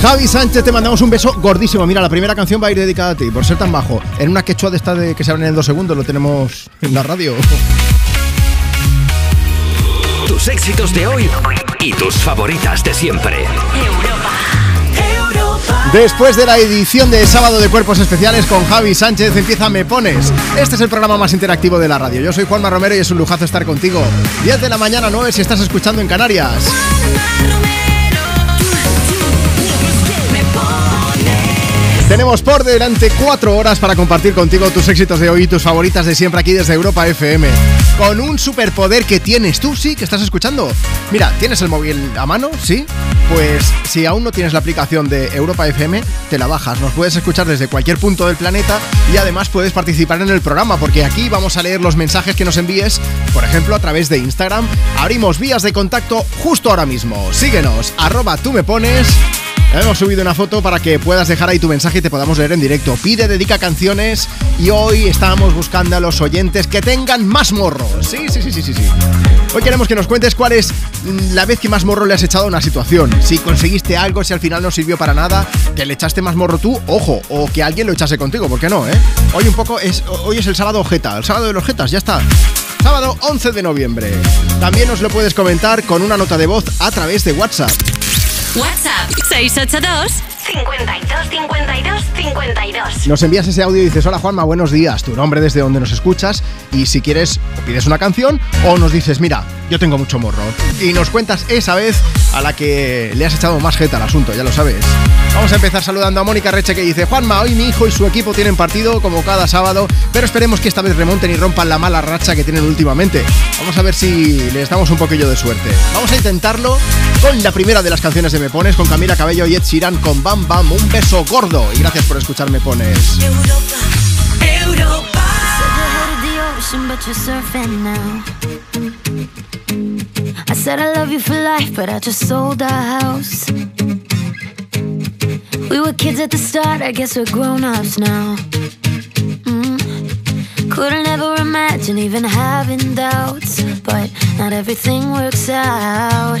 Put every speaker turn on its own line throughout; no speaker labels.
Javi Sánchez, te mandamos un beso gordísimo. Mira, la primera canción va a ir dedicada a ti, por ser tan bajo. En una quechua de esta de que se abren en dos segundos, lo tenemos en la radio.
Tus éxitos de hoy y tus favoritas de siempre.
Después de la edición de Sábado de Cuerpos Especiales con Javi Sánchez, empieza Me Pones. Este es el programa más interactivo de la radio. Yo soy Juanma Romero y es un lujazo estar contigo. 10 de la mañana, 9 si estás escuchando en Canarias. Tenemos por delante cuatro horas para compartir contigo tus éxitos de hoy y tus favoritas de siempre aquí desde Europa FM. Con un superpoder que tienes tú, sí, que estás escuchando. Mira, ¿tienes el móvil a mano? ¿Sí? Pues si aún no tienes la aplicación de Europa FM, te la bajas. Nos puedes escuchar desde cualquier punto del planeta y además puedes participar en el programa porque aquí vamos a leer los mensajes que nos envíes, por ejemplo, a través de Instagram. Abrimos vías de contacto justo ahora mismo. Síguenos, arroba tú me pones Hemos subido una foto para que puedas dejar ahí tu mensaje y te podamos leer en directo. Pide, dedica canciones y hoy estamos buscando a los oyentes que tengan más morro. Sí, sí, sí, sí, sí, sí. Hoy queremos que nos cuentes cuál es la vez que más morro le has echado a una situación. Si conseguiste algo, si al final no sirvió para nada, que le echaste más morro tú, ojo, o que alguien lo echase contigo, ¿por qué no, eh? Hoy un poco es hoy es el sábado ojeta, el sábado de los jetas, ya está. Sábado 11 de noviembre. También nos lo puedes comentar con una nota de voz a través de WhatsApp.
WhatsApp 682
52 52 52.
Nos envías ese audio y dices, hola Juanma, buenos días, tu nombre desde donde nos escuchas y si quieres pides una canción o nos dices, mira, yo tengo mucho morro. Y nos cuentas esa vez a la que le has echado más jeta al asunto, ya lo sabes. Vamos a empezar saludando a Mónica Reche que dice, Juanma, hoy mi hijo y su equipo tienen partido como cada sábado, pero esperemos que esta vez remonten y rompan la mala racha que tienen últimamente. Vamos a ver si les damos un poquillo de suerte. Vamos a intentarlo con la primera de las canciones de Me Pones, con Camila Cabello y Ed Sheeran con Bam Bam, un beso gordo. Y gracias por escuchar Me Pones.
Europa.
I said I love you for life, but I just sold our house. We were kids at the start, I guess we're grown ups now. Mm. Couldn't ever imagine even having doubts, but not everything works out.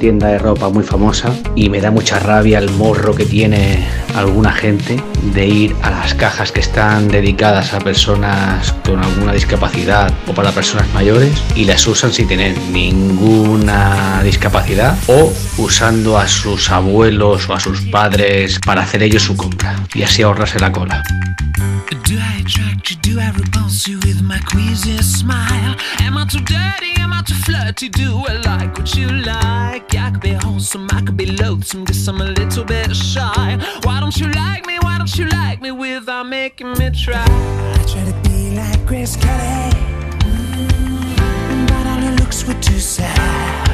tienda de ropa muy famosa y me da mucha rabia el morro que tiene alguna gente de ir a las cajas que están dedicadas a personas con alguna discapacidad o para personas mayores y las usan sin tener ninguna discapacidad o usando a sus abuelos o a sus padres para hacer ellos su compra. Y así ahorrarse la cola.
Be guess I'm a little bit shy. Why don't you like me? Why don't you like me without making me try? I try to be like Grace Kelly, mm, but all her looks were too sad.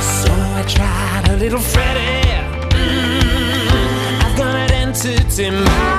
So I tried a little Freddie. Mm, I've got an entity mind.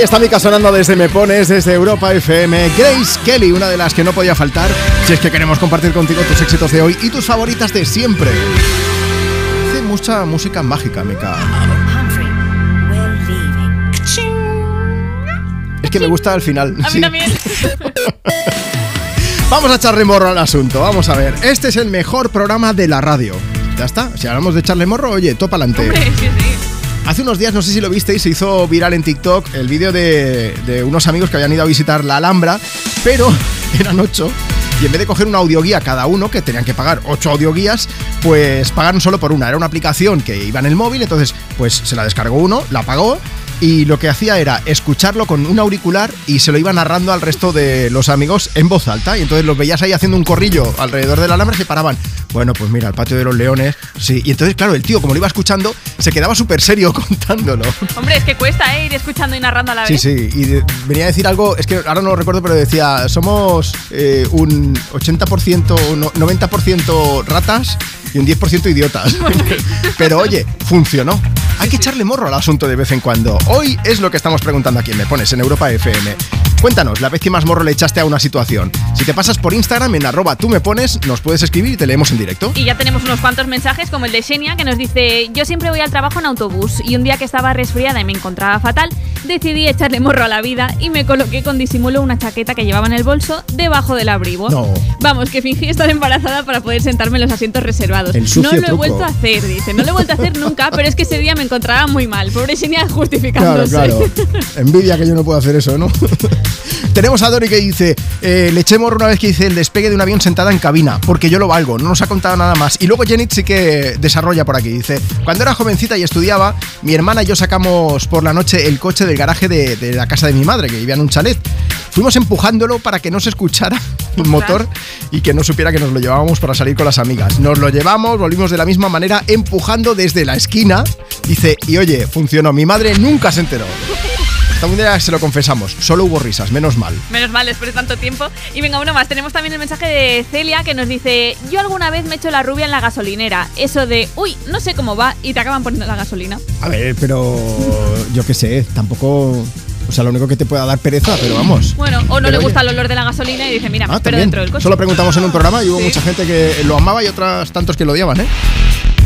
Ahí está Mica sonando desde Me Pones, desde Europa FM. Grace Kelly, una de las que no podía faltar si es que queremos compartir contigo tus éxitos de hoy y tus favoritas de siempre. Hace mucha música mágica, Mica. Es que me gusta al final.
A mí
sí.
también.
Vamos a echarle morro al asunto. Vamos a ver. Este es el mejor programa de la radio. Ya está. Si hablamos de echarle morro, oye, topa adelante. Hace unos días, no sé si lo visteis, se hizo viral en TikTok el vídeo de, unos amigos que habían ido a visitar la Alhambra, pero eran ocho. Y en vez de coger una audioguía cada uno, que tenían que pagar ocho audioguías, pues pagaron solo por una. Era una aplicación que iba en el móvil, entonces pues se la descargó uno, la pagó y lo que hacía era escucharlo con un auricular y se lo iba narrando al resto de los amigos en voz alta. Y entonces los veías ahí haciendo un corrillo alrededor de la Alhambra y se paraban. Bueno, pues mira, el patio de los leones. Sí, y entonces, claro, el tío, como lo iba escuchando, se quedaba súper serio contándolo.
Hombre, es que cuesta ¿eh? ir escuchando y narrando a la
Sí,
vez.
sí, y de- venía a decir algo, es que ahora no lo recuerdo, pero decía, somos eh, un 80%, no- 90% ratas y un 10% idiotas. pero oye, funcionó. Hay que echarle morro al asunto de vez en cuando. Hoy es lo que estamos preguntando aquí en Me Pones, en Europa FM. Cuéntanos, la vez que más morro le echaste a una situación. Si te pasas por Instagram en arroba tú me pones, nos puedes escribir y te leemos en directo.
Y ya tenemos unos cuantos mensajes, como el de Xenia, que nos dice: Yo siempre voy al trabajo en autobús y un día que estaba resfriada y me encontraba fatal, decidí echarle morro a la vida y me coloqué con disimulo una chaqueta que llevaba en el bolso debajo del abrigo.
No.
Vamos, que fingí estar embarazada para poder sentarme en los asientos reservados.
El sucio
no lo he vuelto a hacer, dice. No lo he vuelto a hacer nunca, pero es que ese día me encontraba muy mal. Pobre Xenia
Claro,
justificándose.
claro. Envidia que yo no puedo hacer eso, ¿no?
Tenemos a Dori que dice, eh, le echemos una vez que dice el despegue de un avión sentada en cabina, porque yo lo valgo, no nos ha contado nada más. Y luego Jenny sí que desarrolla por aquí, dice, cuando era jovencita y estudiaba, mi hermana y yo sacamos por la noche el coche del garaje de, de la casa de mi madre, que vivía en un chalet. Fuimos empujándolo para que no se escuchara el motor y que no supiera que nos lo llevábamos para salir con las amigas. Nos lo llevamos, volvimos de la misma manera, empujando desde la esquina. Dice, y oye, funcionó, mi madre nunca se enteró. Día se lo confesamos, solo hubo risas, menos mal.
Menos mal, después de tanto tiempo. Y venga, uno más. Tenemos también el mensaje de Celia que nos dice: Yo alguna vez me echo la rubia en la gasolinera. Eso de, uy, no sé cómo va, y te acaban poniendo la gasolina.
A ver, pero yo qué sé, tampoco. O sea, lo único que te pueda dar pereza, pero vamos.
Bueno, o no
Pero
le
oye.
gusta el olor de la gasolina y dice: Mira,
Ah,
pero
también.
dentro del coche.
Solo preguntamos en un programa y hubo
Sí.
mucha gente que lo amaba y otras tantos que lo odiaban, ¿eh?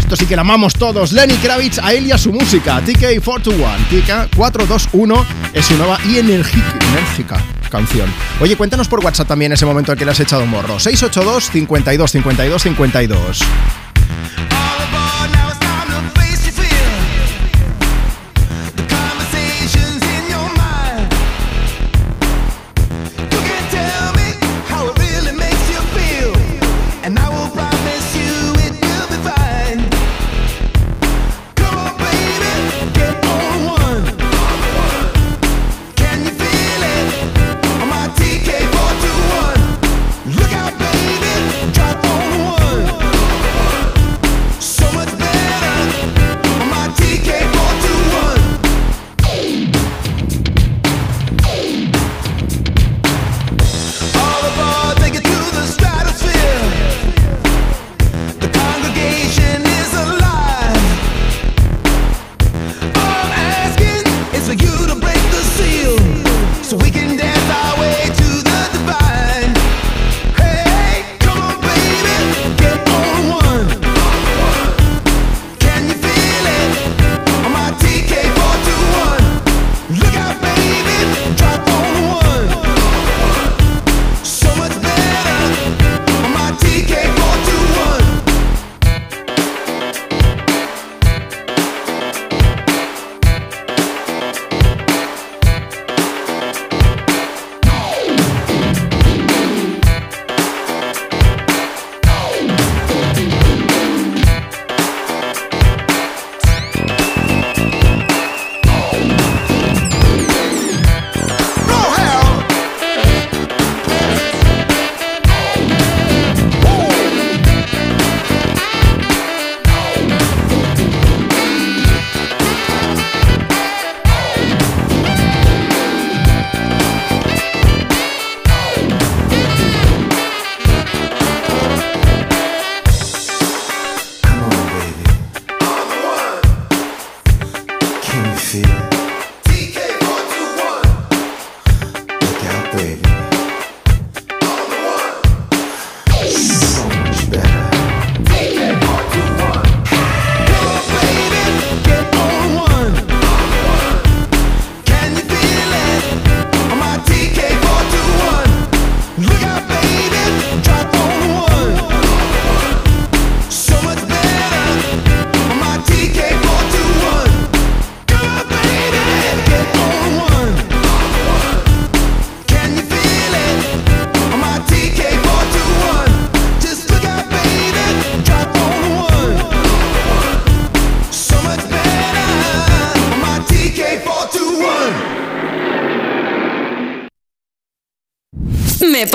Esto sí que la amamos todos. Lenny Kravitz, a él y a su música. TK421. TK421 es su nueva y enérgica, canción. Oye, cuéntanos por WhatsApp también ese momento en que le has echado un morro. 682 52 52 52.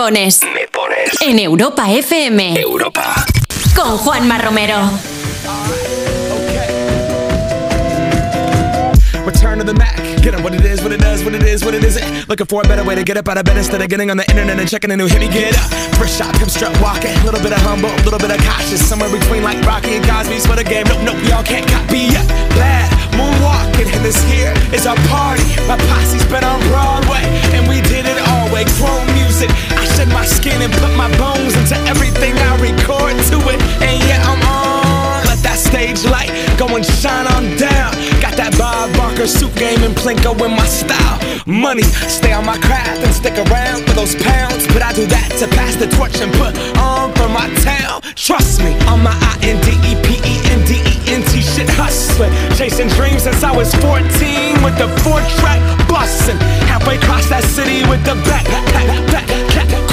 Pones.
Me pones.
En Europa FM.
Europa.
Con Juanma Romero.
Return to the Mac. Get 'em what it is, what it does, what it is, what it isn't. Looking for a better way to get up out of bed instead of getting on the internet and checking a new hit. Me get up. First shot, pimp strut walking. A little bit of humble, a little bit of cautious. Somewhere between like Rocky and Cosby's for the game. Nope, nope, y'all can't copy yet. Glad moonwalking, and this here is our party. My posse's been on Broadway, and we did it all way. Chrome music. Shed my skin and put my bones into everything I record to it. And yeah, I'm on. Let that stage light go and shine on down. Got that Bob Barker suit game and Plinko in my style. Money, stay on my craft and stick around for those pounds. But I do that to pass the torch and put on for my town. Trust me, on my I N D E P E N D E N T shit hustling. Chasing dreams since I was 14 with the four track bustin'. Halfway across that city with the back, back, back, back,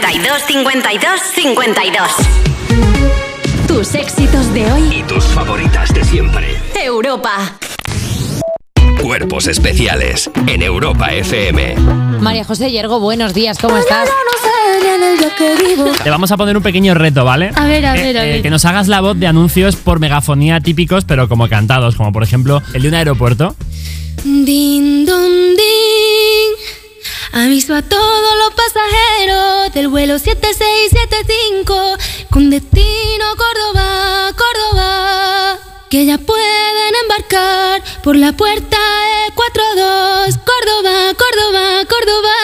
52 52 52 Tus éxitos de hoy.
Y tus favoritas de siempre.
Europa.
Cuerpos especiales en Europa FM.
María José Yergo, buenos días, ¿cómo estás?
Te vamos a poner un pequeño reto, ¿vale?
A ver, a
Eh,
ver, a
eh,
ver.
que nos hagas la voz de anuncios por megafonía típicos, pero como cantados, como por ejemplo el de un aeropuerto.
Din don. Aviso a todos los pasajeros del vuelo 7675 con destino Córdoba, Córdoba. Que ya pueden embarcar por la puerta E42. Córdoba, Córdoba, Córdoba.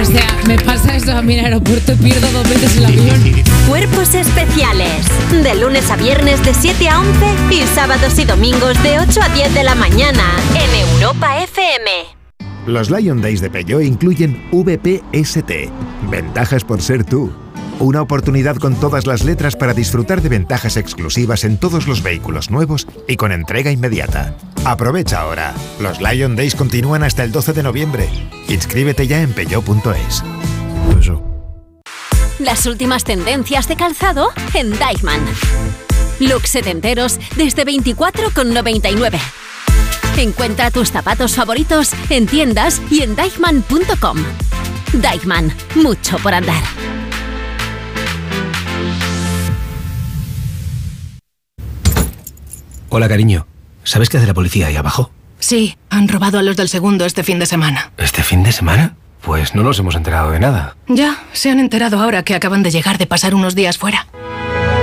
O sea, me pasa eso a mí en el aeropuerto y pierdo dos veces el avión.
Cuerpos especiales. De lunes a viernes de 7 a 11 y sábados y domingos de 8 a 10 de la mañana en Europa FM.
Los Lion Days de Peugeot incluyen VPST, ventajas por ser tú. Una oportunidad con todas las letras para disfrutar de ventajas exclusivas en todos los vehículos nuevos y con entrega inmediata. Aprovecha ahora. Los Lion Days continúan hasta el 12 de noviembre. Inscríbete ya en peugeot.es.
Las últimas tendencias de calzado en Deichmann. Looks setenteros desde 24,99. Encuentra tus zapatos favoritos en tiendas y en deichmann.com. Deichmann, mucho por andar.
Hola, cariño. ¿Sabes qué hace la policía ahí abajo?
Sí, han robado a los del segundo este fin de semana.
¿Este fin de semana? Pues no nos hemos enterado de nada.
Ya, se han enterado ahora que acaban de llegar de pasar unos días fuera.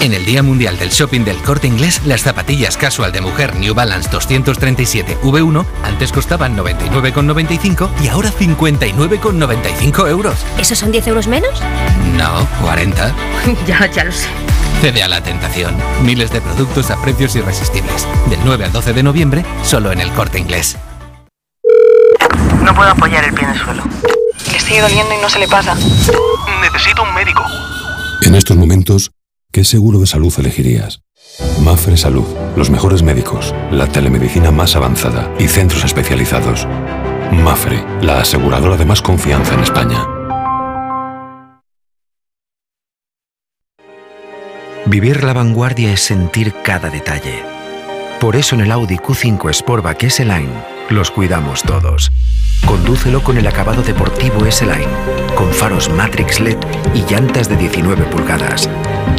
En el Día Mundial del Shopping del Corte Inglés, las zapatillas casual de mujer New Balance 237 V1 antes costaban 99,95 y ahora 59,95 euros.
¿Esos son 10 euros menos?
No, 40.
ya, ya lo sé.
Cede a la tentación. Miles de productos a precios irresistibles. Del 9 al 12 de noviembre, solo en el Corte Inglés.
No puedo apoyar el pie en el suelo. Le sigue doliendo y no se le pasa.
Necesito un médico.
En estos momentos, ¿qué seguro de salud elegirías? Mafre Salud, los mejores médicos, la telemedicina más avanzada y centros especializados. Mafre, la aseguradora de más confianza en España.
Vivir la vanguardia es sentir cada detalle. Por eso en el Audi Q5 Sportback S-Line los cuidamos todos. Condúcelo con el acabado deportivo S-Line, con faros Matrix LED y llantas de 19 pulgadas.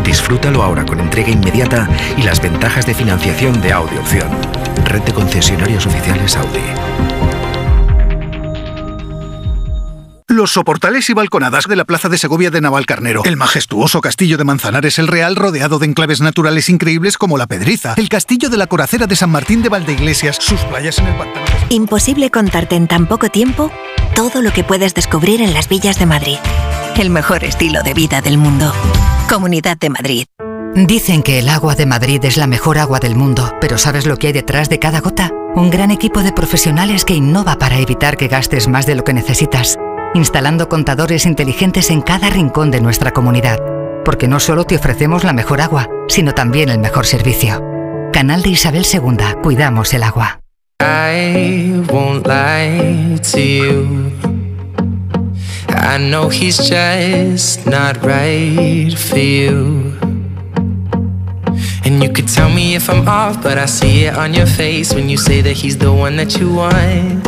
Disfrútalo ahora con entrega inmediata y las ventajas de financiación de Audi Opción. Red de concesionarios oficiales Audi.
Los soportales y balconadas de la Plaza de Segovia de Navalcarnero. El majestuoso castillo de Manzanares el Real rodeado de enclaves naturales increíbles como la Pedriza. El castillo de la Coracera de San Martín de Valdeiglesias. Sus playas en el pantano.
Imposible contarte en tan poco tiempo todo lo que puedes descubrir en las villas de Madrid. El mejor estilo de vida del mundo. Comunidad de Madrid.
Dicen que el agua de Madrid es la mejor agua del mundo, pero ¿sabes lo que hay detrás de cada gota? Un gran equipo de profesionales que innova para evitar que gastes más de lo que necesitas, instalando contadores inteligentes en cada rincón de nuestra comunidad, porque no solo te ofrecemos la mejor agua, sino también el mejor servicio. Canal de Isabel II, cuidamos el agua.
I won't lie to you. I know he's just not right for you. And you could tell me if I'm off, but I see it on your face when you say that he's the one that you want.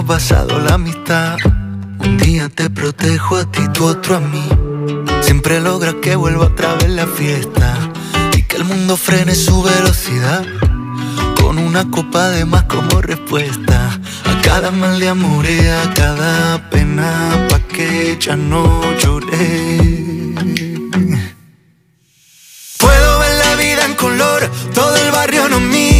Hemos basado la amistad. Un día te protejo a ti, tú otro a mí. Siempre logras que vuelva otra vez la fiesta. Y que el mundo frene su velocidad. Con una copa de más como respuesta. A cada mal de amor y a cada pena. Pa' que ya no lloré. Puedo ver la vida en color, todo el barrio nos mira,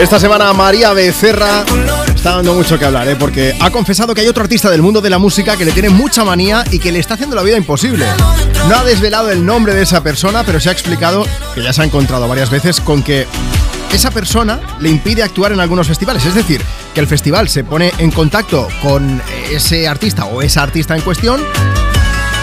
Esta
semana María Becerra está dando mucho que hablar, ¿eh? porque ha confesado que hay otro artista del mundo de la música que le tiene mucha manía y que le está haciendo la vida imposible. No ha desvelado el nombre de esa persona, pero se ha explicado que ya se ha encontrado varias veces con que esa persona le impide actuar en algunos festivales. Es decir, que el festival se pone en contacto con ese artista o esa artista en cuestión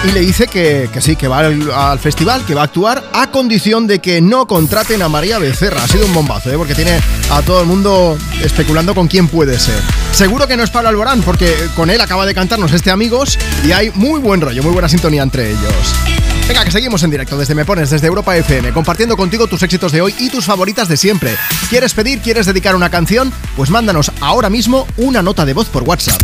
y le dice que, que sí, que va al, al festival, que va a actuar a condición de que no contraten a María Becerra. Ha sido un bombazo, ¿eh? porque tiene a todo el mundo especulando con quién puede ser. Seguro que no es Pablo Alborán, porque con él acaba de cantarnos este Amigos y hay muy buen rollo, muy buena sintonía entre ellos. Venga, que seguimos en directo desde Me Pones, desde Europa FM, compartiendo contigo tus éxitos de hoy y tus favoritas de siempre. ¿Quieres pedir, quieres dedicar una canción? Pues mándanos ahora mismo una nota de voz por WhatsApp.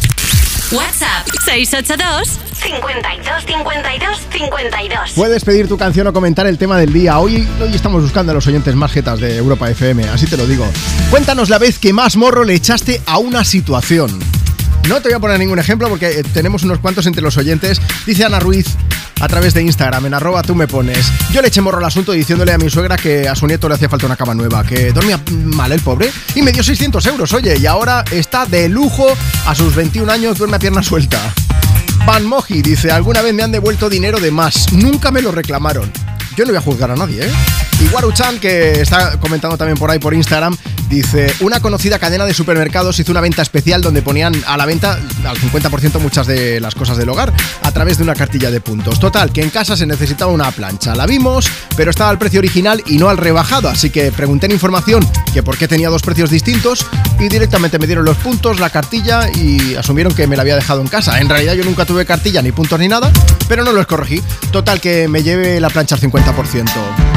WhatsApp 682 52 52 52.
Puedes pedir tu canción o comentar el tema del día. Hoy, hoy estamos buscando a los oyentes más jetas de Europa FM, así te lo digo. Cuéntanos la vez que más morro le echaste a una situación. No te voy a poner ningún ejemplo porque eh, tenemos unos cuantos entre los oyentes. Dice Ana Ruiz a través de Instagram, en arroba tú me pones. Yo le eché morro al asunto diciéndole a mi suegra que a su nieto le hacía falta una cama nueva, que dormía mal el pobre, y me dio 600 euros, oye, y ahora está de lujo, a sus 21 años duerme a pierna suelta. Van Moji dice, alguna vez me han devuelto dinero de más, nunca me lo reclamaron. Yo no voy a juzgar a nadie, ¿eh? Y Waruchan, que está comentando también por ahí por Instagram, dice, una conocida cadena de supermercados hizo una venta especial donde ponían a la venta al 50% muchas de las cosas del hogar a través de una cartilla de puntos. Total, que en casa se necesitaba una plancha. La vimos, pero estaba al precio original y no al rebajado, así que pregunté en información que por qué tenía dos precios distintos y directamente me dieron los puntos, la cartilla y asumieron que me la había dejado en casa. En realidad yo nunca tuve cartilla ni puntos ni nada, pero no los corregí. Total, que me lleve la plancha al 50%.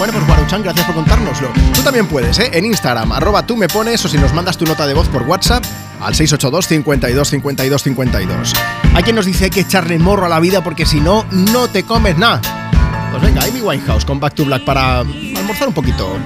Bueno, pues Guaruchan, gracias por contárnoslo. Tú también puedes, ¿eh? En Instagram, arroba tú me pones o si nos mandas tu nota de voz por WhatsApp al 682 52 52 52. Hay quien nos dice hay que echarle morro a la vida porque si no, no te comes nada. Pues venga, Amy Winehouse con Back to Black para almorzar un poquito.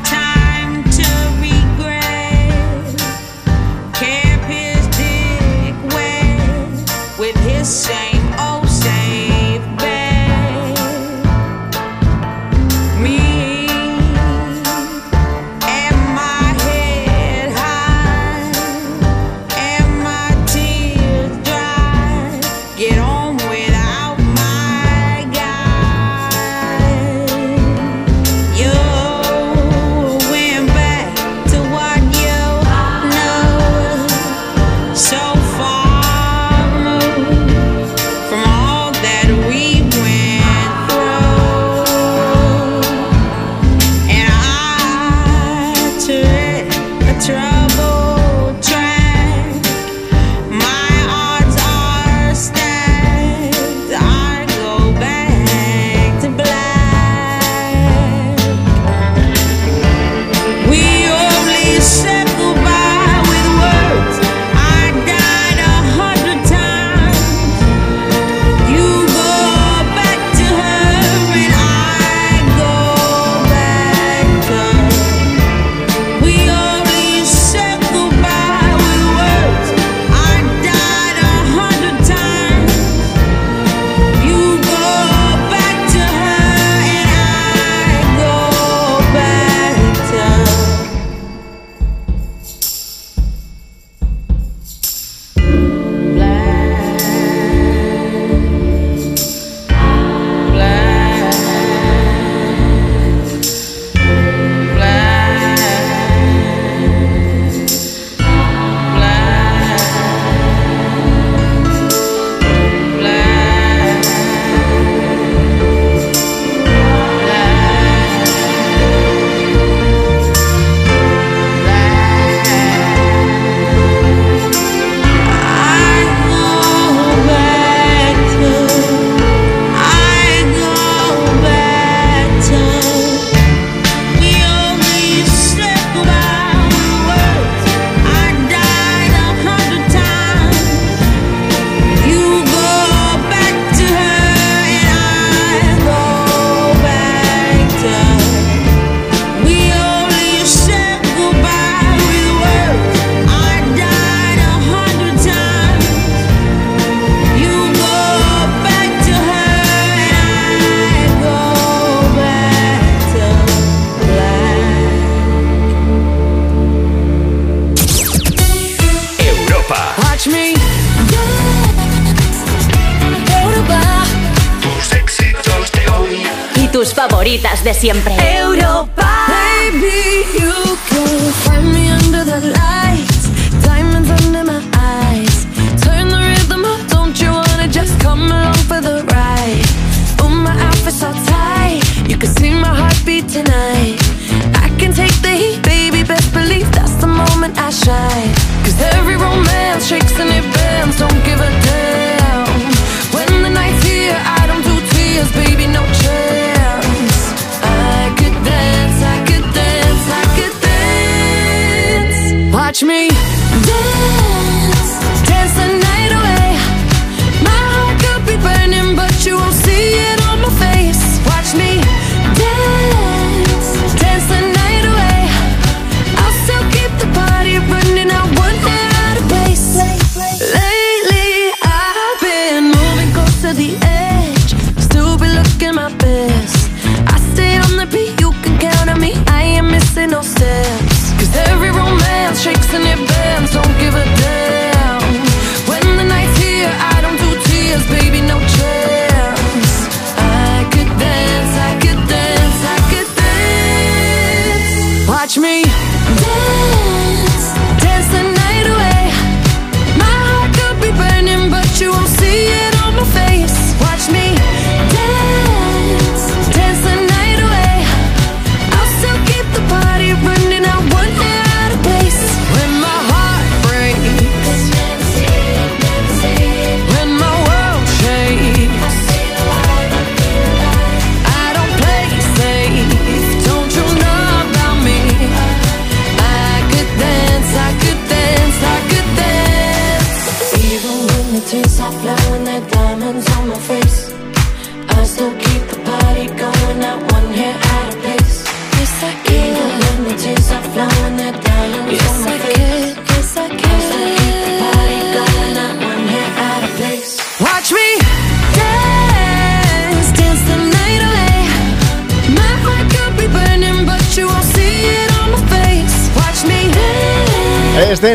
Siempre.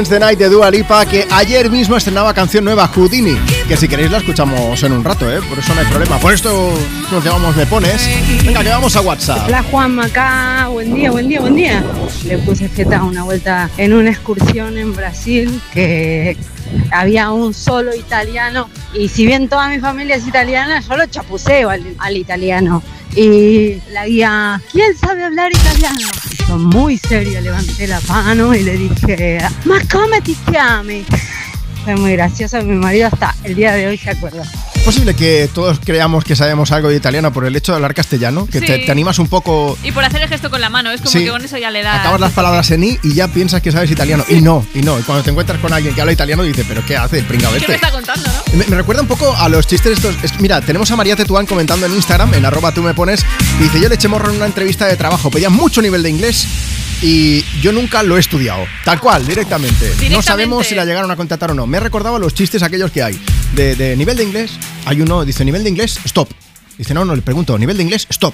The Night
de Dua Lipa que ayer mismo estrenaba canción nueva Houdini que si queréis la escuchamos en un rato, ¿eh? por eso no hay problema. Por esto nos llamamos Me Pones. Venga, que vamos a WhatsApp.
Hola Juanma acá, buen día, buen día, buen día. Le puse feta una vuelta en una excursión en Brasil que había un solo italiano y si bien toda mi familia es italiana, yo lo chapuceo al, al italiano. Y la guía, ¿quién sabe hablar italiano? Muy serio levanté la mano y le dije, ma come ti chiami? Fue muy gracioso, mi marido hasta el día de hoy se acuerda.
¿Es posible que todos creamos que sabemos algo de italiano por el hecho de hablar castellano? Que te,
Sí.
te animas un poco,
Y por hacer el gesto con la mano, es como
Sí.
que con eso ya le da.
acabas las palabras en i y ya piensas que sabes italiano. Y no, y no. Y cuando te encuentras con alguien que habla italiano, dices, ¿pero qué hace el pringao
¿Qué me
este?
está contando?
Me, me recuerda un poco a los chistes estos. es mira, tenemos a María Tetuán comentando en Instagram, en arroba tú me pones, y dice, yo le eché morro en una entrevista de trabajo, pedía mucho nivel de inglés y yo nunca lo he estudiado. Tal cual, directamente. No sabemos si la llegaron a contratar o no. Me he recordado a los chistes aquellos que hay. De, de nivel de inglés, hay uno, dice, nivel de inglés, stop. Dice, no, no, le pregunto, nivel de inglés, stop.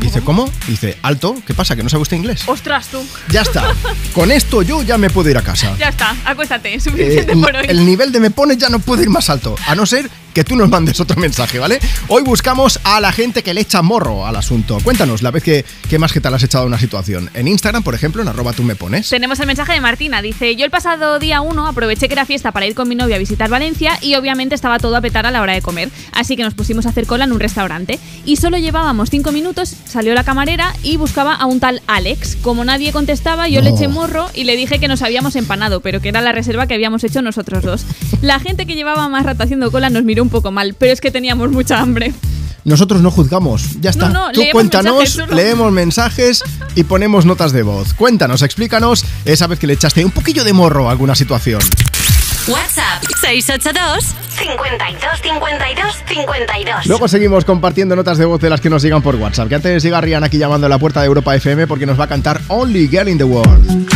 Dice, ¿cómo? Dice, alto, ¿qué pasa? ¿Que no sabe usted inglés?
Ostras, tú.
Ya está. Con esto yo ya me puedo ir a casa.
Ya está, acuéstate,
Eh,
suficiente por hoy.
el nivel de me pones ya no puede ir más alto, a no ser que tú nos mandes otro mensaje, ¿vale? Hoy buscamos a la gente que le echa morro al asunto. Cuéntanos la vez que, que más que tal has echado una situación. En Instagram, por ejemplo, en arroba tú me pones.
Tenemos el mensaje de Martina. Dice: Yo el pasado día 1 aproveché que era fiesta para ir con mi novia a visitar Valencia y obviamente estaba todo a petar a la hora de comer. Así que nos pusimos a hacer cola en un restaurante. Y solo llevábamos 5 minutos, salió la camarera y buscaba a un tal Alex. Como nadie contestaba, yo le eché morro y le dije que nos habíamos empanado, pero que era la reserva que habíamos hecho nosotros dos. La gente que llevaba más rato haciendo cola nos miró un poco mal, pero es que teníamos mucha hambre.
Nosotros no juzgamos, ya está.
No, no,
Tú cuéntanos,
mensajes
leemos mensajes y ponemos notas de voz. Cuéntanos, explícanos esa vez que le echaste un poquillo de morro a alguna situación.
WhatsApp 682 52 52 52.
Luego seguimos compartiendo notas de voz de las que nos llegan por WhatsApp. Que antes llega Rian aquí llamando a la puerta de Europa FM porque nos va a cantar Only Girl in the World.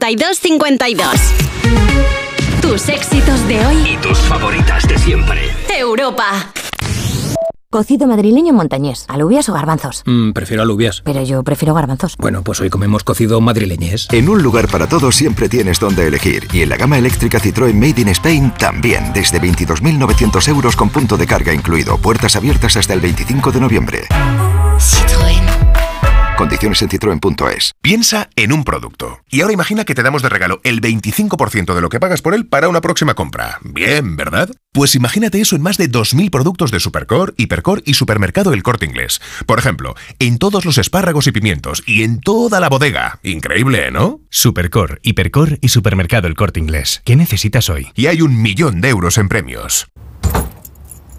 52 52 52. Tus éxitos de hoy.
Y tus favoritas de siempre.
Europa.
Cocido madrileño montañés, alubias o garbanzos.
Mm, prefiero alubias.
Pero yo prefiero garbanzos.
Bueno, pues hoy comemos cocido madrileñés.
En un lugar para todos siempre tienes donde elegir. Y en la gama eléctrica Citroën Made in Spain también. Desde 22.900 euros con punto de carga incluido. Puertas abiertas hasta el 25 de noviembre.
Citroën.
Condiciones en citroen.es.
Piensa en un producto. Y ahora imagina que te damos de regalo el 25% de lo que pagas por él para una próxima compra. Bien, ¿verdad? Pues imagínate eso en más de 2.000 productos de Supercore, Hipercore y Supermercado El Corte Inglés. Por ejemplo, en todos los espárragos y pimientos y en toda la bodega. Increíble, ¿no?
Supercore, Hipercore y Supermercado El Corte Inglés. ¿Qué necesitas hoy?
Y hay un millón de euros en premios.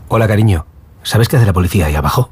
Hola, cariño. ¿Sabes qué hace la policía ahí abajo?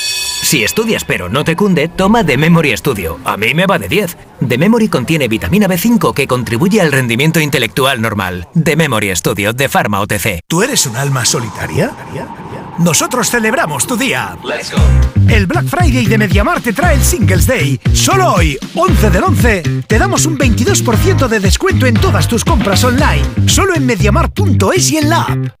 Si estudias pero no te cunde, toma The Memory Studio. A mí me va de 10. The Memory contiene vitamina B5 que contribuye al rendimiento intelectual normal. The Memory Studio de Pharma OTC.
¿Tú eres un alma solitaria? Nosotros celebramos tu día. El Black Friday de Mediamar te trae el Singles Day. Solo hoy, 11 del 11, te damos un 22% de descuento en todas tus compras online. Solo en mediamar.es y en la app.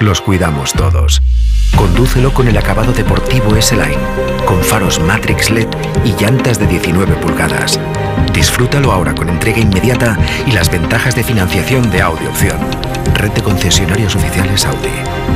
los cuidamos todos. Condúcelo con el acabado deportivo S-Line, con faros Matrix LED y llantas de 19 pulgadas. Disfrútalo ahora con entrega inmediata y las ventajas de financiación de Audi Opción. Red de concesionarios oficiales Audi.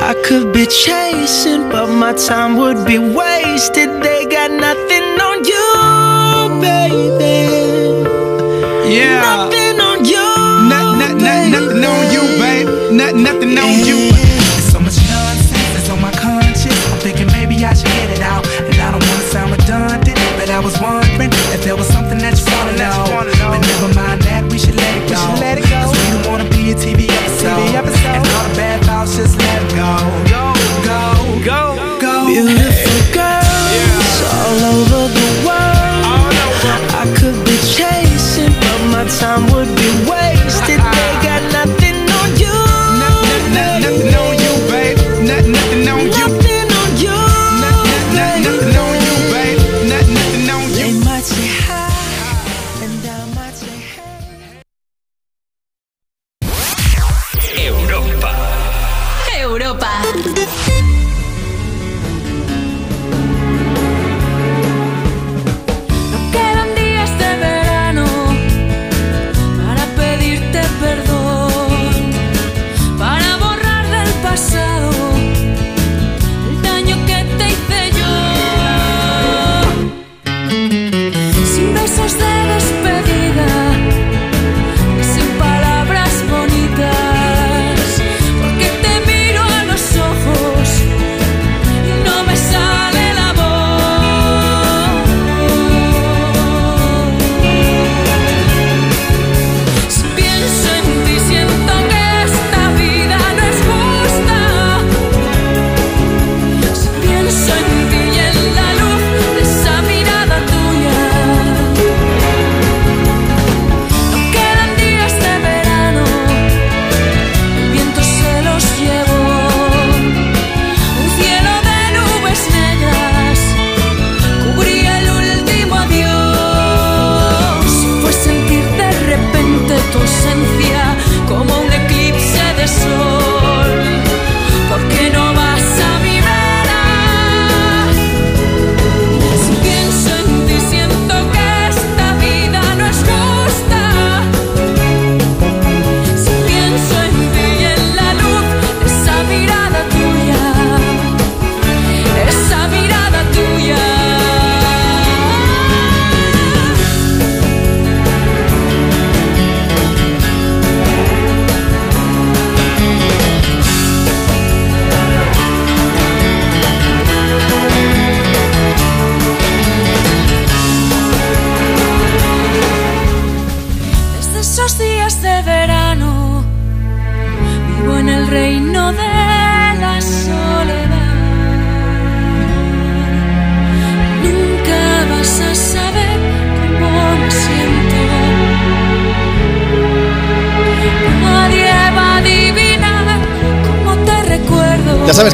I could be chasing, but my time would be wasted. They got nothing on you, baby.
Yeah.
Nothing on you.
Not, not, not, nothing on you, babe. Not, nothing on you.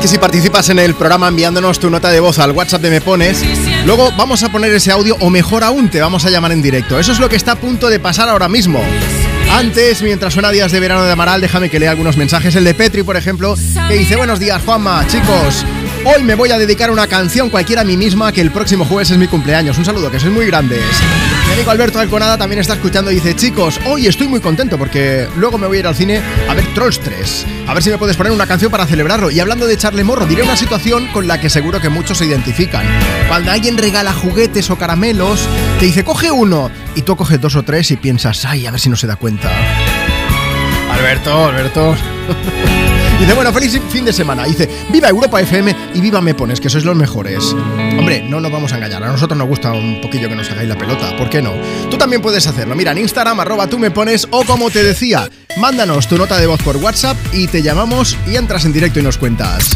Si participas en el programa enviándonos tu nota de voz al WhatsApp de Me Pones, luego vamos a poner ese audio o mejor aún te vamos a llamar en directo. Eso es lo que está a punto de pasar ahora mismo. Antes, mientras suena Días de Verano de Amaral, déjame que lea algunos mensajes. El de Petri, por ejemplo, que dice, buenos días Juanma, chicos. Hoy me voy a dedicar una canción cualquiera a mí misma que el próximo jueves es mi cumpleaños. Un saludo, que sois muy grandes. Mi amigo Alberto Alconada también está escuchando y dice, chicos, hoy estoy muy contento porque luego me voy a ir al cine a ver Trolls 3. A ver si me puedes poner una canción para celebrarlo. Y hablando de echarle morro, diré una situación con la que seguro que muchos se identifican. Cuando alguien regala juguetes o caramelos, te dice, coge uno. Y tú coges dos o tres y piensas, ay, a ver si no se da cuenta. Alberto, Alberto. Dice, bueno, feliz fin de semana. Dice, viva Europa FM y viva Me Pones, que sois los mejores. Hombre, no nos vamos a engañar. A nosotros nos gusta un poquillo que nos hagáis la pelota. ¿Por qué no? Tú también puedes hacerlo. Mira, en Instagram, arroba tú me pones, o como te decía, mándanos tu nota de voz por WhatsApp y te llamamos y entras en directo y nos cuentas.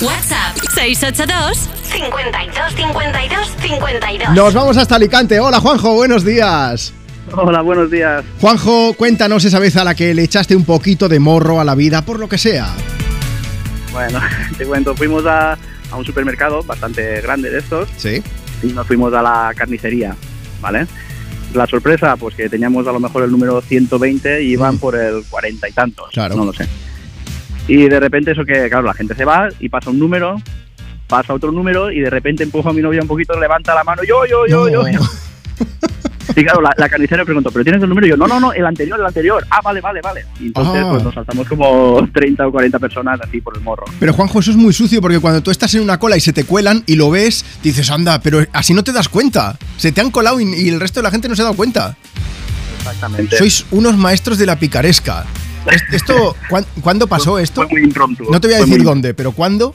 WhatsApp 682 52 52 52.
Nos vamos hasta Alicante. Hola, Juanjo, buenos días.
Hola, buenos días.
Juanjo, cuéntanos esa vez a la que le echaste un poquito de morro a la vida, por lo que sea.
Bueno, te cuento, fuimos a, a un supermercado bastante grande de estos.
Sí.
Y nos fuimos a la carnicería, ¿vale? La sorpresa, pues que teníamos a lo mejor el número 120 y iban por el 40 y tantos.
Claro.
No lo sé. Y de repente eso que, claro, la gente se va y pasa un número, pasa otro número y de repente empujo a mi novia un poquito, levanta la mano, yo, yo, yo, yo, yo. Y claro, la, la carnicera me preguntó, ¿pero tienes el número? Y yo, no, no, no, el anterior, el anterior. Ah, vale, vale, vale. Y entonces
Ah.
pues nos saltamos como 30 o 40 personas así por el morro.
Pero Juanjo, eso es muy sucio porque cuando tú estás en una cola y se te cuelan y lo ves, dices, anda, pero así no te das cuenta. Se te han colado y, y el resto de la gente no se ha dado cuenta.
Exactamente.
Sois unos maestros de la picaresca. Es- Esto, ¿cuán- ¿Cuándo pasó esto?
Fue muy impromptu.
No te voy a decir
muy-
dónde, pero ¿cuándo?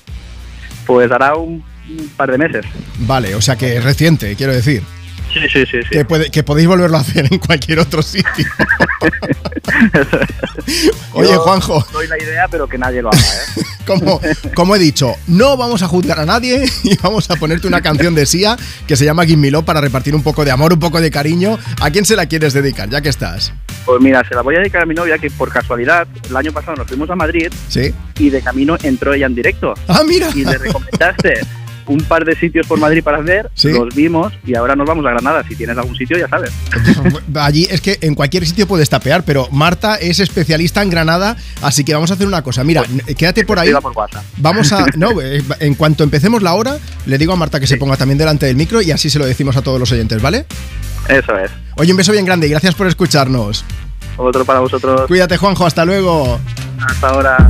Pues hará un, un par de meses.
Vale, o sea que es reciente, quiero decir.
Sí, sí, sí, sí.
Que, puede- que podéis volverlo a hacer en cualquier otro sitio. Oye, Juanjo.
Doy la idea, pero que nadie lo haga, ¿eh?
Como, como he dicho, no vamos a juzgar a nadie y vamos a ponerte una canción de Sia que se llama Love para repartir un poco de amor, un poco de cariño. ¿A quién se la quieres dedicar, ya que estás?
Pues mira, se la voy a dedicar a mi novia que por casualidad el año pasado nos fuimos a Madrid
Sí.
y de camino entró ella en directo.
Ah, mira.
Y le recomendaste un par de sitios por Madrid para ver,
Sí.
los vimos y ahora nos vamos a Granada. Si tienes algún sitio, ya sabes.
Allí es que en cualquier sitio puedes tapear, pero Marta es especialista en Granada, así que vamos a hacer una cosa. Mira, n- quédate por ahí.
Por.
Vamos a. No, eh, en cuanto empecemos la hora, le digo a Marta que se ponga también delante del micro y así se lo decimos a todos los oyentes, ¿vale?
Eso es.
Oye, un beso bien grande y gracias por escucharnos.
Otro para vosotros.
Cuídate, Juanjo, hasta luego.
Hasta ahora.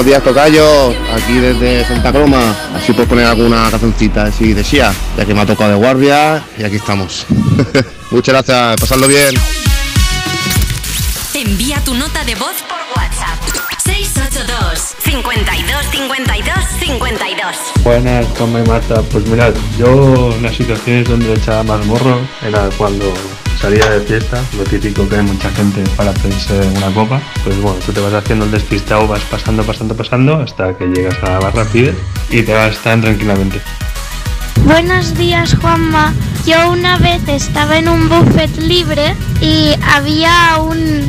Buenos días, Tocayo. Aquí desde Santa Croma. Así puedes poner alguna cancioncita así de Sia, ya que me ha tocado de guardia y aquí estamos. Muchas gracias, pasadlo bien.
Envía tu nota de voz por WhatsApp. 682 52 52 52
Buenas, Toma y Marta. Pues mirad, yo en las situaciones donde echaba más morro era cuando salía de fiesta, lo típico que hay mucha gente para pedirse una copa, pues bueno, tú te vas haciendo el despistado, vas pasando, pasando, pasando, hasta que llegas a la barra, pides y te vas tan tranquilamente.
Buenos días, Juanma. Yo una vez estaba en un buffet libre y había un,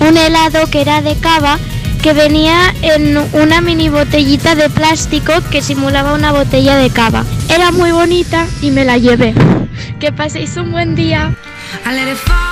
un helado que era de cava que venía en una mini botellita de plástico que simulaba una botella de cava. Era muy bonita y me la llevé. Que paséis un buen día.
I let it fall,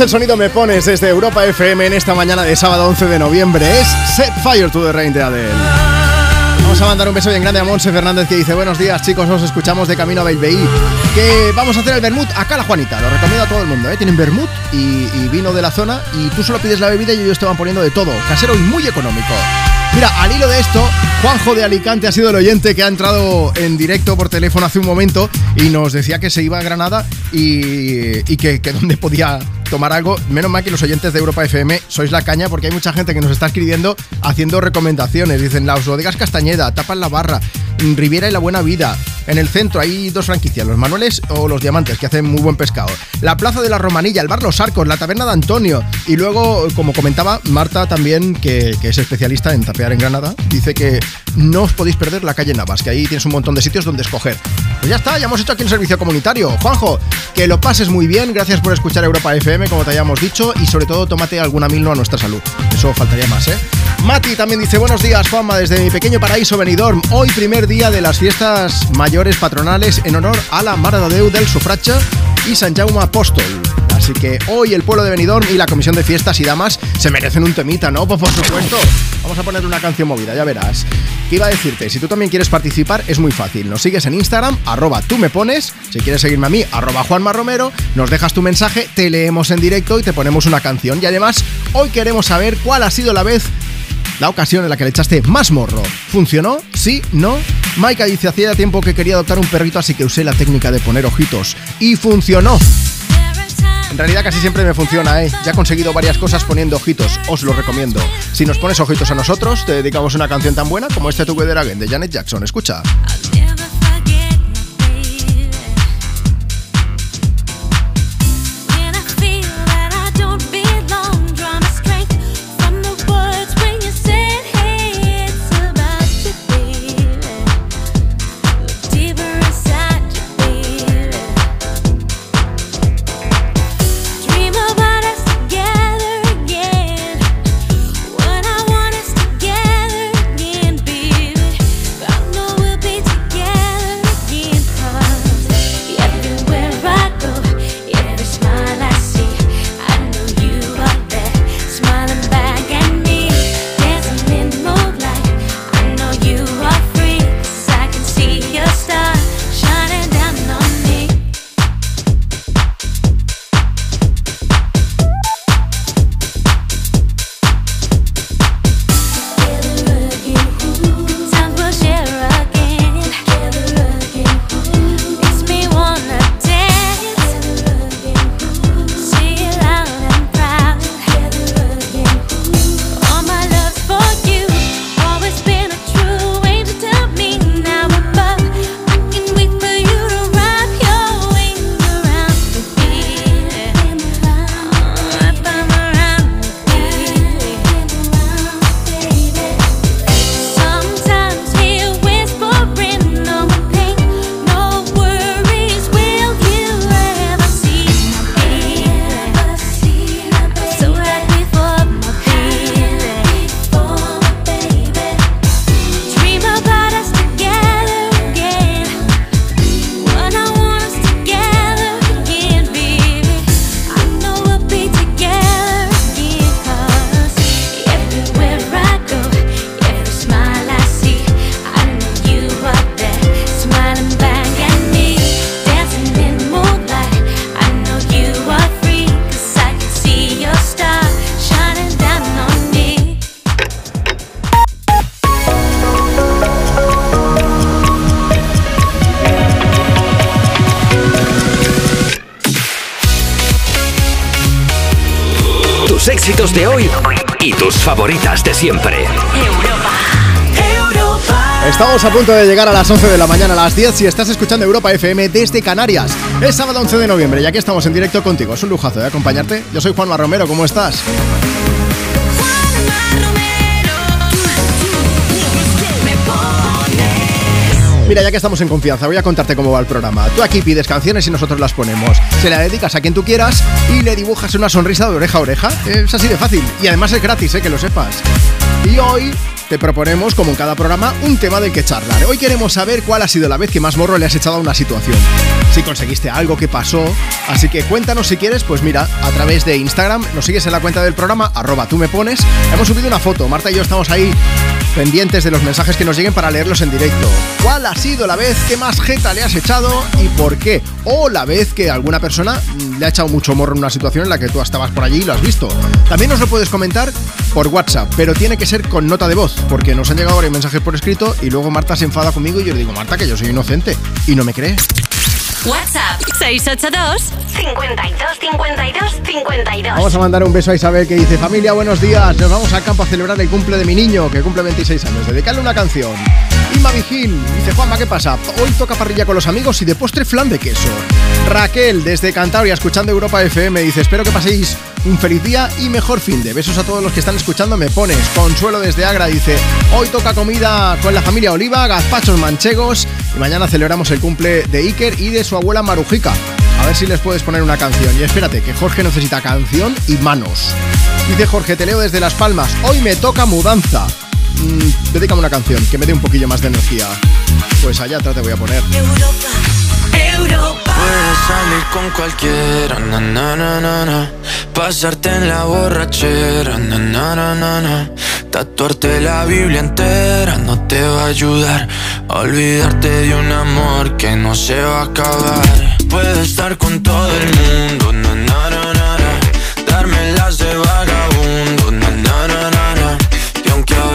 El sonido Me Pones desde Europa FM en esta mañana de sábado 11 de noviembre. Es Set Fire to the Rain de Adele. Vamos a mandar un beso bien grande a Monse Fernández que dice Buenos días chicos, os escuchamos de camino a Belveí Que vamos a hacer el vermut acá la Juanita Lo recomiendo a todo el mundo, ¿eh? Tienen vermut y, vino de la zona Y tú solo pides la bebida y ellos te van poniendo de todo Casero y muy económico Mira, al hilo de esto, Juanjo de Alicante ha sido el oyente que ha entrado en directo por teléfono hace un momento y nos decía que se iba a Granada y, que, que dónde podía tomar algo. Menos mal que los oyentes de Europa FM sois la caña porque hay mucha gente que nos está escribiendo haciendo recomendaciones. Dicen, las bodegas Castañeda, Tapan la Barra, Riviera y la Buena Vida, en el centro hay dos franquicias, los Manueles o los Diamantes, que hacen muy buen pescado. La Plaza de la Romanilla, el Bar Los Arcos, la Taberna de Antonio. Y luego, como comentaba Marta también, que, que es especialista en tapear en Granada, dice que no os podéis perder la calle Navas, que ahí tienes un montón de sitios donde escoger. Pues ya está, ya hemos hecho aquí el servicio comunitario. Juanjo, que lo pases muy bien, gracias por escuchar Europa FM, como te hayamos dicho, y sobre todo tómate alguna milno a nuestra salud. Eso faltaría más, ¿eh? Mati también dice, buenos días Juanma, desde mi pequeño paraíso Benidorm. Hoy primer día de las fiestas mayores patronales en honor a la Mare de Déu del Sufracha y San Jaume Apóstol. Así que hoy el pueblo de Benidorm y la Comisión de Fiestas y Damas se merecen un temita, ¿no? Pues por supuesto. Vamos a poner una canción movida, ya verás. ¿Qué iba a decirte? Si tú también quieres participar, es muy fácil. Nos sigues en Instagram, arroba tú me pones. Si quieres seguirme a mí, arroba Juanma Romero. Nos dejas tu mensaje, te leemos en directo y te ponemos una canción. Y además, hoy queremos saber cuál ha sido la vez la ocasión en la que le echaste más morro. ¿Funcionó? ¿Sí? ¿No? Maika dice, hacía tiempo que quería adoptar un perrito, así que usé la técnica de poner ojitos. Y funcionó. En realidad casi siempre me funciona, ¿eh? Ya he conseguido varias cosas poniendo ojitos, os lo recomiendo. Si nos pones ojitos a nosotros, te dedicamos una canción tan buena como este Together Again de Janet Jackson. Escucha. Estamos a punto de llegar a las 11 de la mañana, a las 10, si estás escuchando Europa FM desde Canarias. Es sábado 11 de noviembre y aquí estamos en directo contigo. Es un lujazo de acompañarte. Yo soy Juanma Romero, ¿cómo estás? Mira, ya que estamos en confianza, voy a contarte cómo va el programa. Tú aquí pides canciones y nosotros las ponemos. Se la dedicas a quien tú quieras y le dibujas una sonrisa de oreja a oreja. Es así de fácil. Y además es gratis, ¿eh? que lo sepas. Y hoy te proponemos, como en cada programa, un tema del que charlar. Hoy queremos saber cuál ha sido la vez que más morro le has echado a una situación. Si conseguiste algo que pasó. Así que cuéntanos si quieres, pues mira, a través de Instagram, nos sigues en la cuenta del programa, arroba tú me pones. Hemos subido una foto, Marta y yo estamos ahí pendientes de los mensajes que nos lleguen para leerlos en directo. ¿Cuál ha sido la vez que más jeta le has echado y por qué? O la vez que alguna persona le ha echado mucho morro en una situación en la que tú estabas por allí y lo has visto. También nos lo puedes comentar por WhatsApp, pero tiene que ser con nota de voz, porque nos han llegado varios mensajes por escrito y luego Marta se enfada conmigo y yo le digo, Marta, que yo soy inocente. Y no me cree.
WhatsApp 682 52 52 52.
Vamos a mandar un beso a Isabel que dice, familia, buenos días, nos vamos al campo a celebrar el cumple de mi niño, que cumple 26 años. Dedicarle una canción. Inma Vigil dice Juanma, ¿qué pasa? Hoy toca parrilla con los amigos y de postre flan de queso. Raquel, desde Cantabria, escuchando Europa FM, dice espero que paséis un feliz día y mejor fin de. Besos a todos los que están escuchando, me pones. Consuelo desde Agra dice, hoy toca comida con la familia Oliva, gazpachos manchegos y mañana celebramos el cumple de Iker y de su abuela Marujica. A ver si les puedes poner una canción. Y espérate, que Jorge necesita canción y manos. Dice Jorge, te leo desde Las Palmas. Hoy me toca mudanza. Mm, dedícame una canción que me dé un poquillo más de energía. Pues allá atrás te voy a poner.
Puedes salir con cualquiera, na, na, na, na, na. pasarte en la borrachera, na, na, na, na, na. tatuarte la Biblia entera no te va a ayudar a olvidarte de un amor que no se va a acabar. Puedes estar con todo el mundo, na, na, na, na, na. darme las de vagabundo,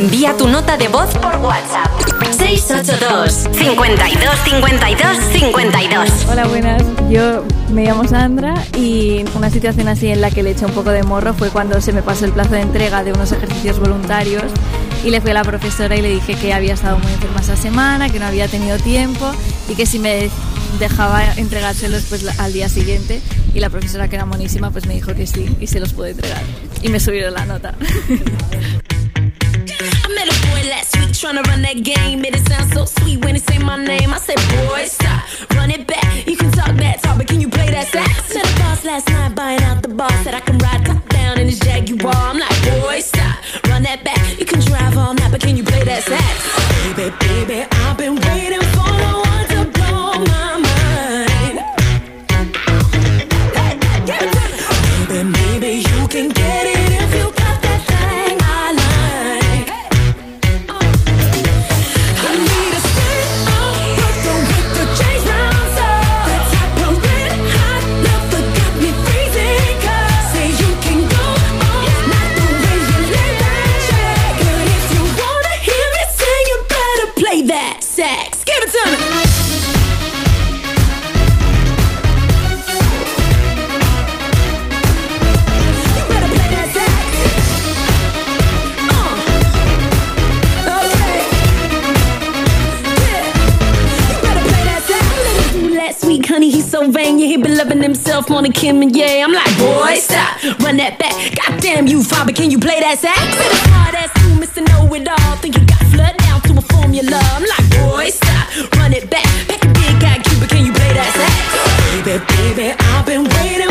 Envía tu nota de voz por WhatsApp. 682 52 52 52.
Hola, buenas. Yo me llamo Sandra y una situación así en la que le eché un poco de morro fue cuando se me pasó el plazo de entrega de unos ejercicios voluntarios y le fui a la profesora y le dije que había estado muy enferma esa semana, que no había tenido tiempo y que si me dejaba entregárselos pues al día siguiente y la profesora que era monísima pues me dijo que sí y se los pude entregar y me subieron la nota.
I met a boy last week tryna run that game. Made it sound so sweet when he say my name. I said, boy, stop, run it back. You can talk that talk, but can you play that sax? Met a boss last night buying out the bar. Said I can ride top down in his Jaguar. I'm like, boy, stop, run that back. You can drive all night, but can you play that sax? Baby, baby, I've been waiting
Yeah, he been loving himself more than Kim and yeah. I'm like, boy, stop, run that back. Goddamn you, father, can you play that sax? A hard ass you, Mr. Know It All. Think you got flood down to a formula. I'm like, boy, stop, run it back. Pack a big guy, Cuba, can you play that sax? Baby, baby, I've been waiting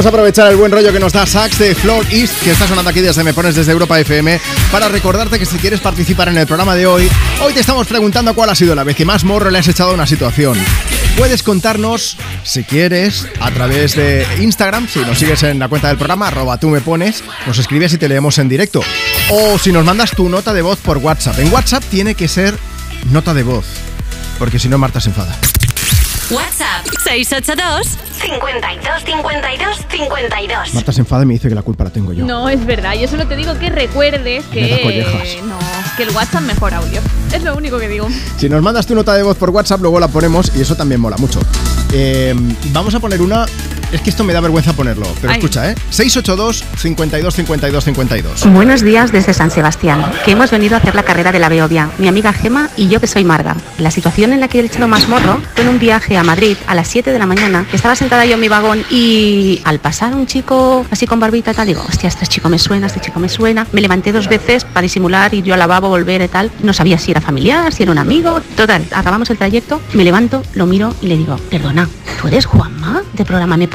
Vamos a aprovechar el buen rollo que nos da Sax de Floor East, que está sonando aquí desde Me Pones desde Europa FM, para recordarte que si quieres participar en el programa de hoy, hoy te estamos preguntando cuál ha sido la vez que más morro le has echado a una situación. Puedes contarnos, si quieres, a través de Instagram, si nos sigues en la cuenta del programa, arroba tú me pones, nos escribes y te leemos en directo. O si nos mandas tu nota de voz por WhatsApp. En WhatsApp tiene que ser nota de voz, porque si no Marta se enfada.
WhatsApp 682 52 52 52.
Marta se enfada y me dice que la culpa la tengo yo.
No, es verdad. Yo solo te digo que recuerdes
Me da
que. No, que el WhatsApp mejor audio. Es lo único que digo.
Si nos mandas tu nota de voz por WhatsApp, luego la ponemos y eso también mola mucho. Eh, vamos a poner una. Es que esto me da vergüenza ponerlo, pero
Ay.
escucha, ¿eh? 682 52 52 52.
Buenos días desde San Sebastián, que hemos venido a hacer la carrera de la Beovia, mi amiga Gema y yo que soy Marga. La situación en la que he echado más morro fue en un viaje a Madrid a las 7 de la mañana, que estaba sentada yo en mi vagón y al pasar un chico así con barbita y tal, digo, hostia, este chico me suena, este chico me suena. Me levanté dos veces para disimular, ir yo al lavabo, volver y tal. No sabía si era familiar, si era un amigo. Total, acabamos el trayecto, me levanto, lo miro y le digo, perdona, ¿tú eres Juanma de programa Me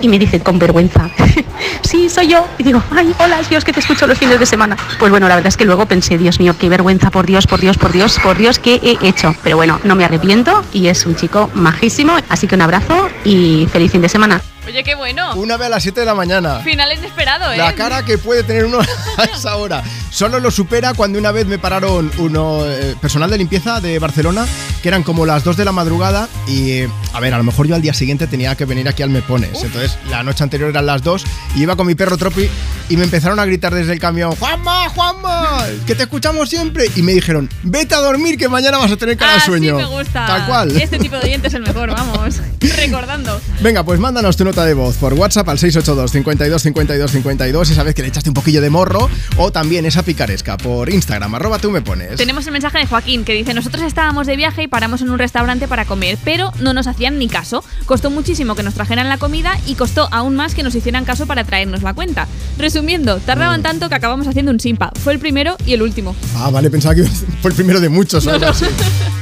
Y me dice con vergüenza, sí, soy yo. Y digo, ay, hola, Dios, que te escucho los fines de semana. Pues bueno, la verdad es que luego pensé, Dios mío, qué vergüenza, por Dios, por Dios, por Dios, por Dios, ¿qué he hecho? Pero bueno, no me arrepiento y es un chico majísimo. Así que un abrazo y feliz fin de semana.
Oye, qué bueno.
Una vez a las 7 de la mañana.
Final inesperado, ¿eh?
La cara que puede tener uno a esa hora. Solo lo supera cuando una vez me pararon uno eh, personal de limpieza de Barcelona, que eran como las 2 de la madrugada y a ver, a lo mejor yo al día siguiente tenía que venir aquí al Me Pones. Entonces, la noche anterior eran las 2 y iba con mi perro Tropi y me empezaron a gritar desde el camión, "Juanma, Juanma, que te escuchamos siempre." Y me dijeron, "Vete a dormir que mañana vas a tener cara de
Ah,
sueño."
sí me gusta.
Tal cual.
Este tipo de oyente es el mejor, vamos. Recordando.
Venga, pues mándanos tu nota de voz por WhatsApp al 682 52 52 52 esa vez que le echaste un poquillo de morro o también esa picaresca por Instagram, arroba tú me pones.
Tenemos el mensaje de Joaquín que dice, nosotros estábamos de viaje y paramos en un restaurante para comer, pero no nos hacían ni caso. Costó muchísimo que nos trajeran la comida y costó aún más que nos hicieran caso para traernos la cuenta. Resumiendo, tardaban tanto que acabamos haciendo un simpa. Fue el primero y el último.
Ah, vale, pensaba que fue el primero de muchos.
No, no.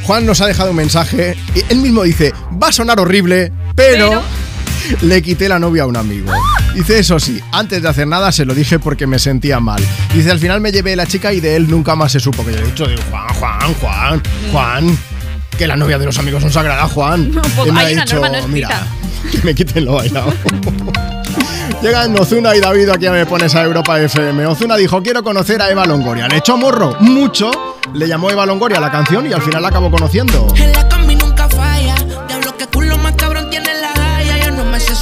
Juan nos ha dejado un mensaje y él mismo dice, va a sonar horrible, pero... Le quité la novia a un amigo. Dice, eso sí, antes de hacer nada se lo dije porque me sentía mal. Dice, al final me llevé la chica y de él nunca más se supo que yo he dicho, digo, Juan, Juan, Juan, Juan, que la novia de los amigos son sagrada, Juan.
Poco-
Él me ha
hay una
dicho,
norma no
mira, que me quiten lo bailado. Llegan Ozuna y David, aquí me pones a Europa FM. Ozuna dijo, quiero conocer a Eva Longoria. Le echó morro mucho, le llamó Eva Longoria a la canción y al final la acabó conociendo.
En la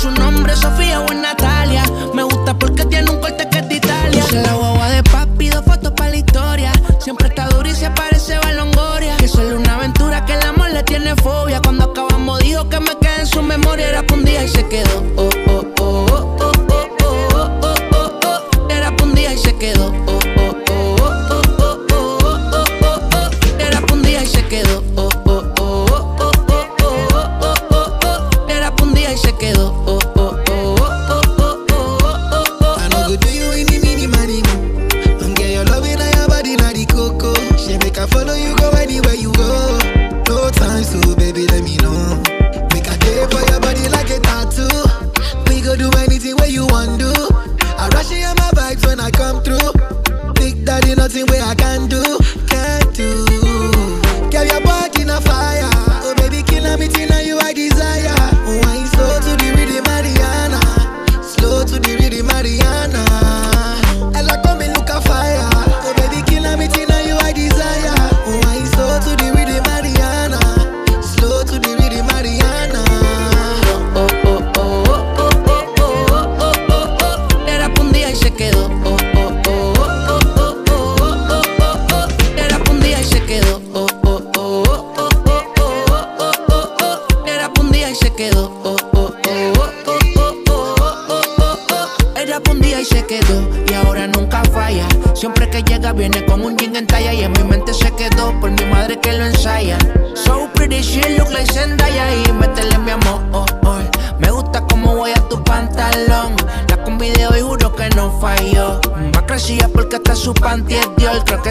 su nombre, Sofía o Natalia. Me gusta porque tiene un corte que es de Italia. Es la guagua de papi, dos fotos para la historia. Siempre está dura y se parece a Longoria. Que solo una aventura que el amor le tiene fobia. Cuando acabamos dijo que me quedé en su memoria. Era pa' un día y se quedó. Oh, oh,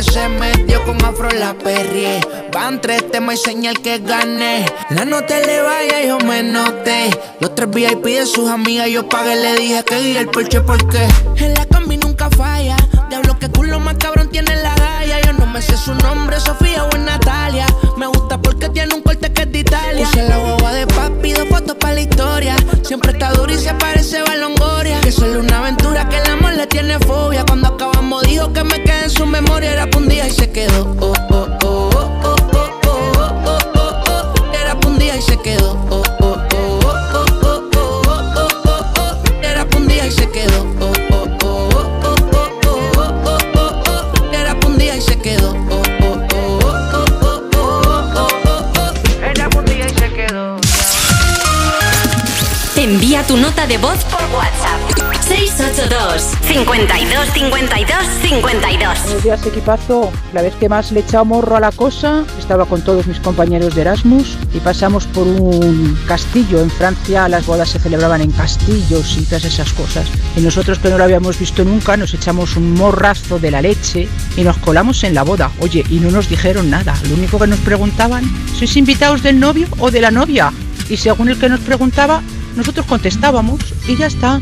se metió con afro la perrie. Van tres temas y señal que gané. La nota le vaya, yo me noté. Los tres VIP de sus amigas yo pagué. Le dije que guía el porche porque en la combi nunca falla. Diablo que culo más cabrón tiene la galla. Yo no me sé su nombre, Sofía o Natalia. Me gusta porque tiene un corte que es de Italia. Puse la guagua de papi, dos fotos para la historia. Siempre está dura y se parece a. Que solo una aventura que el amor le tiene fobia memoria era un día y se quedó. Oh, oh, oh, oh, oh, oh, oh, oh, oh, oh, oh. Era un día y se quedó. Oh, oh, oh, oh, oh, oh, oh, oh, oh, oh, oh. Era un día y se quedó. Oh, oh, oh, oh, oh, oh, oh, oh, oh, oh, oh. Era un día y se quedó. Oh, oh, oh, oh, oh, oh, oh, Era un día y se quedó.
Te envía tu nota de voz por 682 52 52 52.
Buenos días, equipazo. La vez que más le he echado morro a la cosa, estaba con todos mis compañeros de Erasmus y pasamos por un castillo. En Francia las bodas se celebraban en castillos y todas esas cosas. Y nosotros que no lo habíamos visto nunca, nos echamos un morrazo de la leche y nos colamos en la boda. Oye, y no nos dijeron nada. Lo único que nos preguntaban, ¿sois invitados del novio o de la novia? Y según el que nos preguntaba, nosotros contestábamos y ya está.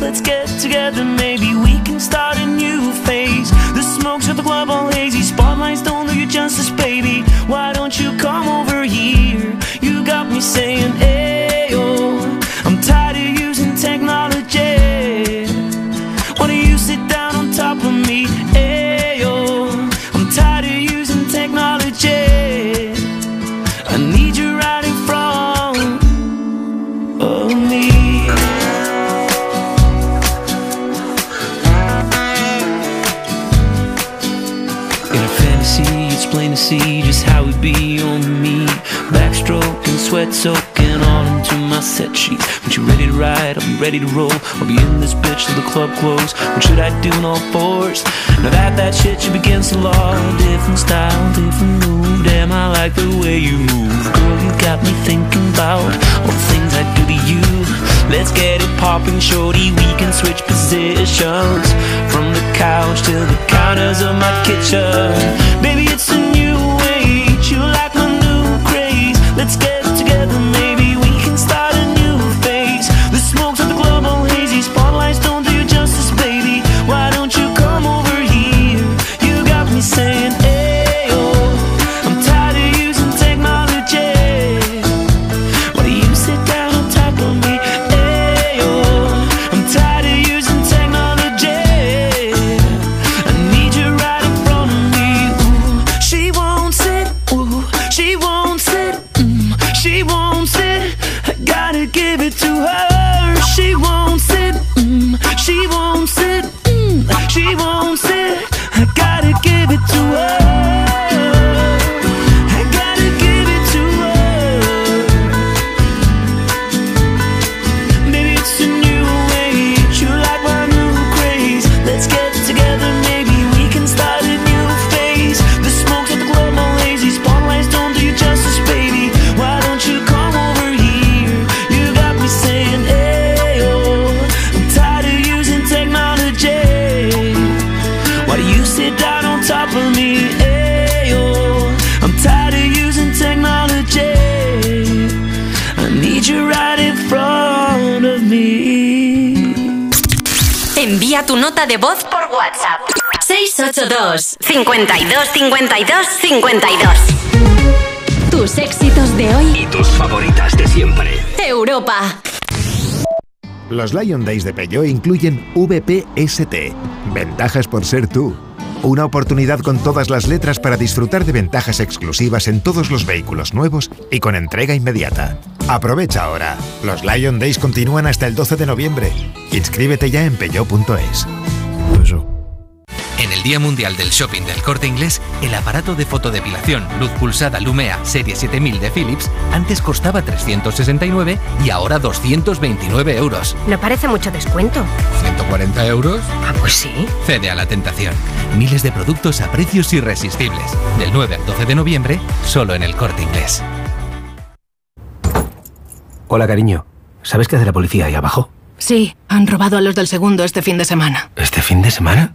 Let's get together, maybe we can start a new phase. The smokes at the club all hazy. Spotlights don't do you justice, baby. Why don't you come over here? You got me saying, Ayo. Backstroke soaking all into my set sheets. When you ready to ride, I'll be ready to roll. I'll be in this bitch till the club close. What should I do in all fours? Now that that shit you against the law. Different style, different move. Damn, I like the way you move. Girl, you got me thinking about all the things I do to you. Let's get it popping, shorty. We can switch positions from the couch to the counters of my kitchen. Baby, it's a new
WhatsApp. 682 52 52 52 Tus éxitos de hoy.
Y tus favoritas de siempre.
Europa.
Los Lion Days de Peugeot incluyen VPST, ventajas por ser tú. Una oportunidad con todas las letras para disfrutar de ventajas exclusivas en todos los vehículos nuevos y con entrega inmediata. Aprovecha ahora. Los Lion Days continúan hasta el 12 de noviembre. Inscríbete ya en peugeot.es.
El Día Mundial del Shopping del Corte Inglés, el aparato de fotodepilación luz pulsada Lumea Serie 7000 de Philips antes costaba 369 y ahora 229 euros.
¿No parece mucho descuento?
¿140 euros?
Ah, pues sí.
Cede a la tentación. Miles de productos a precios irresistibles. Del 9 al 12 de noviembre, solo en el Corte Inglés.
Hola, cariño. ¿Sabes qué hace la policía ahí abajo?
Sí, han robado a los del segundo este fin de semana.
¿Este fin de semana?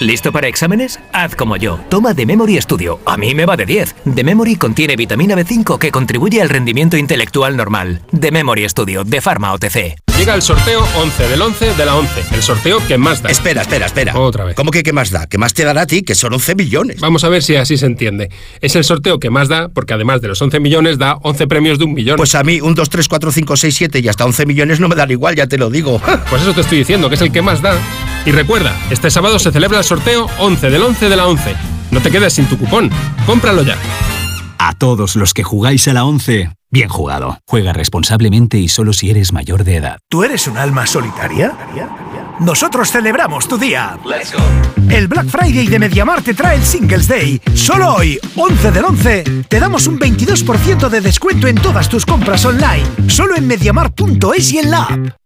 ¿Listo para exámenes? Haz como yo. Toma The Memory Studio. A mí me va de 10. The Memory contiene vitamina B5 que contribuye al rendimiento intelectual normal. The Memory Studio de Pharma OTC.
Llega el sorteo 11 del 11 de la 11. El sorteo que más da.
Espera, espera, espera.
Otra vez.
¿Cómo que qué más da? ¿Qué más te dará a ti? Que son 11 millones.
Vamos a ver si así se entiende. Es el sorteo que más da porque además de los 11 millones da 11 premios de un millón.
Pues a mí un 2, 3, 4, 5, 6, 7 y hasta 11 millones no me dan igual, ya te lo digo.
Pues eso te estoy diciendo, que es el que más da. Y recuerda, este sábado se celebra el sorteo 11 del 11 de la 11. No te quedes sin tu cupón. Cómpralo ya.
A todos los que jugáis a la 11, bien jugado. Juega responsablemente y solo si eres mayor de edad.
¿Tú eres un alma solitaria? Nosotros celebramos tu día. El Black Friday de Mediamar te trae el Singles Day. Solo hoy, 11 del 11, te damos un 22% de descuento en todas tus compras online. Solo en mediamar.es y en la app.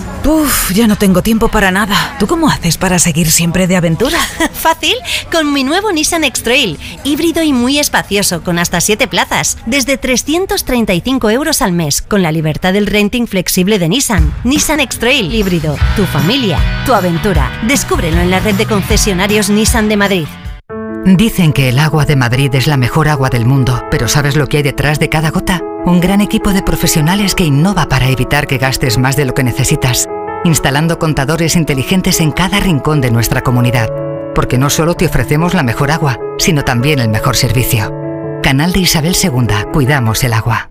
Uf, ya no tengo tiempo para nada. ¿Tú cómo haces para seguir siempre de aventura?
Fácil, con mi nuevo Nissan X-Trail, híbrido y muy espacioso, con hasta 7 plazas, desde 335 euros al mes, con la libertad del renting flexible de Nissan. Nissan X-Trail híbrido, tu familia, tu aventura. Descúbrelo en la red de concesionarios Nissan de Madrid.
Dicen que el agua de Madrid es la mejor agua del mundo, pero ¿sabes lo que hay detrás de cada gota? Un gran equipo de profesionales que innova para evitar que gastes más de lo que necesitas, instalando contadores inteligentes en cada rincón de nuestra comunidad porque no solo te ofrecemos la mejor agua, sino también el mejor servicio. Canal de Isabel II, cuidamos el agua.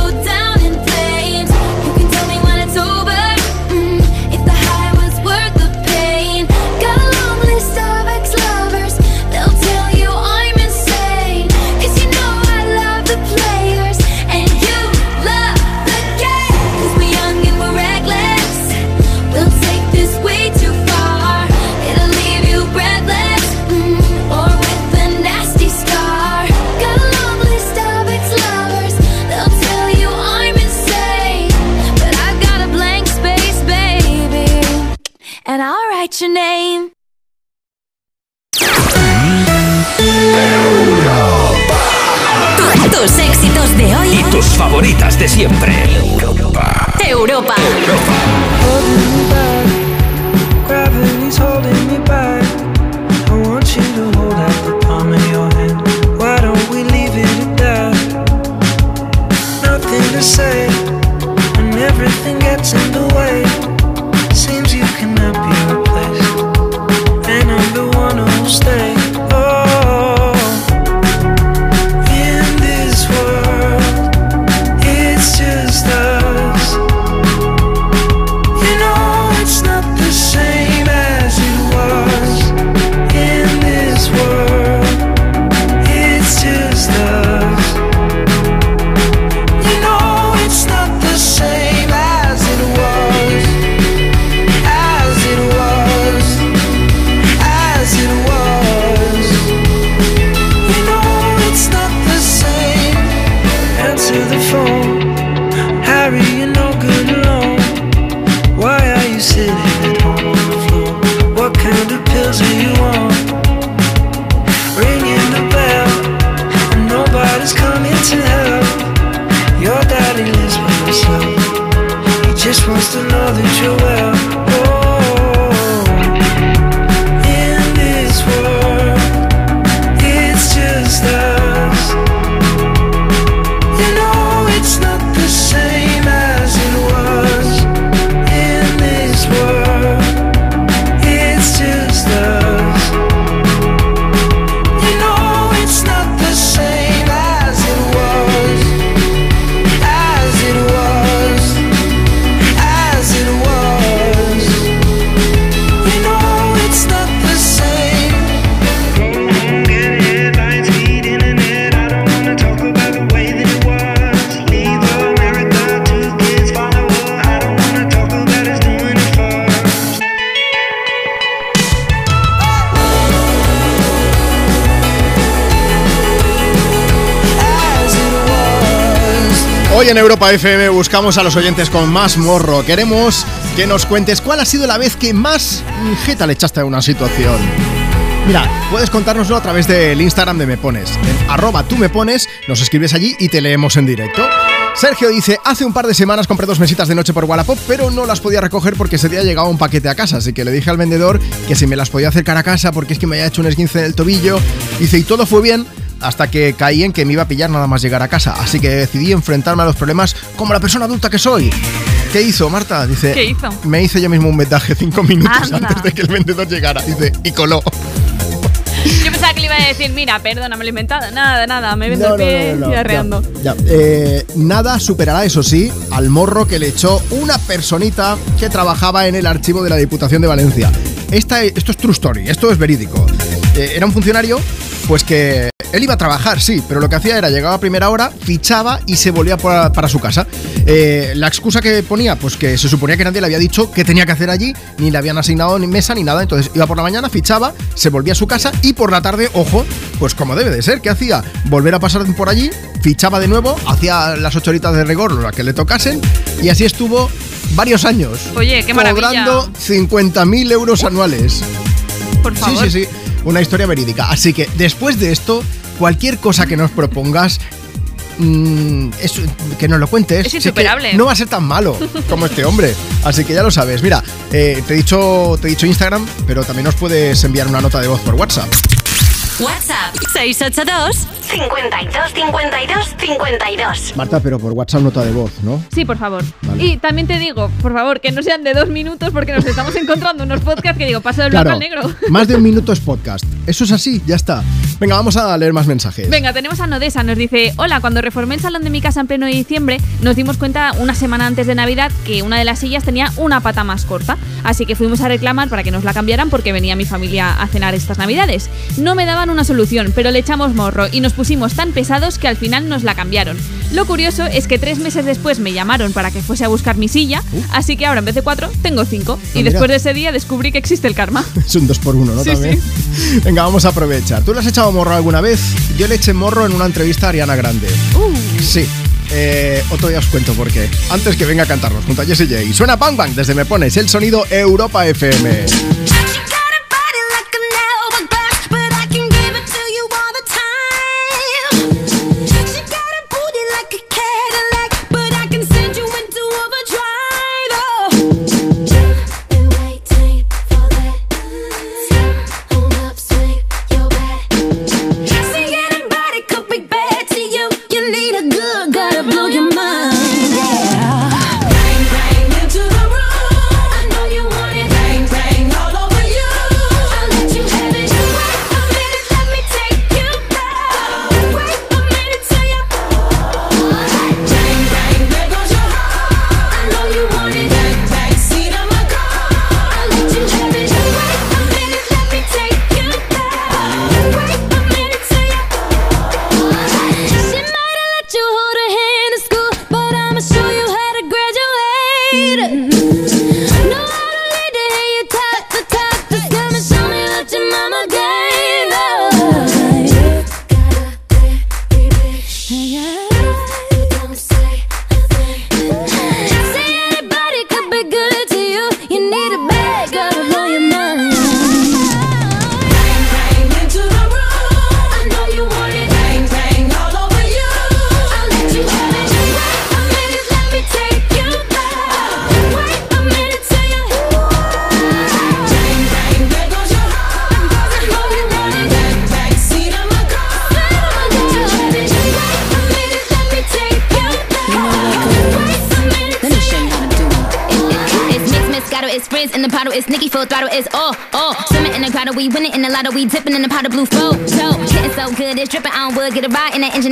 And I'll write your name.
Tus éxitos de hoy.
Y tus favoritas de siempre.
Europa.
Gravity's
en Europa FM buscamos a los oyentes con más morro. Queremos que nos cuentes cuál ha sido la vez que más jeta le echaste a una situación. Mira, puedes contárnoslo a través del Instagram de Me Pones. En arroba tú me pones, nos escribes allí y te leemos en directo. Sergio dice, hace un par de semanas compré dos mesitas de noche por Wallapop, pero no las podía recoger porque ese día llegaba un paquete a casa, así que le dije al vendedor que si me las podía acercar a casa porque es que me había hecho un esguince en el tobillo. Dice, y todo fue bien hasta que caí en que me iba a pillar nada más llegar a casa, así que decidí enfrentarme a los problemas como la persona adulta que soy. ¿Qué hizo, Marta? Dice,
¿Qué hizo?
me hice yo mismo un vendaje cinco minutos
Anda.
antes de que el vendedor llegara. Dice, y coló.
Yo pensaba que le iba a decir, mira, perdona, me lo he inventado. Nada, nada, me vendo
No,
el pie
no, no,
y arreando.
Ya, eh, nada superará, eso sí, al morro que le echó una personita que trabajaba en el archivo de la Diputación de Valencia. Esta, esto es true story, esto es verídico. Eh, era un funcionario, pues que él iba a trabajar, sí, pero lo que hacía era llegaba a primera hora, fichaba y se volvía para, para su casa. Eh, la excusa que ponía, pues que se suponía que nadie le había dicho qué tenía que hacer allí, ni le habían asignado ni mesa ni nada. Entonces iba por la mañana, fichaba, se volvía a su casa y por la tarde, ojo, pues como debe de ser, ¿qué hacía? Volver a pasar por allí, fichaba de nuevo, hacía las ocho horitas de rigor, las que le tocasen, y así estuvo varios años.
Oye, qué maravilla.
Cobrando 50.000 euros anuales.
Por favor.
Sí, sí, sí. Una historia verídica. Así que después de esto, cualquier cosa que nos propongas, mm, es- que nos lo cuentes.
Es insuperable.
no va a ser tan malo como este hombre. Así que ya lo sabes. Mira, eh, te, he dicho, te he dicho Instagram, pero también nos puedes enviar una nota de voz por WhatsApp.
WhatsApp 682 52 52 52.
Marta, pero por WhatsApp nota de voz, ¿no?
Sí, por favor.
Vale.
Y también te digo, por favor, que no sean de dos minutos porque nos estamos encontrando unos podcasts que digo, paso del blanco
Claro,
al negro.
más de un minuto es podcast. Eso es así, ya está. Venga, vamos a leer más mensajes.
Venga, tenemos a Nodesa, nos dice, hola, cuando reformé el salón de mi casa en pleno diciembre, nos dimos cuenta una semana antes de Navidad que una de las sillas tenía una pata más corta, así que fuimos a reclamar para que nos la cambiaran porque venía mi familia a cenar estas Navidades. No me daban una solución, pero le echamos morro y nos pusimos tan pesados que al final nos la cambiaron. Lo curioso es que tres meses después me llamaron para que fuese a buscar mi silla, así que ahora en vez de cuatro, tengo cinco. y
mira.
después de ese día descubrí que existe el karma.
Es un 2 por 1 ¿no?
Sí,
También. Venga, vamos a aprovechar. ¿Tú le has echado morro alguna vez? Yo le eché morro en una entrevista a Ariana Grande. Sí. Eh, otro día os cuento por qué. Antes que venga a cantarnos junto a Jessie J. Suena Bang Bang desde Me Pones, el sonido Europa FM.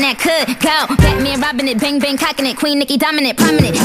That could
go. Batman robbing it, bang bang cocking it, Queen Nicki dominant, prominent.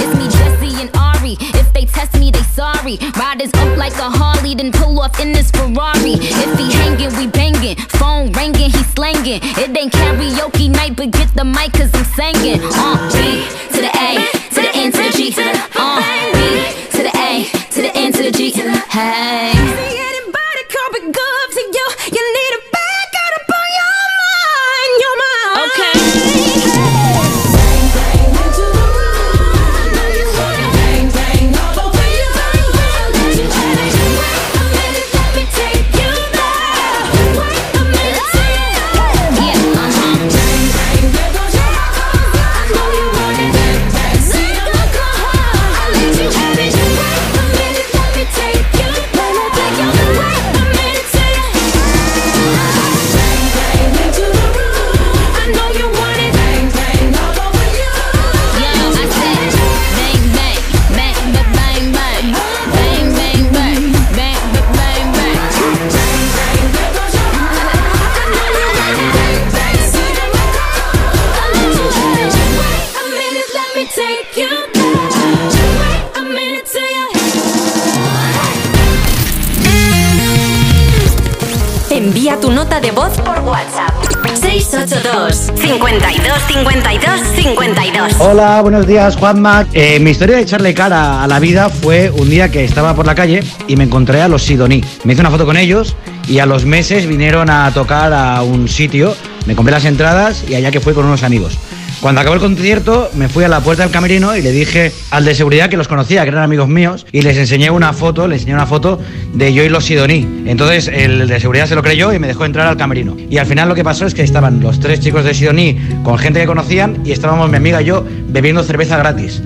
Buenos días, Juanma. Eh, mi historia de echarle cara a la vida fue un día que estaba por la calle y me encontré a los Sidoní. Me hice una foto con ellos y a los meses vinieron a tocar a un sitio. Me compré las entradas y allá que fui con unos amigos. Cuando acabó el concierto, me fui a la puerta del camerino y le dije al de seguridad que los conocía, que eran amigos míos, y les enseñé una foto, le enseñé una foto de yo y los Sidoní. Entonces el de seguridad se lo creyó y me dejó entrar al camerino. Y al final lo que pasó es que estaban los tres chicos de Sidoní con gente que conocían y estábamos mi amiga y yo bebiendo cerveza gratis.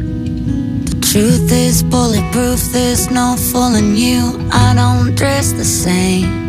Truth is bulletproof, there's no fooling you. I don't dress the same.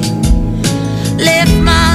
Left my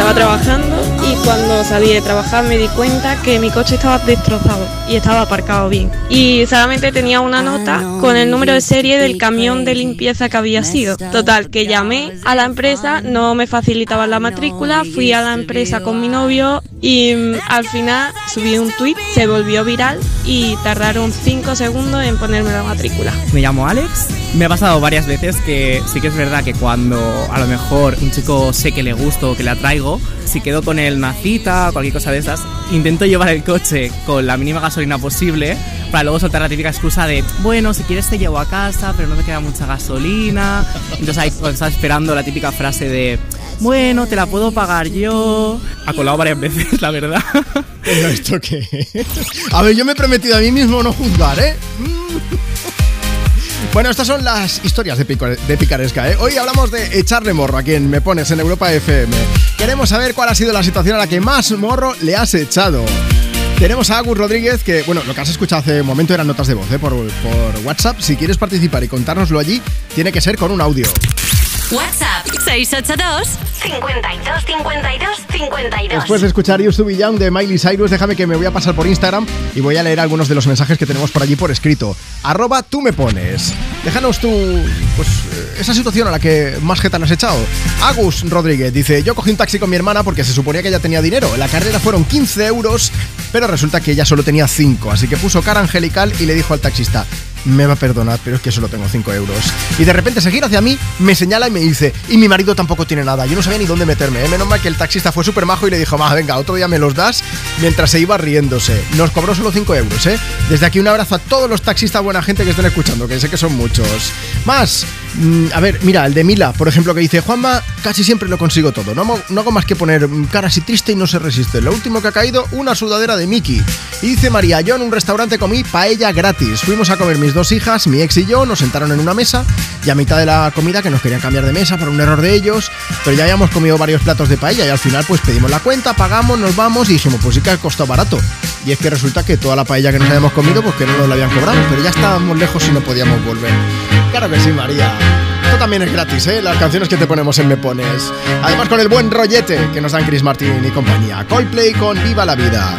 estaba trabajando y cuando salí de trabajar me di cuenta que mi coche estaba destrozado y estaba aparcado bien. Y solamente tenía una nota con el número de serie del camión de limpieza que había sido. Total, que llamé a la empresa, no me facilitaban la matrícula, fui a la empresa con mi novio y mm, al final subí un tweet, se volvió viral y tardaron 5 segundos en ponerme la matrícula.
Me llamo Alex. Me ha pasado varias veces que sí que es verdad que cuando a lo mejor un chico sé que le gusto o que le atraigo, si quedo con él una cita cualquier cosa de esas, intento llevar el coche con la mínima gasolina posible para luego soltar la típica excusa de, bueno, si quieres te llevo a casa, pero no me queda mucha gasolina. Entonces ahí estás esperando la típica frase de, bueno, te la puedo pagar yo. Ha colado varias veces, la verdad.
¿Pero esto qué? A ver, yo me he prometido a mí mismo no juzgar, ¿eh? Bueno, estas son las historias de, picaresca, ¿eh? Hoy hablamos de echarle morro a quien me pones en Europa FM. Queremos saber cuál ha sido la situación a la que más morro le has echado. Tenemos a Agus Rodríguez, que, bueno, lo que has escuchado hace un momento eran notas de voz, ¿eh? Por, por WhatsApp. Si quieres participar y contárnoslo allí, tiene que ser con un audio.
WhatsApp 682 52 52 52.
Después de escuchar You Be Young de Miley Cyrus, déjame que me voy a pasar por Instagram y voy a leer algunos de los mensajes que tenemos por allí por escrito. Arroba tú me pones. Déjanos tú, pues, eh, esa situación a la que más jeta has echado. Agus Rodríguez dice, yo cogí un taxi con mi hermana porque se suponía que ella tenía dinero. En la carrera fueron 15 euros, pero resulta que ella solo tenía 5. Así que puso cara angelical y le dijo al taxista, me va a perdonar, pero es que solo tengo 5 euros. Y de repente se gira hacia mí, me señala y me dice, y mi marido tampoco tiene nada. Yo no sabía ni dónde meterme, ¿eh? menos mal que el taxista fue súper majo y le dijo, más venga, otro día me los das, mientras se iba riéndose. Nos cobró solo 5 euros, ¿eh? Desde aquí un abrazo a todos los taxistas buena gente que estén escuchando, que sé que son muchos. Más, mm, a ver, mira, el de Mila, por ejemplo, que dice, Juanma, casi siempre lo consigo todo. No, no hago más que poner mm, cara así triste y no se resiste. Lo último que ha caído, una sudadera de Mickey. Y dice María, yo en un restaurante comí paella gratis. Fuimos a comer mis dos hijas, mi ex y yo, nos sentaron en una mesa y a mitad de la comida que nos querían cambiar de mesa por un error de ellos, pero ya habíamos comido varios platos de paella y al final pues pedimos la cuenta, pagamos, nos vamos y dijimos, pues sí que ha costado barato. Y es que resulta que toda la paella que nos habíamos comido pues que no nos la habían cobrado, pero ya estábamos lejos y no podíamos volver. Claro que sí, María. Esto también es gratis, ¿eh? Las canciones que te ponemos en Me Pones. Además con el buen rollete que nos dan Chris Martin y compañía. Coldplay con Viva la Vida.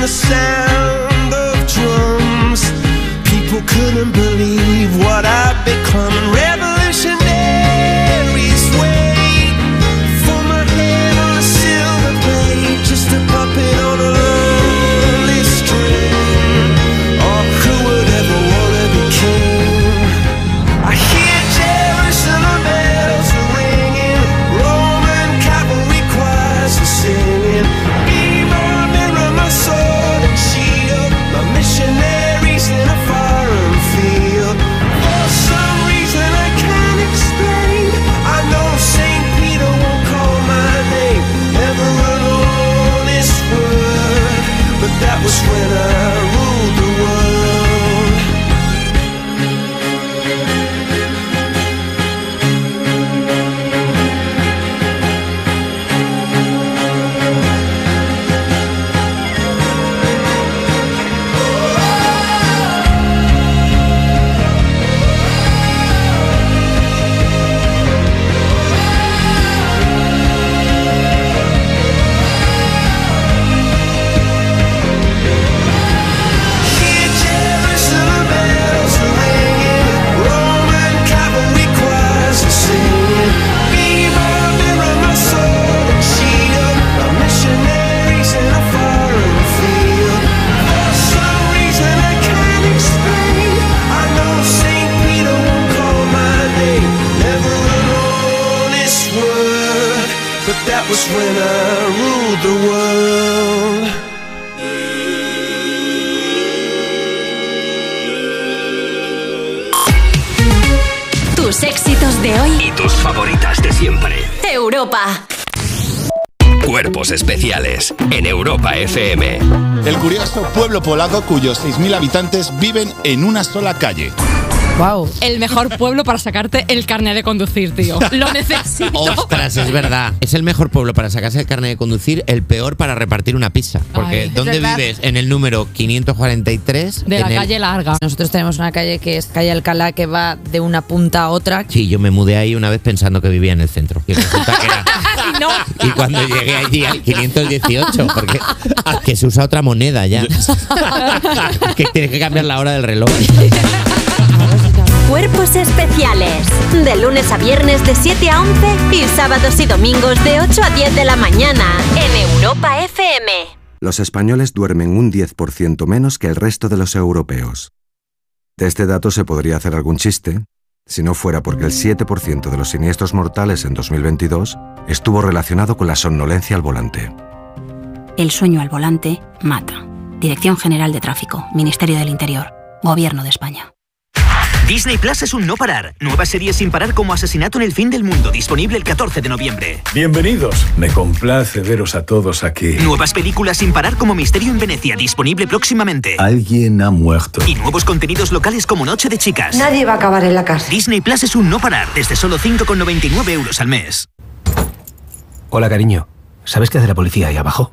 the sound of drums. People couldn't believe
pueblo polaco cuyos 6.000 habitantes viven en una sola calle.
Wow. El mejor pueblo para sacarte el carnet de conducir, tío. Lo necesito.
Ostras, es verdad. Es el mejor pueblo para sacarse el carnet de conducir, el peor para repartir una pizza. Porque
Ay,
¿dónde
verdad.
vives? En el número 543.
De la
el-
calle larga.
Nosotros tenemos una calle que es calle Alcalá que va de una punta a otra.
Sí, yo me mudé ahí una vez pensando que vivía en el centro. Y resulta que era.
no.
Y cuando llegué allí al 518, porque que se usa otra moneda ya. que tienes que cambiar la hora del reloj.
Cuerpos especiales. De lunes a viernes de 7 a 11 y sábados y domingos de 8 a 10 de la mañana en Europa FM.
Los españoles duermen un 10% menos que el resto de los europeos. De este dato se podría hacer algún chiste, si no fuera porque el 7% de los siniestros mortales en 2022 estuvo relacionado con la somnolencia al volante.
El sueño al volante mata. Dirección General de Tráfico, Ministerio del Interior, Gobierno de España.
Disney Plus es un no parar. Nueva serie sin parar como Asesinato en el Fin del Mundo, disponible el 14 de noviembre.
Bienvenidos. Me complace veros a todos aquí.
Nuevas películas sin parar como Misterio en Venecia, disponible próximamente.
Alguien ha muerto.
Y nuevos contenidos locales como Noche de Chicas.
Nadie va a acabar en la cárcel.
Disney Plus es un no parar, desde solo 5,99 euros al mes.
Hola, cariño. ¿Sabes qué hace la policía ahí abajo?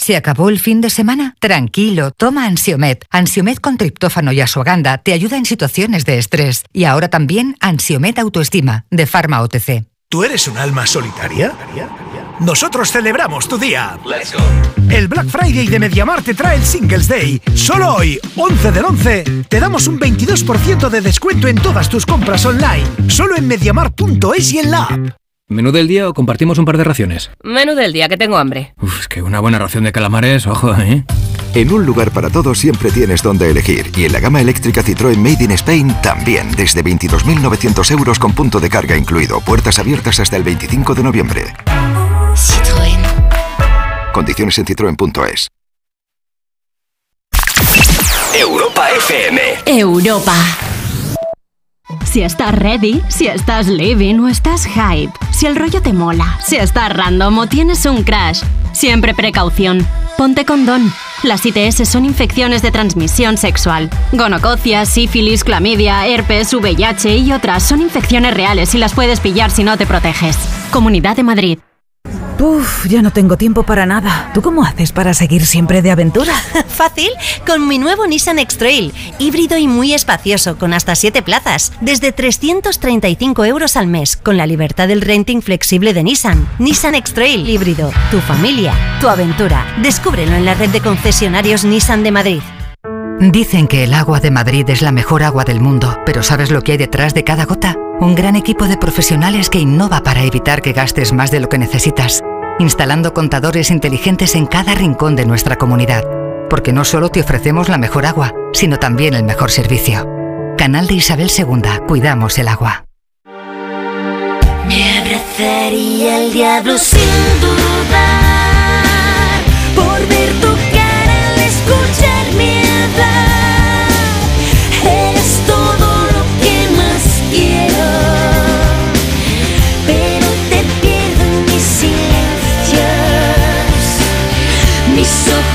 ¿Se acabó el fin de semana? Tranquilo, toma Ansiomet. Ansiomet con triptófano y asuaganda te ayuda en situaciones de estrés. Y ahora también Ansiomet Autoestima, de Pharma OTC.
¿Tú eres un alma solitaria? Nosotros celebramos tu día. El Black Friday de Mediamar te trae el Singles Day. Solo hoy, 11 del 11, te damos un 22% de descuento en todas tus compras online. Solo en mediamar.es y en la app.
¿Menú del día o compartimos un par de raciones?
Menú del día, que tengo hambre.
Uf, es que una buena ración de calamares, ojo, ¿eh?
En un lugar para todos siempre tienes donde elegir y en la gama eléctrica Citroën Made in Spain también, desde 22.900 euros con punto de carga incluido, puertas abiertas hasta el 25 de noviembre.
Citroën.
Condiciones en citroen.es.
Europa FM.
Europa. Si estás ready, si estás living o estás hype, si el rollo te mola, si estás random o tienes un crash, siempre precaución. Ponte condón. Las ITS son infecciones de transmisión sexual. Gonococia, sífilis, clamidia, herpes, VIH y otras son infecciones reales y las puedes pillar si no te proteges. Comunidad de Madrid.
Uf, ya no tengo tiempo para nada. ¿Tú cómo haces para seguir siempre de aventura?
Fácil, con mi nuevo Nissan X-Trail, híbrido y muy espacioso, con hasta 7 plazas, desde 335 euros al mes, con la libertad del renting flexible de Nissan. Nissan X-Trail híbrido, tu familia, tu aventura. Descúbrelo en la red de concesionarios Nissan de Madrid.
Dicen que el agua de Madrid es la mejor agua del mundo, pero ¿sabes lo que hay detrás de cada gota? Un gran equipo de profesionales que innova para evitar que gastes más de lo que necesitas, instalando contadores inteligentes en cada rincón de nuestra comunidad, porque no solo te ofrecemos la mejor agua, sino también el mejor servicio. Canal de Isabel II, cuidamos el agua.
Me abrazaría el diablo sin dudar por ver tu cara escucharme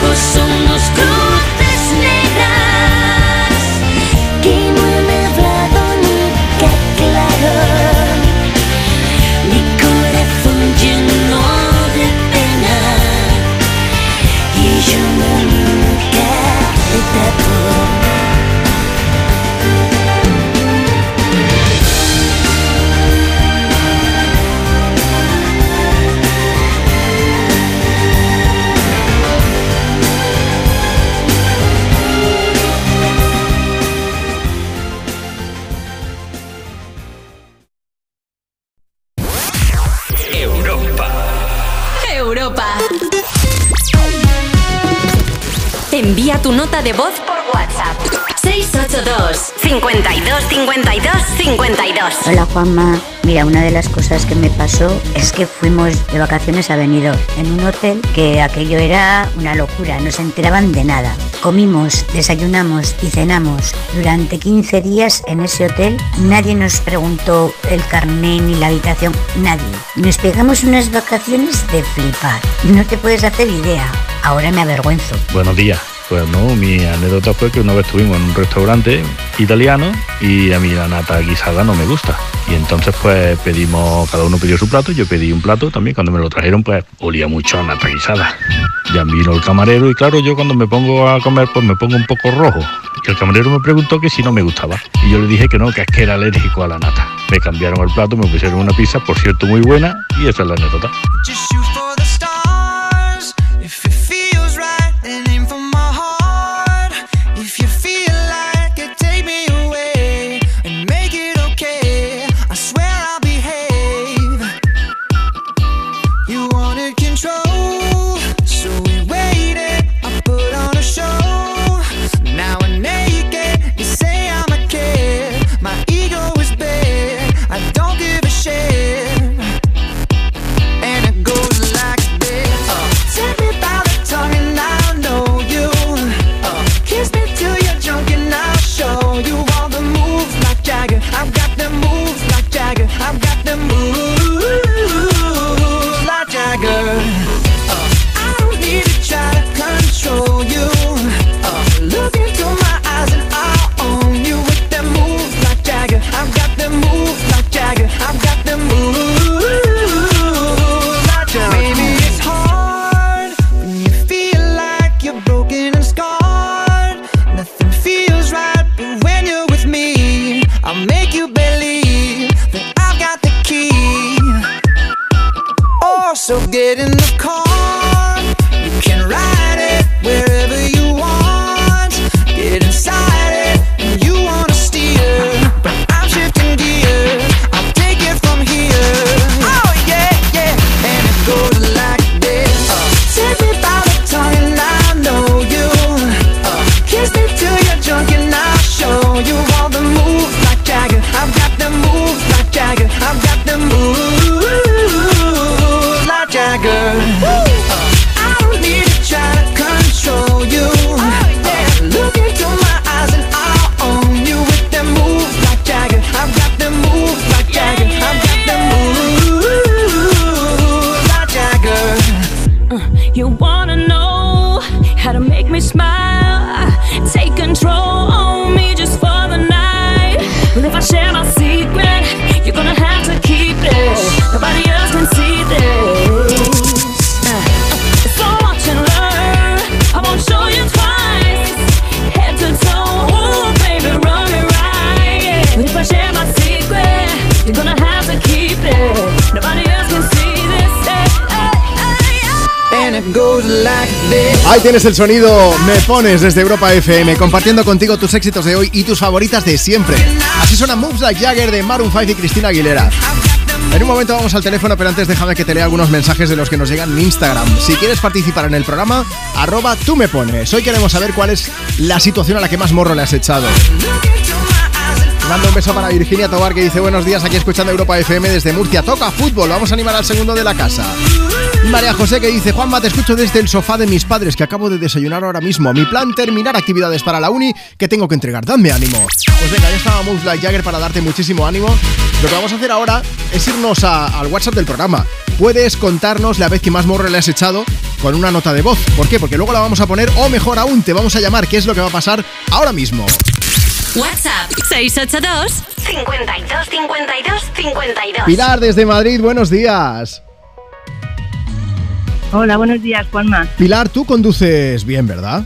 Mis ojos son
Envía tu nota de voz por WhatsApp. 682 52 52 52.
Hola Juanma, mira, una de las cosas que me pasó es que fuimos de vacaciones a Benidorm en un hotel que aquello era una locura, no se enteraban de nada. Comimos, desayunamos y cenamos durante 15 días en ese hotel. Nadie nos preguntó el carné ni la habitación, nadie. Nos pegamos unas vacaciones de flipar. No te puedes hacer idea. Ahora me avergüenzo.
Buenos días. Pues no, mi anécdota fue que una vez estuvimos en un restaurante italiano y a mí la nata guisada no me gusta. Y entonces pues pedimos, cada uno pidió su plato, yo pedí un plato también, cuando me lo trajeron pues olía mucho a nata guisada. Ya vino el camarero y claro, yo cuando me pongo a comer pues me pongo un poco rojo. Y el camarero me preguntó que si no me gustaba. Y yo le dije que no, que es que era alérgico a la nata. Me cambiaron el plato, me pusieron una pizza, por cierto muy buena, y esa es la anécdota.
Ahí tienes el sonido Me Pones desde Europa FM, compartiendo contigo tus éxitos de hoy y tus favoritas de siempre. Así suena Moves Like Jagger de Maroon 5 y Cristina Aguilera. En un momento vamos al teléfono, pero antes déjame que te lea algunos mensajes de los que nos llegan en Instagram. Si quieres participar en el programa, arroba tú me pones. Hoy queremos saber cuál es la situación a la que más morro le has echado. Mando un beso para Virginia Tobar que dice buenos días aquí escuchando Europa FM desde Murcia. Toca fútbol, vamos a animar al segundo de la casa. María José que dice Juanma te escucho desde el sofá de mis padres que acabo de desayunar ahora mismo. Mi plan terminar actividades para la uni que tengo que entregar. Dame ánimo. Pues venga, ya estaba Moves Like Jagger para darte muchísimo ánimo. Lo que vamos a hacer ahora es irnos a- al WhatsApp del programa. Puedes contarnos la vez que más morro le has echado con una nota de voz. ¿Por qué? Porque luego la vamos a poner o mejor aún te vamos a llamar, qué es lo que va a pasar ahora mismo.
WhatsApp 682 52 52 52.
Pilar desde Madrid, buenos días.
Hola, buenos días, Juanma.
Pilar, tú conduces bien, ¿verdad?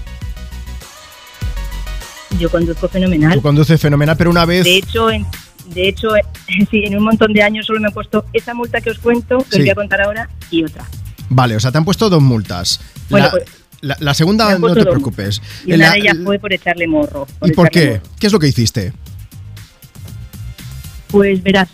Yo conduzco fenomenal.
Tú conduces fenomenal, pero una vez...
De hecho, en, de hecho, sí, en un montón de años solo me he puesto esa multa que os cuento, que
Sí.
os voy a contar ahora, y otra.
Vale, o sea, te han puesto dos multas.
Bueno,
la,
pues,
la- segunda no te
dos
preocupes.
Y una
la-
de ellas fue por echarle morro.
¿Y por qué?
morro.
¿Qué es lo que hiciste?
Pues verás,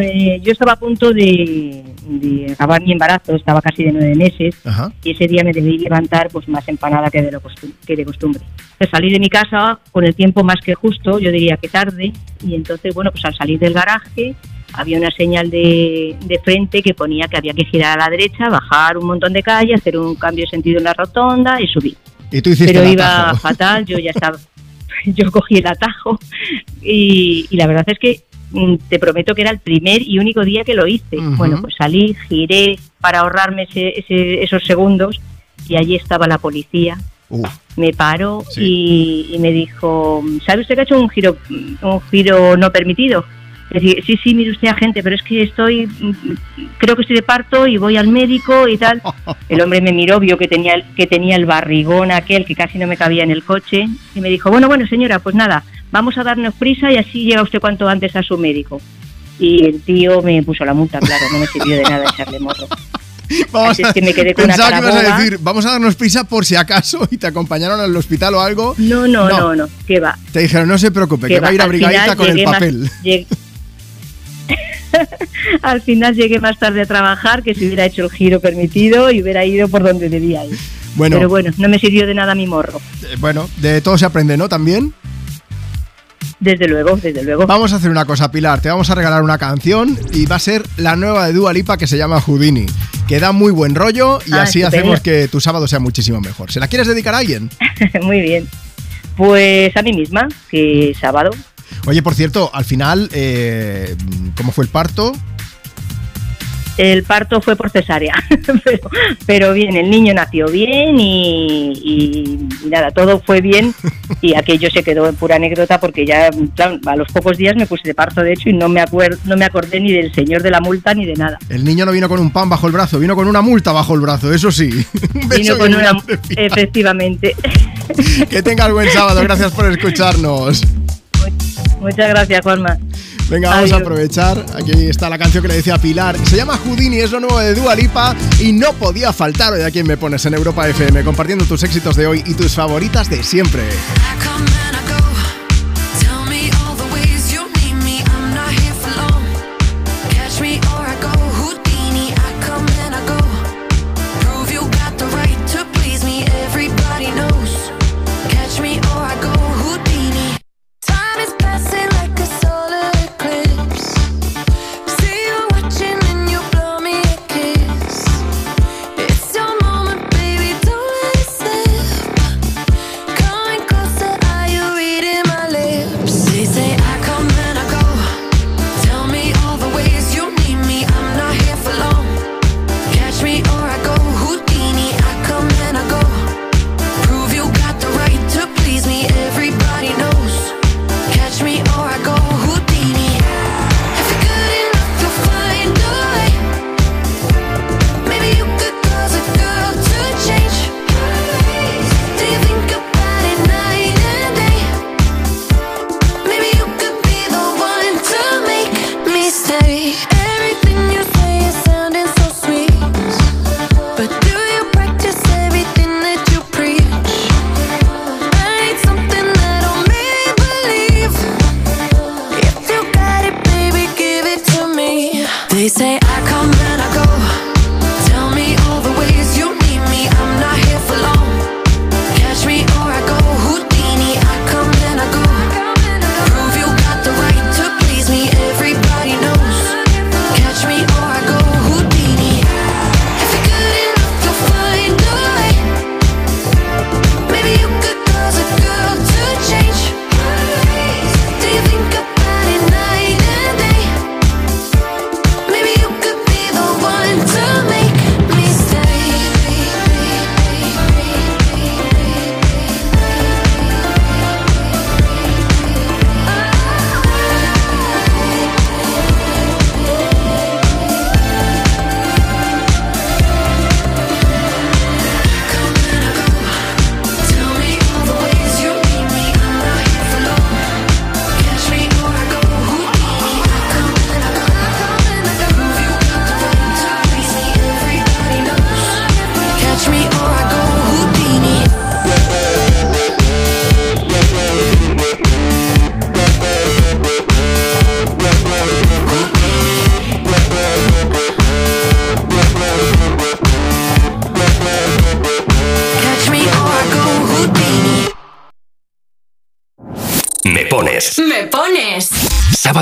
eh, yo estaba a punto de, de acabar mi embarazo, estaba casi de nueve meses,
Ajá.
y ese día me debí levantar pues más empanada que de, lo costum- que de costumbre. Entonces, salí de mi casa con el tiempo más que justo, yo diría que tarde, y entonces, bueno, pues al salir del garaje había una señal de, de frente que ponía que había que girar a la derecha, bajar un montón de calle, hacer un cambio de sentido en la rotonda y subir.
Y tú hiciste
Pero iba fatal, yo ya estaba, yo cogí el atajo y, y la verdad es que te prometo que era el primer y único día que lo hice. Bueno, pues salí, giré para ahorrarme ese- ese- esos segundos y allí estaba la policía. Me paró y, y me dijo, ¿sabe usted que ha hecho un giro, un giro no permitido? Decir, sí, sí, mire usted, agente, pero es que estoy, mm, creo que estoy de parto y voy al médico y tal. El hombre me miró, vio que tenía, que tenía el barrigón aquel que casi no me cabía en el coche y me dijo, bueno, bueno, señora, pues nada, vamos a darnos prisa y así llega usted cuanto antes a su médico. Y el tío me puso la multa, claro, no me sirvió de nada echarle morro.
Vamos
Así es que me quedé con una
Pensaba
cara
que ibas a decir, vamos a darnos prisa por si acaso y te acompañaron al hospital o algo.
No, no, no, no, ¿qué va?
Te dijeron, no se preocupe,
¿Qué
que va a ir abrigadita con el
más-
papel.
llegué- Al final llegué más tarde a trabajar que si hubiera hecho el giro permitido y hubiera ido por donde debía ir.
Bueno.
Pero bueno, no me sirvió de nada mi morro.
Eh, Bueno, de todo se aprende, ¿no? También.
Desde luego, desde luego.
Vamos a hacer una cosa, Pilar. Te vamos a regalar una canción y va a ser la nueva de Dua Lipa que se llama Houdini. Que da muy buen rollo y
Ah,
así hacemos que tu sábado sea muchísimo mejor. ¿Se la quieres dedicar a alguien?
Muy bien. Pues a mí misma, que sábado.
Oye, por cierto, al final, eh, ¿cómo fue el parto?
El parto fue por cesárea, pero, pero bien, el niño nació bien y, y- y nada, todo fue bien y aquello se quedó en pura anécdota porque ya claro, a los pocos días me puse de parto de hecho y no me, acuer- no me acordé ni del señor de la multa ni de nada.
El niño no vino con un pan bajo el brazo, vino con una multa bajo el brazo, eso sí.
Vino con una, efectivamente.
Que tengas buen sábado, gracias por escucharnos.
Muchas gracias, Juanma.
Venga, vamos a aprovechar. Aquí está la canción que le decía Pilar. Se llama Houdini, es lo nuevo de Dua Lipa y no podía faltar hoy a quien me pones en Europa FM, compartiendo tus éxitos de hoy y tus favoritas de siempre.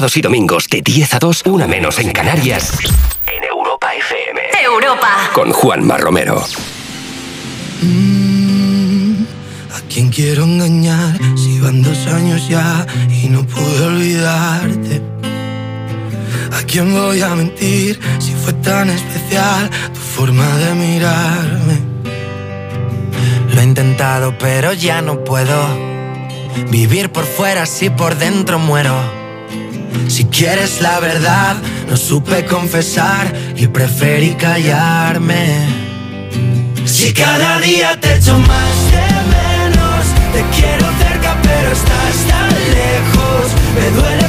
Sábados y domingos de 10 a 2, una menos en Canarias. En Europa FM.
Europa.
Con Juanma Romero.
Mm, ¿A quién quiero engañar si van dos años ya y no pude olvidarte? ¿A quién voy a mentir si fue tan especial tu forma de mirarme? Lo he intentado pero ya no puedo vivir por fuera si por dentro muero. Si quieres la verdad, no supe confesar y preferí callarme. Si cada día te echo más de menos, te quiero cerca pero estás tan lejos. Me duele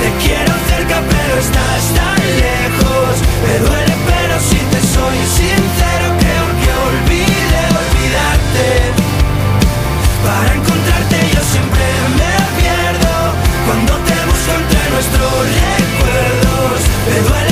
te quiero cerca pero estás tan lejos. Me duele pero si te soy sincero, creo que olvide olvidarte. Para encontrarte yo siempre me pierdo, cuando te busco entre nuestros recuerdos. Me duele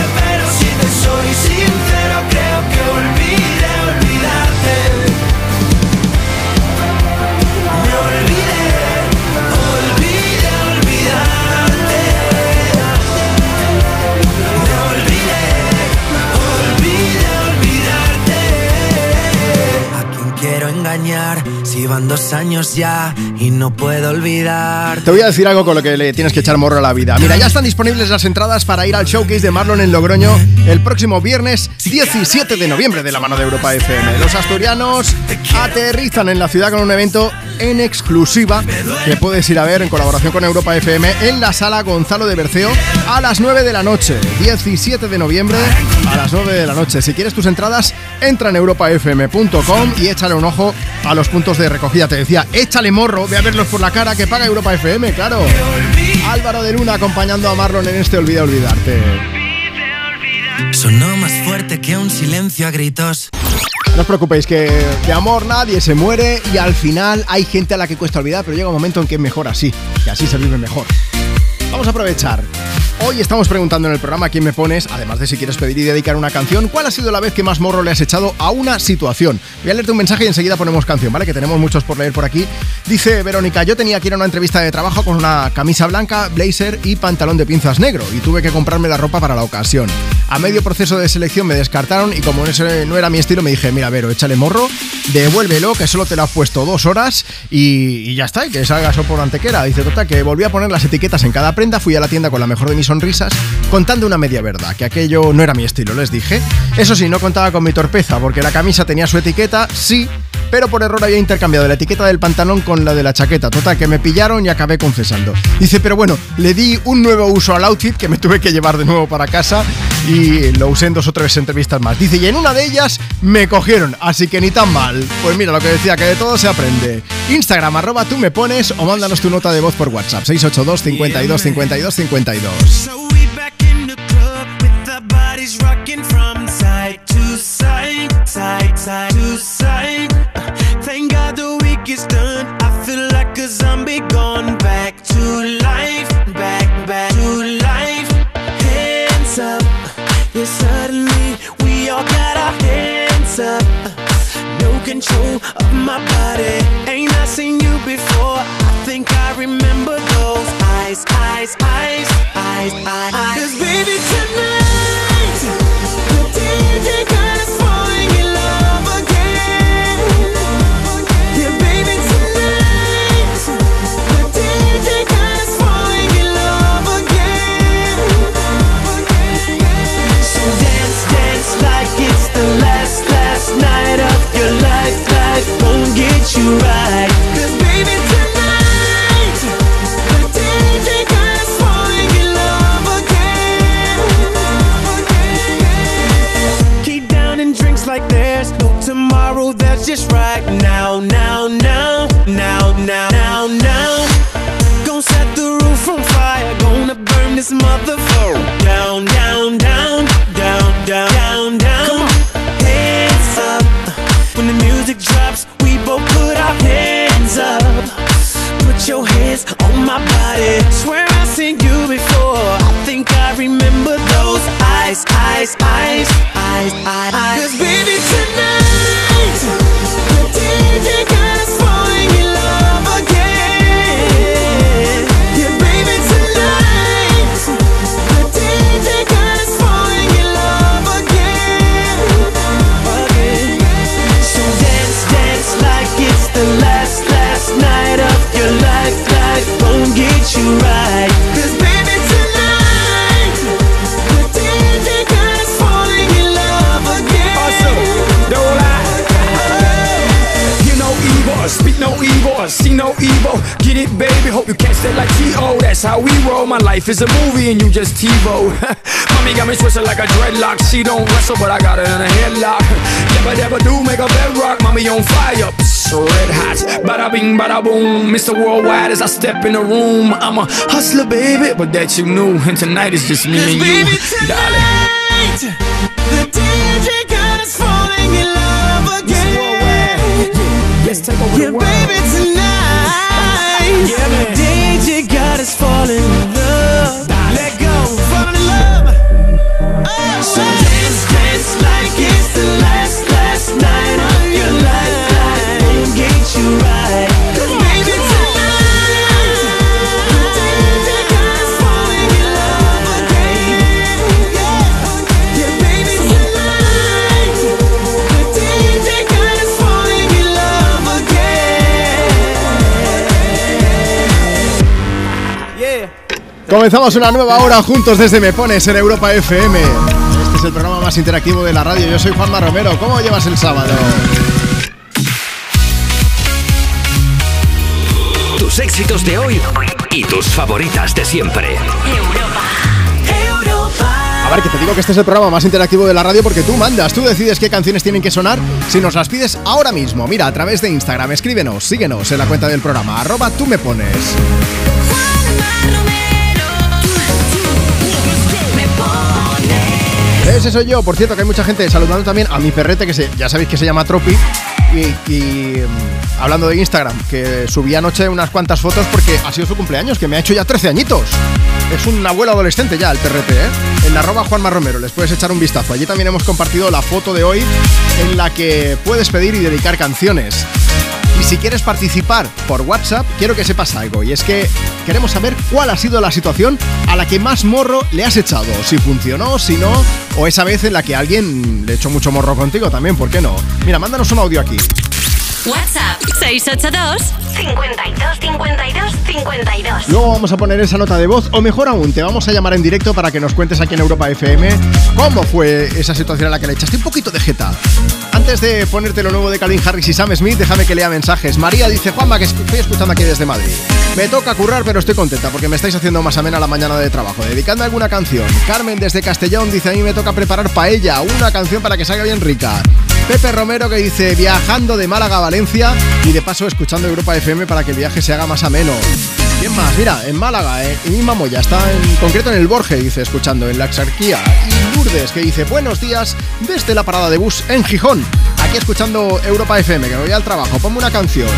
Iban dos años ya y no puedo olvidar.
Te voy a decir algo con lo que le tienes que echar morro a la vida. Mira, ya están disponibles las entradas para ir al showcase de Marlon en Logroño el próximo viernes 17 de noviembre de la mano de Europa FM. Los asturianos aterrizan en la ciudad con un evento en exclusiva que puedes ir a ver en colaboración con Europa FM en la sala Gonzalo de Berceo a las 9 de la noche. 17 de noviembre a las 9 de la noche. Si quieres tus entradas, entra en europafm.com y échale un ojo a los puntos de recogida. Te decía, échale morro, ve a verlos por la cara que paga Europa FM, claro. Álvaro de Luna acompañando a Marlon en este Olvida Olvidarte.
Sonó más fuerte que un silencio a gritos.
No os preocupéis que de amor nadie se muere y al final hay gente a la que cuesta olvidar, pero llega un momento en que es mejor así, que así se vive mejor. Vamos a aprovechar. Hoy estamos preguntando en el programa quién me pones, además de si quieres pedir y dedicar una canción, cuál ha sido la vez que más morro le has echado a una situación. Voy a leerte un mensaje y enseguida ponemos canción, ¿vale? Que tenemos muchos por leer por aquí. Dice Verónica, yo tenía que ir a una entrevista de trabajo con una camisa blanca, blazer y pantalón de pinzas negro y tuve que comprarme la ropa para la ocasión. A medio proceso de selección me descartaron y como ese no era mi estilo me dije, mira, Vero, échale morro, devuélvelo, que solo te lo has puesto dos horas y, ya está, y que salga eso por antequera. Dice, total, que volví a poner las etiquetas en cada prenda, fui a la tienda con la mejor de mis sonrisas, contando una media verdad, que aquello no era mi estilo, les dije. Eso sí, no contaba con mi torpeza, porque la camisa tenía su etiqueta, sí, pero por error había intercambiado la etiqueta del pantalón con la de la chaqueta. Total, que me pillaron y acabé confesando. Dice, pero bueno, le di un nuevo uso al outfit que me tuve que llevar de nuevo para casa y lo usé en dos o tres entrevistas más. Dice, y en una de ellas me cogieron, así que ni tan mal. Pues mira lo que decía, que de todo se aprende. Instagram, arroba tú me pones o mándanos tu nota de voz por WhatsApp. 682 52 52 52.
bodies rocking. Is done. I feel like a zombie gone back to life, back, back to life. Hands up, yeah, suddenly we all got our hands up. No control of my body. Ain't I seen you before? I think I remember those eyes, eyes, eyes, eyes, eyes. Cause baby, tonight, the DJ got us the last, last night of your life. Life won't get you right. 'Cause baby, tonight, the DJ got us falling in love again. Keep down and drinks like there's no tomorrow. That's just right now, now, now, now, now, now, now. Gonna set the roof on fire. Gonna burn this motherfucker down, down, down, my body. Swear I've seen you before. I think I remember those eyes, eyes, eyes, eyes, eyes. Cause baby,
see no evil. Get it, baby. Hope you catch that like T.O. That's how we roll. My life is a movie and you just TiVo. Mommy got me twisted like a dreadlock. She don't wrestle, but I got her in a headlock. Never, never do make a bedrock. Mommy on fire, psst, red hot. Bada bing, bada boom. Mr. Worldwide as I step in the room. I'm a hustler, baby, but that you knew. And tonight is just me and you,
baby,
darling.
The DJ got us falling in love again.
Let's take over
Yeah,
the world.
baby, tonight.
Yeah, man.
The DJ got us falling in love.
Comenzamos una nueva hora juntos desde Me Pones en Europa FM. Este es el programa más interactivo de la radio. Yo soy Juanma Romero. ¿Cómo llevas el sábado?
Tus éxitos de hoy y tus favoritas de siempre.
A ver, que te digo que este es el programa más interactivo de la radio porque tú mandas, tú decides qué canciones tienen que sonar si nos las pides ahora mismo. Mira, a través de Instagram, escríbenos, síguenos en la cuenta del programa, arroba tú me pones. Ese soy yo, por cierto, que hay mucha gente saludando también a mi perrete que se, ya sabéis que se llama Tropi. Y, y, mm, hablando de Instagram, que subí anoche unas cuantas fotos porque ha sido su cumpleaños, que me ha hecho ya 13 añitos. Es un abuelo adolescente ya el perrete, ¿eh? En arroba Juanma Romero, les puedes echar un vistazo. Allí también hemos compartido la foto de hoy en la que puedes pedir y dedicar canciones. Si quieres participar por WhatsApp, quiero que sepas algo, y es que queremos saber cuál ha sido la situación a la que más morro le has echado. Si funcionó, si no, o esa vez en la que alguien le echó mucho morro contigo también, ¿por qué no? Mira, mándanos un audio aquí.
WhatsApp 682
52 52 52.
Luego vamos a poner esa nota de voz, o mejor aún, te vamos a llamar en directo para que nos cuentes aquí en Europa FM cómo fue esa situación a la que le echaste un poquito de jeta. Antes de ponerte lo nuevo de Calvin Harris y Sam Smith, déjame que lea mensajes. María dice, Juanma, que estoy escuchando aquí desde Madrid. Me toca currar, pero estoy contenta porque me estáis haciendo más amena la mañana de trabajo. Dedicando alguna canción. Carmen desde Castellón dice, a mí me toca preparar paella, una canción para que salga bien rica. Pepe Romero que dice, viajando de Málaga a Valencia y de paso escuchando Europa FM para que el viaje se haga más ameno. ¿Quién más? Mira, en Málaga, eh, en misma Moya, está en concreto en el Borge, dice, escuchando, en la Exarquía. Y Lourdes, que dice, buenos días desde la parada de bus en Gijón. Aquí escuchando Europa FM, que me voy al trabajo, ponme una canción.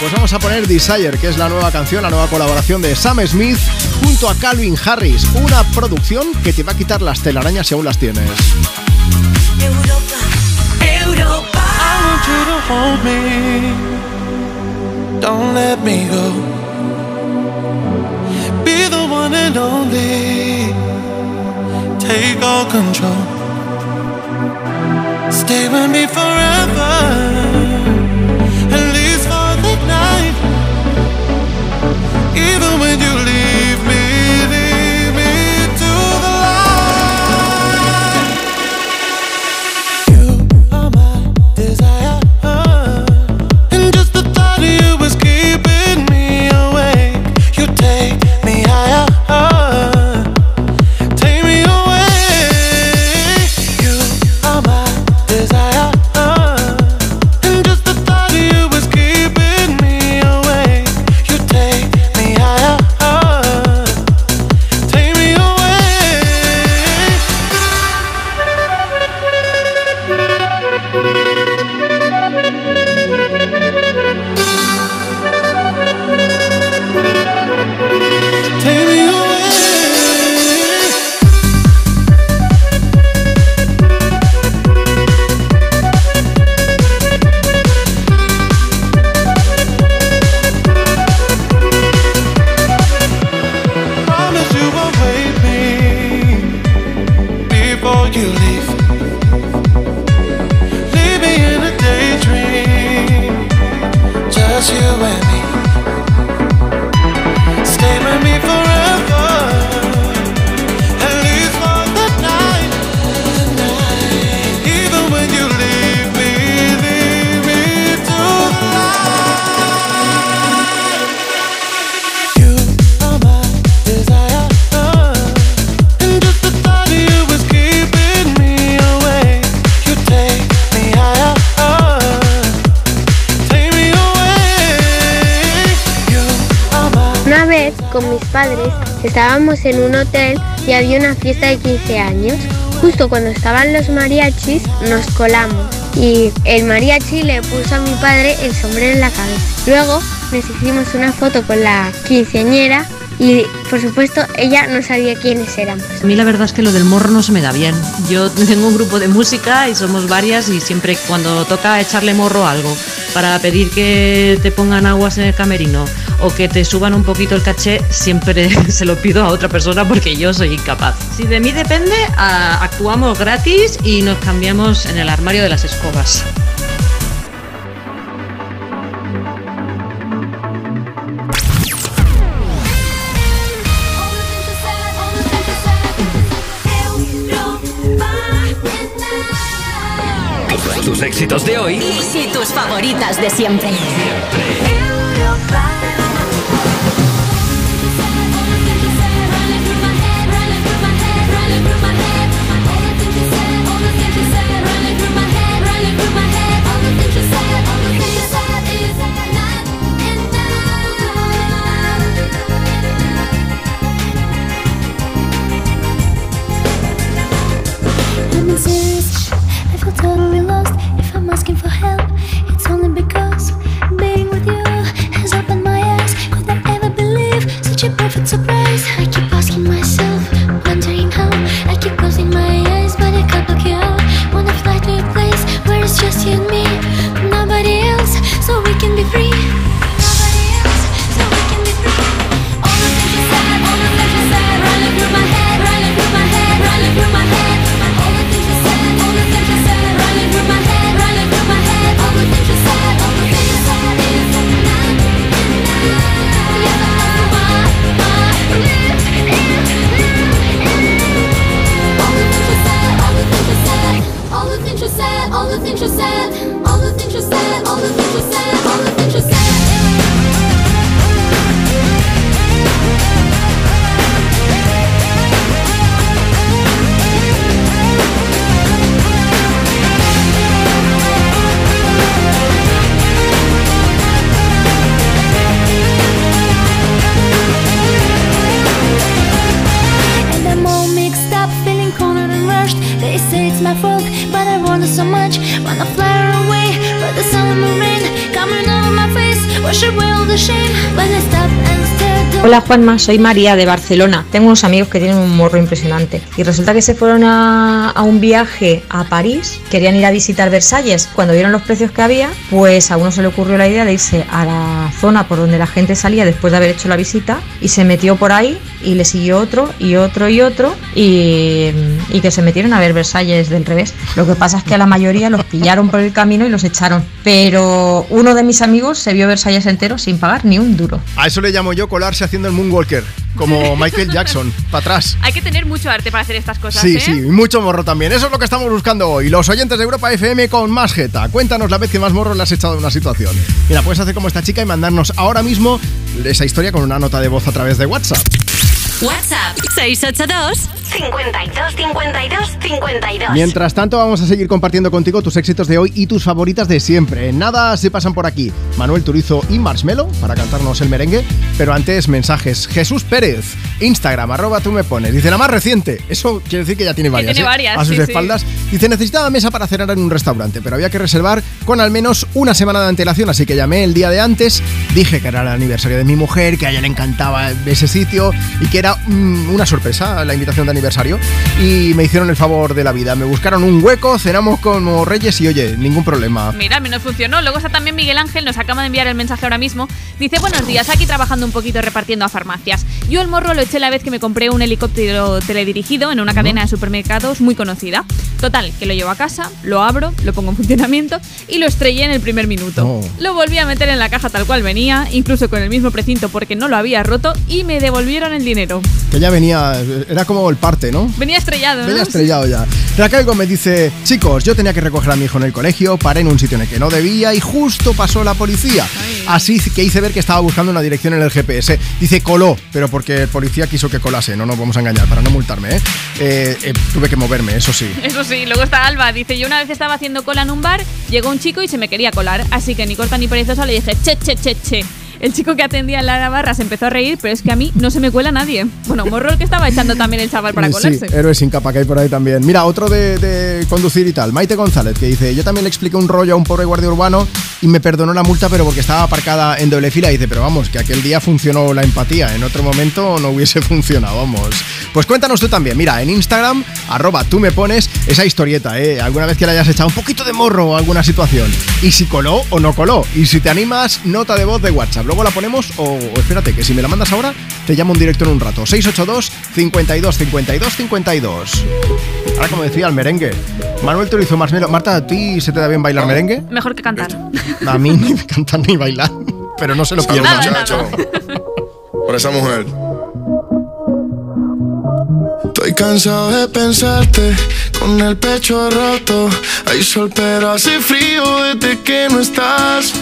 Pues vamos a poner Desire, que es la nueva canción, la nueva colaboración de Sam Smith junto a Calvin Harris. Una producción que te va a quitar las telarañas si aún las tienes.
You to hold me. Don't let me go. Be the one and only. Take all control. Stay with me forever. At least for the night. Even when you leave
en un hotel y había una fiesta de 15 años. Justo cuando estaban los mariachis nos colamos y el mariachi le puso a mi padre el sombrero en la cabeza. Luego nos hicimos una foto con la quinceañera y por supuesto ella no sabía quiénes éramos.
A mí la verdad es que lo del morro no se me da bien. Yo tengo un grupo de música y somos varias y siempre cuando toca echarle morro algo para pedir que te pongan aguas en el camerino o que te suban un poquito el caché, siempre se lo pido a otra persona porque yo soy incapaz. Si de mí depende, actuamos gratis y nos cambiamos en el armario de las escobas.
Tus éxitos de hoy
y si tus favoritas de siempre.
siempre. I'm
Soy María de Barcelona. Tengo unos amigos que tienen un morro impresionante. Y resulta que se fueron a, a un viaje a París, querían ir a visitar Versalles. Cuando vieron los precios que había, pues a uno se le ocurrió la idea de irse a la zona por donde la gente salía después de haber hecho la visita y se metió por ahí y le siguió otro y otro y otro y, y que se metieron a ver Versalles del revés. Lo que pasa es que a la mayoría los pillaron por el camino y los echaron. Pero uno de mis amigos se vio Versalles entero sin pagar ni un duro.
A eso le llamo yo colarse haciendo el Moonwalker, como Michael Jackson, para atrás.
Hay que tener mucho arte para hacer estas cosas,
Sí,
¿eh?
sí, y mucho morro también. Eso es lo que estamos buscando hoy. Los oyentes de Europa FM con más jeta. Cuéntanos la vez que más morro le has echado a una situación. Mira, puedes hacer como esta chica y mandarnos ahora mismo esa historia con una nota de voz a través de WhatsApp.
WhatsApp 682 52 52 52.
Mientras tanto, vamos a seguir compartiendo contigo tus éxitos de hoy y tus favoritas de siempre. Nada se pasan por aquí Manuel Turizo y Marshmello para cantarnos el merengue. Pero antes, mensajes. Jesús Pérez, Instagram, arroba tú me pones. Dice la más reciente. Eso quiere decir que ya tiene varias.
tiene
¿eh?
varias,
A sus
sí, sí.
espaldas. Dice, necesitaba mesa para cenar en un restaurante, pero había que reservar con al menos una semana de antelación. Así que llamé el día de antes, dije que era el aniversario de mi mujer, que a ella le encantaba ese sitio y que era mm, una sorpresa la invitación de aniversario. Y me hicieron el favor de la vida. Me buscaron un hueco, cenamos como reyes y oye, ningún problema.
Mira, a mí funcionó. Luego está también Miguel Ángel, nos acaba de enviar el mensaje ahora mismo. Dice, buenos días, aquí trabajando un poquito repartiendo a farmacias. Yo el morro lo eché la vez que me compré un helicóptero teledirigido en una cadena de supermercados muy conocida. Total, que lo llevo a casa, lo abro, lo pongo en funcionamiento y lo estrellé en el primer minuto. Lo volví a meter en la caja tal cual venía, incluso con el mismo precinto porque no lo había roto y me devolvieron el dinero.
Que ya venía, era como el parte, ¿no?
Venía estrellado, ¿no?
Venía estrellado ya. Raquel Gómez dice, chicos, yo tenía que recoger a mi hijo en el colegio, paré en un sitio en el que no debía y justo pasó la policía. Así que hice ver que estaba buscando una dirección en el GPS. Dice, coló, pero porque el policía quiso que colase, no nos vamos a engañar, para no multarme, ¿eh? Eh, eh, tuve que moverme, eso sí.
Eso sí, luego está Alba, dice, yo una vez estaba haciendo cola en un bar, llegó un chico y se me quería colar, así que ni corta ni perezosa le dije, che, che, che, che. El chico que atendía en la barra se empezó a reír, pero es que a mí no se me cuela nadie. Bueno, morro el que estaba echando también el chaval para
Sí,
colarse.
héroes sin capa que hay por ahí también. Mira, otro de, de conducir y tal, Maite González, que dice, yo también le expliqué un rollo a un pobre guardia urbano y me perdonó la multa, pero porque estaba aparcada en doble fila. Y dice, pero vamos, que aquel día funcionó la empatía, en otro momento no hubiese funcionado, vamos. Pues cuéntanos tú también, mira, en Instagram, arroba tú me pones esa historieta, ¿eh? Alguna vez que le hayas echado un poquito de morro a alguna situación. Y si coló o no coló. Y si te animas, nota de voz de WhatsApp. Luego la ponemos o, o espérate, que si me la mandas ahora, te llamo en directo en un rato. 682 52 52 52. Ahora, como decía, el merengue. Manuel te lo hizo más menos. Marta, ¿a ti se te da bien bailar merengue?
Mejor que cantar.
A mí ni cantar ni bailar. Pero no se lo
Salud,
pierdan.
muchacho. Por esa mujer. Estoy cansado de pensarte con el pecho roto. Hay sol, pero hace frío desde que no estás.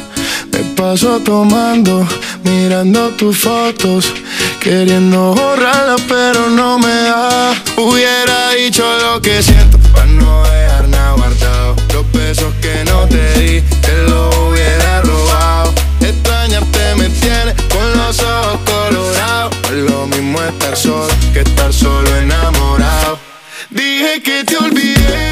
Me paso tomando, mirando tus fotos, queriendo borrarlas, pero no me da. Hubiera dicho lo que siento para no dejar nada guardado. Los besos que no te di, te lo hubiera robado. Extrañarte me tiene con los ojos colorados. es lo mismo estar solo que estar solo enamorado. Dije que te olvidé.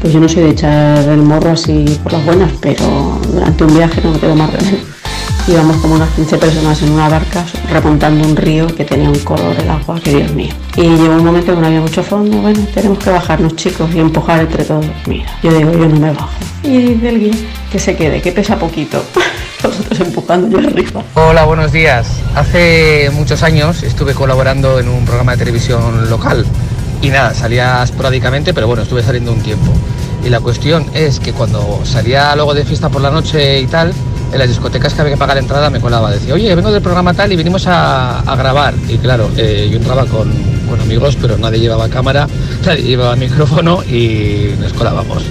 Pues yo no soy de echar el morro así por las buenas, pero durante un viaje no tengo más remedio. Íbamos como unas 15 personas en una barca remontando un río que tenía un color el agua, que Dios mío. Y llegó un momento que no había mucho fondo, bueno, tenemos que bajarnos chicos y empujar entre todos. Mira, yo digo, yo no me bajo. Y dice el guía, que se quede, que pesa poquito. Nosotros empujando yo arriba.
Hola, buenos días. Hace muchos años estuve colaborando en un programa de televisión local y nada, salía esporádicamente, pero bueno, estuve saliendo un tiempo. Y la cuestión es que cuando salía luego de fiesta por la noche y tal, en las discotecas que había que pagar la entrada me colaba. Decía, oye, vengo del programa tal y vinimos a, grabar. Y claro, eh, yo entraba con, con amigos, pero nadie llevaba cámara, nadie llevaba micrófono y nos colábamos.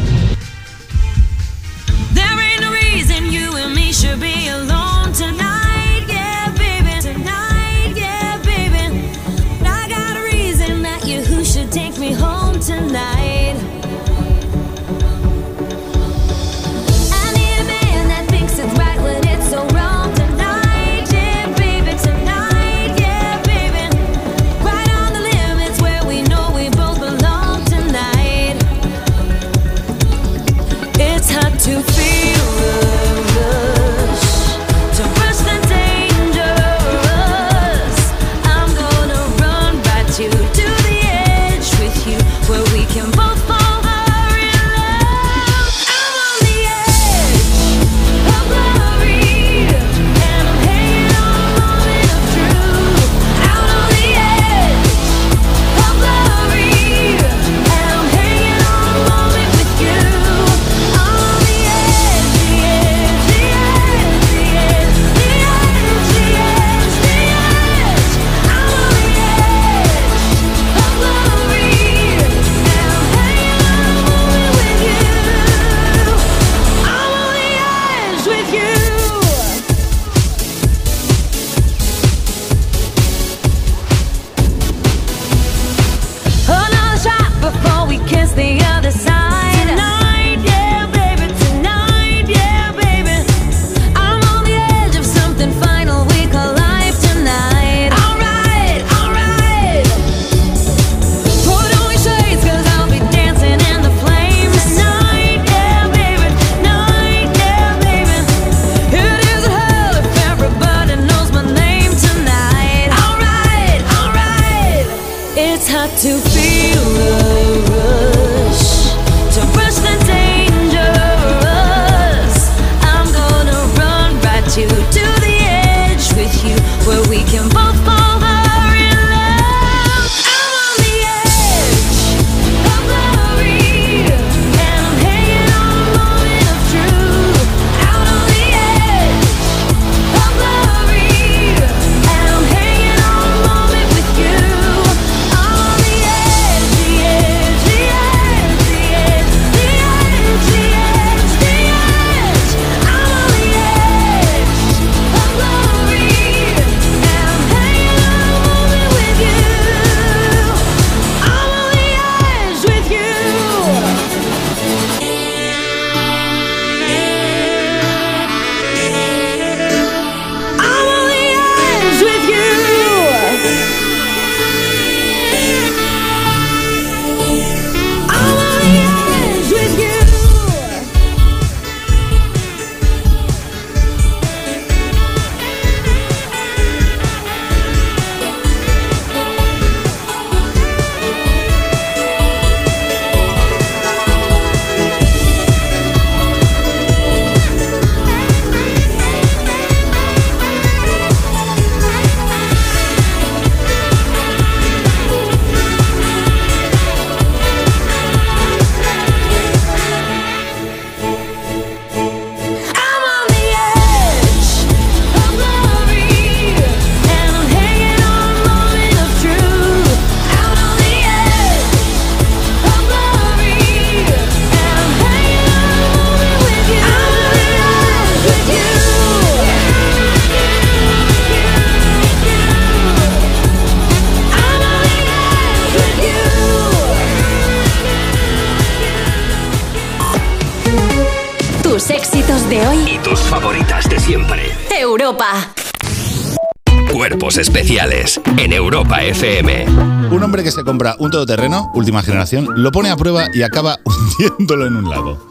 Compra un todoterreno, última generación, lo pone a prueba y acaba hundiéndolo en un lago.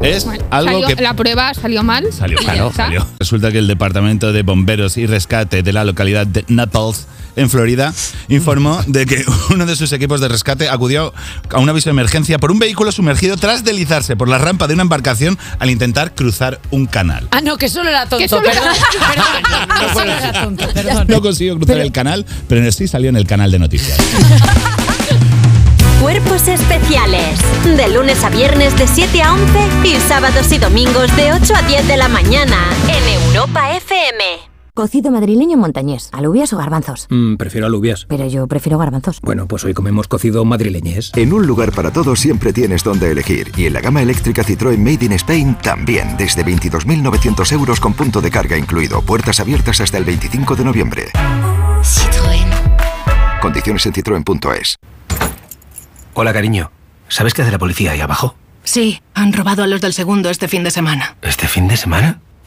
Es algo
Salió-
que
La prueba salió mal.
Salió, claro, salió. Resulta que el Departamento de Bomberos y Rescate de la localidad de Naples, en Florida, informó de que uno de sus equipos de rescate acudió a un aviso de emergencia por un vehículo sumergido tras deslizarse por la rampa de una embarcación al intentar cruzar un canal.
Ah, no, que solo era tonto.
Solo
perdón.
era-
Perdón, tonto, perdón.
No consiguió cruzar el canal, pero sí salió en el canal de noticias.
Cuerpos especiales. De lunes a viernes de 7 a 11 y sábados y domingos de 8 a 10 de la mañana en Europa FM.
Cocido madrileño montañés, alubias o garbanzos.
Mm, prefiero alubias.
Pero yo prefiero garbanzos.
Bueno, pues hoy comemos cocido madrileñés.
En un lugar para todos siempre tienes donde elegir. Y en la gama eléctrica Citroën Made in Spain también. Desde 22.900 euros con punto de carga incluido. Puertas abiertas hasta el 25 de noviembre.
Citroën.
Condiciones en citroen.es.
Hola, cariño. ¿Sabes qué hace la policía ahí abajo?
Sí, han robado a los del segundo este fin de semana.
¿Este fin de semana?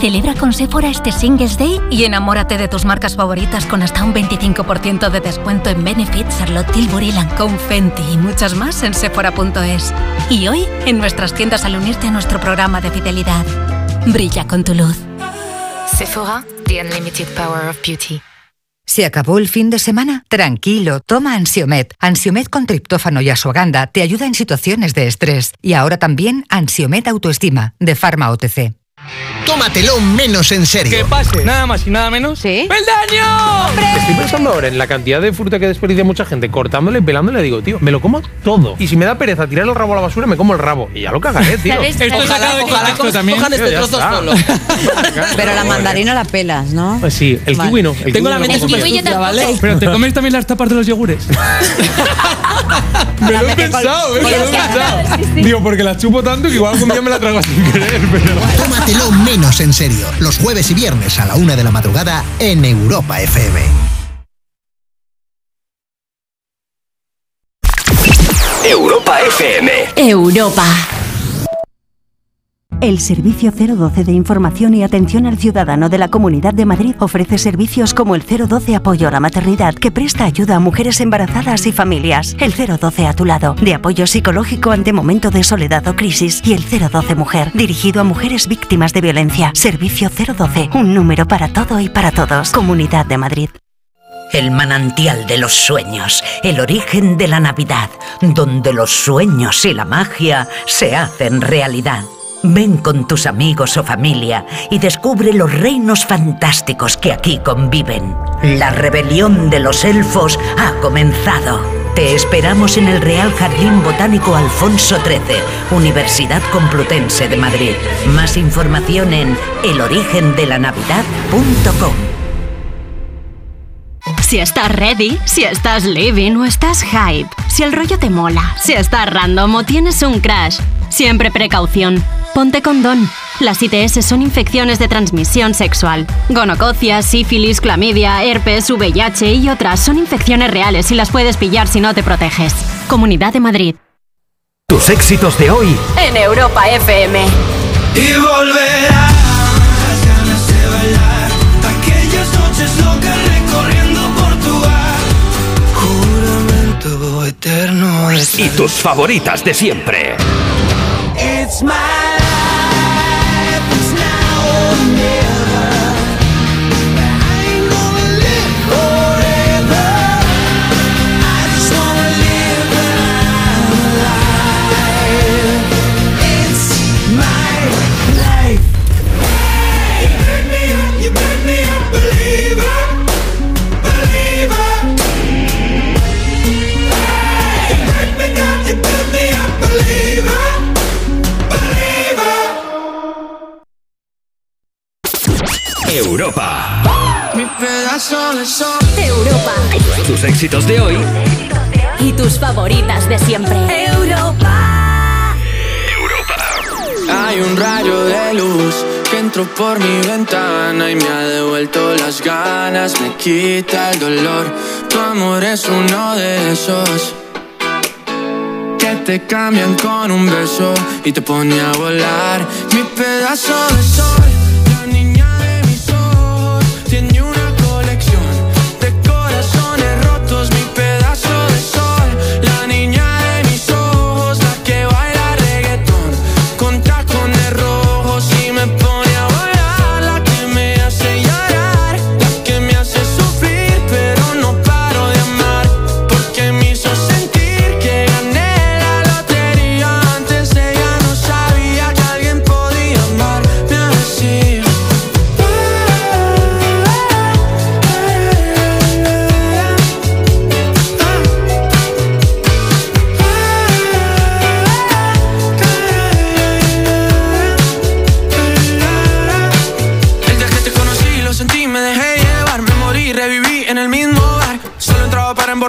Celebra con Sephora este Singles Day y enamórate de tus marcas favoritas con hasta un 25% de descuento en Benefit, Charlotte Tilbury, Lancôme, Fenty y muchas más en sephora.es. Y hoy, en nuestras tiendas al unirte a nuestro programa de fidelidad. Brilla con tu luz.
Sephora, the unlimited power of beauty.
¿Se acabó el fin de semana? Tranquilo, toma Ansiomet. Ansiomet con triptófano y asuaganda te ayuda en situaciones de estrés. Y ahora también Ansiomet Autoestima, de Pharma OTC.
Tómatelo menos en serio.
Que pase, nada más y nada menos. ¿Sí? ¡Peldaño! Estoy pensando ahora en la cantidad de fruta que desperdicia mucha gente cortándole y pelándole. Digo, tío, me lo como todo. Y si me da pereza tirar el rabo a la basura, me como el rabo. Y ya lo cagaré, tío.
¿Sabes?
Esto
Ojalá-
sacado de
ojalá
contexto también.
cojan este trozo solo.
Pero la mandarina la pelas, ¿no?
Pues sí, el
Vale.
kiwi no. El
Tengo
kiwi
la mente sucia, sucia, ¿vale?
Pero te comes también las tapas de los yogures. me lo he pensado, ¿eh? me lo he pensado. Digo, porque las chupo tanto que igual algún día me la trago sin querer. Pero...
Tómatelo menos en serio. Los jueves y viernes a la una de la madrugada en Europa FM.
Europa FM.
Europa.
El Servicio 012 de Información y Atención al Ciudadano de la Comunidad de Madrid ofrece servicios como el 012 Apoyo a la Maternidad, que presta ayuda a mujeres embarazadas y familias. El 012 a tu lado, de apoyo psicológico ante momento de soledad o crisis. Y el 012 Mujer, dirigido a mujeres víctimas de violencia. Servicio 012, un número para todo y para todos. Comunidad de Madrid.
El manantial de los sueños, el origen de la Navidad, donde los sueños y la magia se hacen realidad. Ven con tus amigos o familia y descubre los reinos fantásticos que aquí conviven. La rebelión de los elfos ha comenzado. Te esperamos en el Real Jardín Botánico Alfonso XIII, Universidad Complutense de Madrid. Más información en elorigendelanavidad.com.
Si estás ready, si estás living o estás hype, si el rollo te mola, si estás random o tienes un crash, siempre precaución. Ponte condón. Las ITS son infecciones de transmisión sexual. Gonococia, sífilis, clamidia, herpes, VIH y otras son infecciones reales y las puedes pillar si no te proteges. Comunidad de Madrid.
Tus éxitos de hoy
En Europa FM.
Y volverá las ganas de bailar Aquellas noches locas recorriendo Portugal Juramento eterno
y tus favoritas de siempre.
It's my life, it's now or never
Europa. Tus éxitos de hoy
Y tus favoritas de siempre. Europa.
Hay un rayo de luz que entró por mi ventana y me ha devuelto las ganas, me quita el dolor. Tu amor es uno de esos que te cambian con un beso y te pone a volar. Mi pedazo de sol,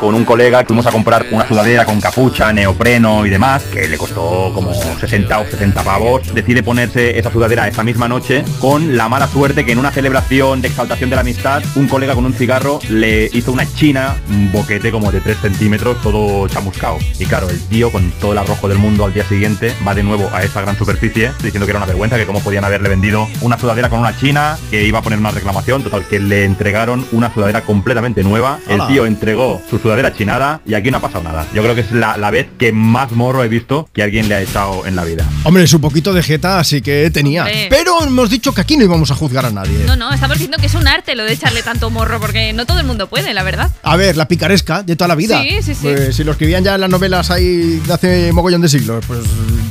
con
un colega, fuimos a comprar una sudadera con capucha, neopreno y demás, que le costó como 60 o 70 pavos. Decide ponerse esa sudadera esa misma noche con la mala suerte que en una celebración de exaltación de la amistad, un colega con un cigarro le hizo una china, un boquete como de 3 centímetros, todo chamuscado. Y claro, el tío con todo el arrojo del mundo al día siguiente va de nuevo a esa gran superficie diciendo que era una vergüenza, que cómo podían haberle vendido una sudadera con una china, que iba a poner una reclamación, total, que le entregaron una sudadera completamente nueva. El tío entregó su sudadera chinada y aquí no ha pasado nada. Yo creo que es la, la vez que más morro he visto que alguien le ha echado en la vida.
Hombre, es un poquito de jeta, así que tenía.
Hombre.
Pero hemos dicho que aquí no íbamos a juzgar a nadie.
No, no, estamos diciendo que es un arte lo de echarle tanto morro, porque no todo el mundo puede, la verdad.
A ver, la picaresca de toda la vida.
Sí, sí, sí.
Pues, si lo escribían ya en las novelas ahí de hace mogollón de siglos, pues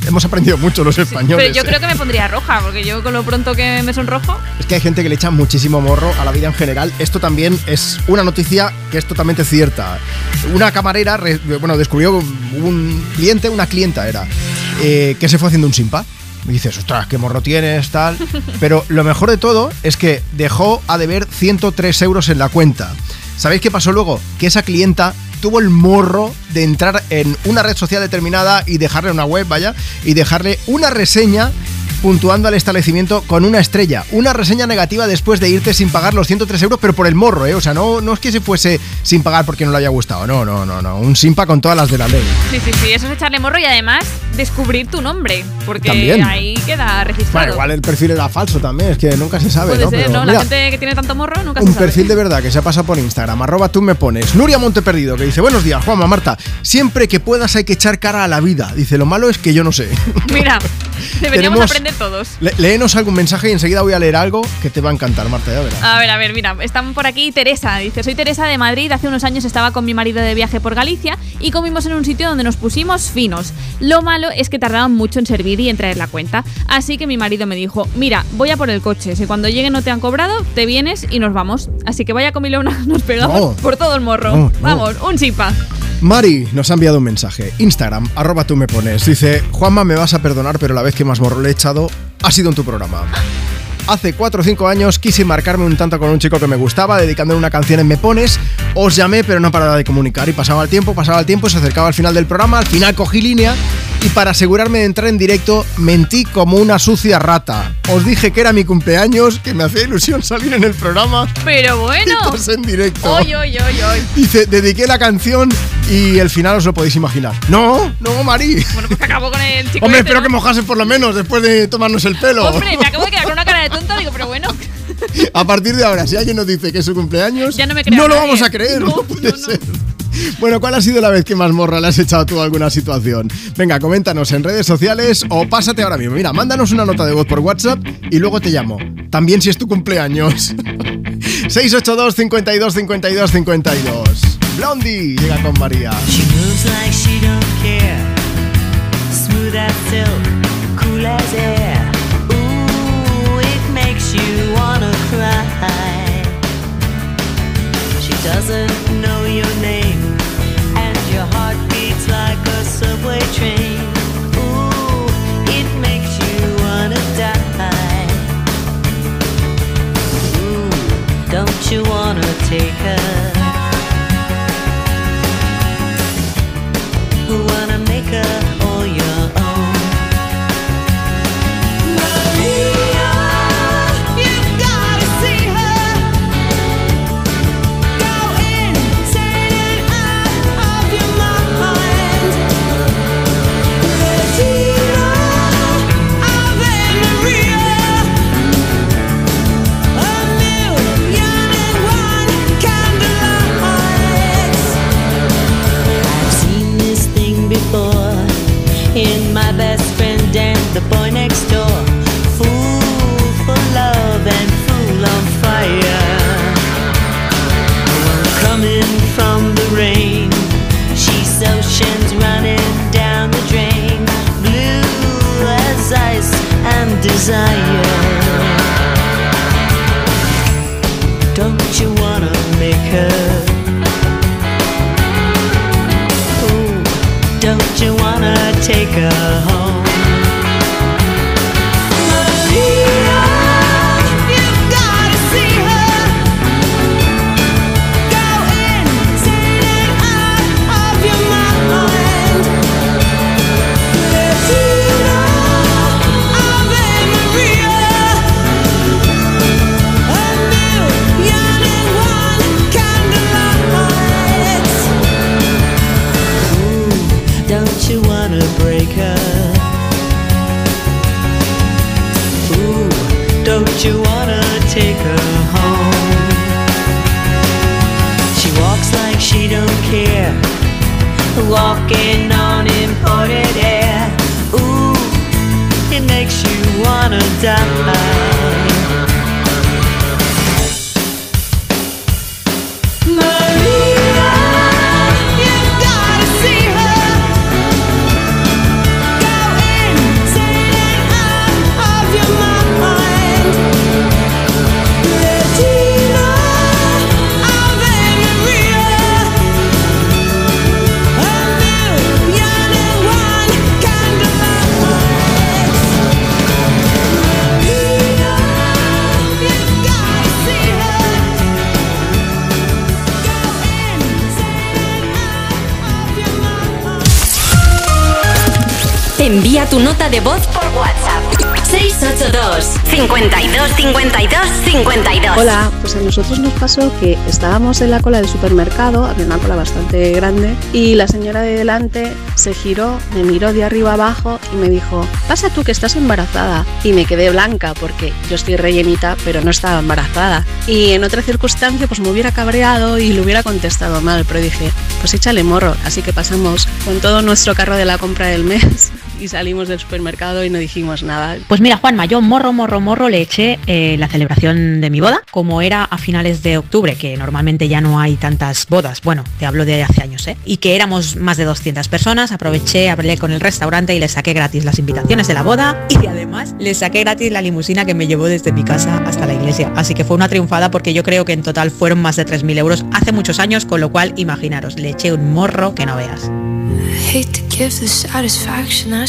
hemos aprendido mucho los españoles.
Pero yo creo que me pondría roja, porque yo con lo pronto que me sonrojo.
Es que hay gente que le echa muchísimo morro a la vida en general. Esto también es una noticia que es totalmente cierta. Una camarera, re- bueno, descubrió un cliente, una clienta era, eh, que se fue haciendo un simpa. Y dices, ostras, qué morro tienes, tal. Pero lo mejor de todo es que dejó a deber 103 euros en la cuenta. ¿Sabéis qué pasó luego? Que esa clienta tuvo el morro de entrar en una red social determinada y dejarle una web, vaya, y dejarle una reseña puntuando al establecimiento con una estrella. Una reseña negativa después de irte sin pagar los 103 euros, pero por el morro, ¿eh? O sea, no, no es que se fuese sin pagar porque no le haya gustado. No, no, no, no. Un simpa con todas las de la ley.
Sí, sí, sí, eso es echarle morro y además descubrir tu nombre, porque
También.
ahí queda
Bueno,
registrado.
igual el perfil era falso también, es que nunca se sabe,
Puede
¿no?
ser,
Pero
¿no?
mira,
La gente que tiene tanto morro nunca
un
se sabe.
perfil de verdad que se ha pasado por Instagram, arroba tú me pones. Nuria Monteperdido, que dice, buenos días, Juanma, Marta. Siempre que puedas hay que echar cara a la vida. Dice, lo malo es que yo no sé.
Mira, deberíamos
Tenemos-
aprender todos.
Le- léenos algún mensaje y enseguida voy a leer algo que te va a encantar, Marta, ya verás.
A ver, a ver, mira, están por aquí Teresa. Dice, soy Teresa de Madrid. Hace unos años estaba con mi marido de viaje por Galicia y comimos en un sitio donde nos pusimos finos. Lo malo es que tardaban mucho en servir y en traer la cuenta. Así que mi marido me dijo, mira, voy a por el coche. Si cuando llegue no te han cobrado, te vienes y nos vamos. Así que vaya con mi leona, nos pegamos
No.
por todo el morro.
No, no.
Vamos, un chipa.
Mari nos ha enviado un mensaje. Instagram, arroba tú me pones. Dice, Juanma, me vas a perdonar, pero la vez que más morro le he echado ha sido en tu programa. Hace 4 o 5 años quise marcarme un tanto con un chico que me gustaba, dedicándole una canción en Me Pones. Os llamé, pero no paraba de comunicar. Y pasaba el tiempo, pasaba el tiempo, se acercaba al final del programa. Al final cogí línea y para asegurarme de entrar en directo, mentí como una sucia rata. Os dije que era mi cumpleaños, que me hacía ilusión salir en el programa.
Pero bueno.
Y pasé en directo.
Oy, oy, oy, oy.
Dice, dediqué la canción y el final os lo podéis imaginar. No, no, Mari.
Bueno, pues acabó con el chico.
Hombre,
este,
espero
¿no?
que mojase por lo menos después de tomarnos el pelo.
Hombre, me acabo de una cara de tonto. Digo, pero bueno.
A partir de ahora, si alguien nos dice que es su cumpleaños,
Ya no me creo
lo
nadie.
vamos a creer. No, puede ser. Bueno, ¿cuál ha sido la vez que más morra le has echado tú a alguna situación? Venga, coméntanos en redes sociales o pásate ahora mismo. Mira, mándanos una nota de voz por WhatsApp y luego te llamo. También si es tu cumpleaños. 682 52 52 52. Blondie llega con María.
She moves like she don't care. Smooth as silk, cool as air. Cry. She doesn't know your name, and your heart beats like a subway train. Ooh, it makes you wanna die. Ooh, don't you wanna take her?
Take a
home? Tu nota de voz por WhatsApp. 682 52 52 52.
Hola, pues a nosotros nos pasó que estábamos en la cola del supermercado, había una cola bastante grande, y la señora de delante se giró, me miró de arriba abajo y me dijo, pasa tú que estás embarazada. Y me quedé blanca porque yo estoy rellenita, pero no estaba embarazada. Y en otra circunstancia pues me hubiera cabreado y le hubiera contestado mal, pero dije, pues échale morro. Así que pasamos con todo nuestro carro de la compra del mes y salimos del supermercado y no dijimos nada.
Pues mira, Juanma, yo morro, morro, morro le eché eh, la celebración de mi boda. Como era a finales de octubre, que normalmente ya no hay tantas bodas, bueno, te hablo de hace años, ¿eh? Y que éramos más de 200 personas, aproveché, hablé con el restaurante y les saqué gratis las invitaciones de la boda y además les saqué gratis la limusina que me llevó desde mi casa hasta la iglesia. Así que fue una triunfada porque yo creo que en total fueron más de 3.000 euros hace muchos años, con lo cual imaginaros, le eché un morro que no veas.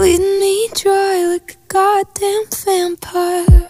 bleeding me dry like a goddamn vampire.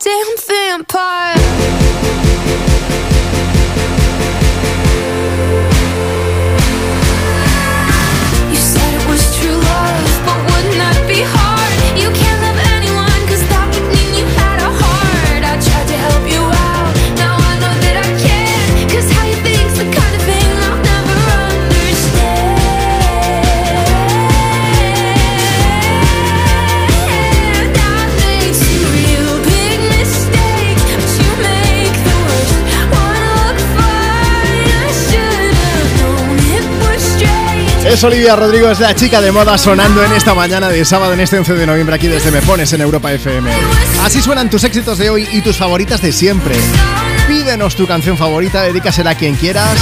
damn vampire
Es Olivia Rodrigo, es la chica de moda sonando en esta mañana de sábado, en este 11 de noviembre, aquí desde Me Pones en Europa FM. Así suenan tus éxitos de hoy y tus favoritas de siempre. Pídenos tu canción favorita, dedícasela a quien quieras.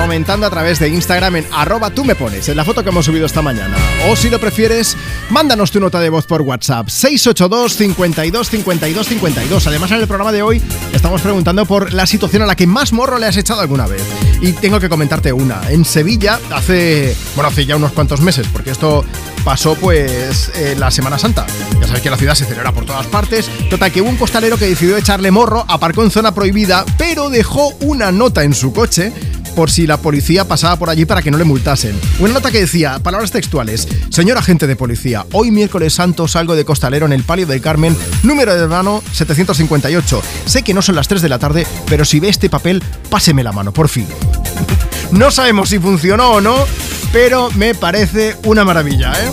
Comentando a través de Instagram en arroba tú me pones, en la foto que hemos subido esta mañana. O si lo prefieres, mándanos tu nota de voz por WhatsApp, 682 52 52 52. Además, en el programa de hoy estamos preguntando por la situación a la que más morro le has echado alguna vez. Y tengo que comentarte una. En Sevilla, hace, bueno, hace ya unos cuantos meses, porque esto pasó pues en la Semana Santa. Ya sabes que la ciudad se celebra por todas partes. Total, que hubo un costalero que decidió echarle morro, aparcó en zona prohibida, pero dejó una nota en su coche por si la policía pasaba por allí para que no le multasen. Una nota que decía, palabras textuales, señor agente de policía, hoy miércoles santo salgo de costalero en el Palio del Carmen, número de verano 758. Sé que no son las 3 de la tarde, pero si ve este papel, páseme la mano, por fin. No sabemos si funcionó o no, pero me parece una maravilla, ¿eh?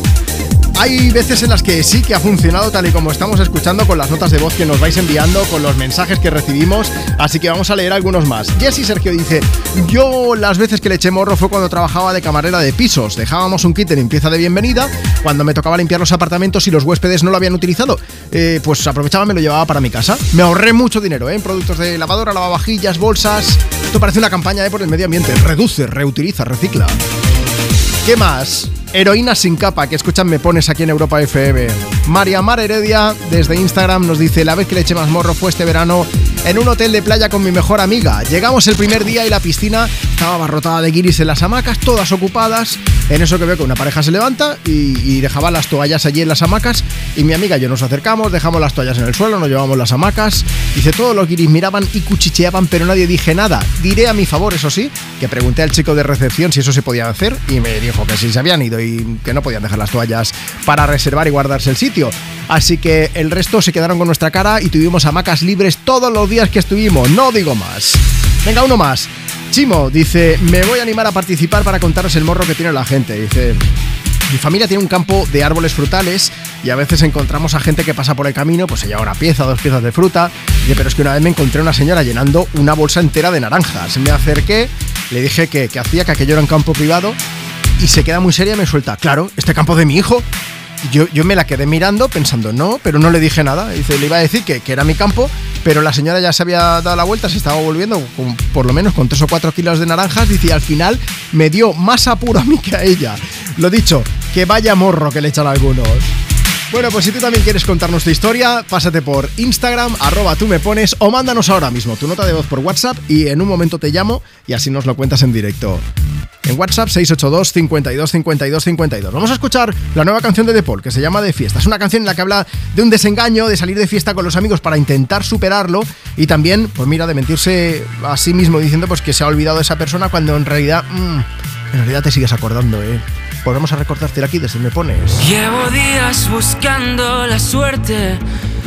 Hay veces en las que sí que ha funcionado tal y como estamos escuchando con las notas de voz que nos vais enviando, con los mensajes que recibimos, así que vamos a leer algunos más. Jessy Sergio dice, yo las veces que le eché morro fue cuando trabajaba de camarera de pisos, dejábamos un kit de limpieza de bienvenida, cuando me tocaba limpiar los apartamentos y los huéspedes no lo habían utilizado, eh, pues aprovechaba me lo llevaba para mi casa. Me ahorré mucho dinero ¿eh? en productos de lavadora, lavavajillas, bolsas. Esto parece una campaña ¿eh? por el medio ambiente. Reduce, reutiliza, recicla. ¿Qué más? Heroína sin capa, que escuchan Me Pones aquí en Europa FM. María Mar Heredia, desde Instagram, nos dice: La vez que le eché más morro fue este verano en un hotel de playa con mi mejor amiga. Llegamos el primer día y la piscina estaba abarrotada de guiris en las hamacas, todas ocupadas. En eso que veo que una pareja se levanta y, y dejaba las toallas allí en las hamacas. Y mi amiga y yo nos acercamos, dejamos las toallas en el suelo, nos llevamos las hamacas. Dice: Todos los guiris miraban y cuchicheaban, pero nadie dije nada. Diré a mi favor, eso sí, que pregunté al chico de recepción si eso se podía hacer y me dijo que sí se habían ido y que no podían dejar las toallas para reservar y guardarse el sitio. Así que el resto se quedaron con nuestra cara y tuvimos hamacas libres todos los días que estuvimos, no digo más. Venga, uno más. Chimo dice, me voy a animar a participar para contaros el morro que tiene la gente. Dice, mi familia tiene un campo de árboles frutales y a veces encontramos a gente que pasa por el camino, pues se lleva una pieza, dos piezas de fruta. Dice, pero es que una vez me encontré una señora llenando una bolsa entera de naranjas. Me acerqué, le dije que, que hacía, que aquello era un campo privado y se queda muy seria y me suelta, claro, este campo de mi hijo. Yo, yo me la quedé mirando pensando, no, pero no le dije nada. Dice, le iba a decir que, que era mi campo, pero la señora ya se había dado la vuelta, se estaba volviendo por lo menos con 3 o 4 kilos de naranjas. Dice, y al final me dio más apuro a mí que a ella. Lo dicho, que vaya morro que le echan algunos. Bueno, pues si tú también quieres contarnos tu historia, pásate por Instagram, arroba tú me pones, o mándanos ahora mismo tu nota de voz por WhatsApp y en un momento te llamo y así nos lo cuentas en directo. En WhatsApp 682 52 52 52. Vamos a escuchar la nueva canción de De Paul que se llama De Fiesta. Es una canción en la que habla de un desengaño, de salir de fiesta con los amigos para intentar superarlo y también, pues mira, de mentirse a sí mismo diciendo pues que se ha olvidado de esa persona cuando en realidad, mm, en realidad te sigues acordando, ¿eh? Pues vamos a recordártela aquí desde Me Pones.
Llevo días buscando la suerte,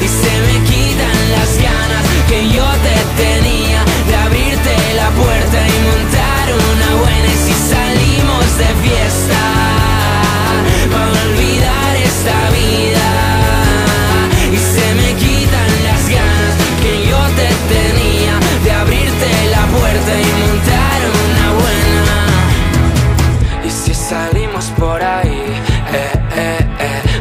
Y se me quitan las ganas que yo te tenía de abrirte la puerta y montar una buena. Si salimos de fiesta,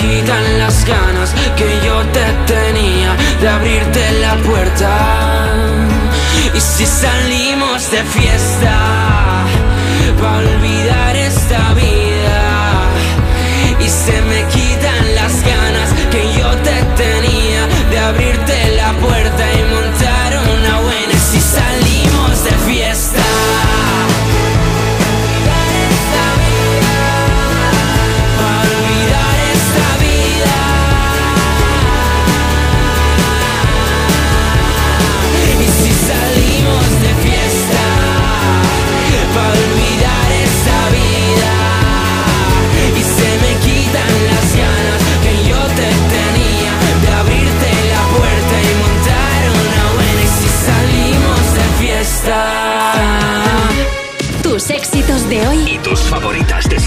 quitan las ganas que yo te tenía de abrirte la puerta. Y si salimos de fiesta, para olvidar esta vida. Y se me quitan las ganas que yo te tenía de abrirte la puerta y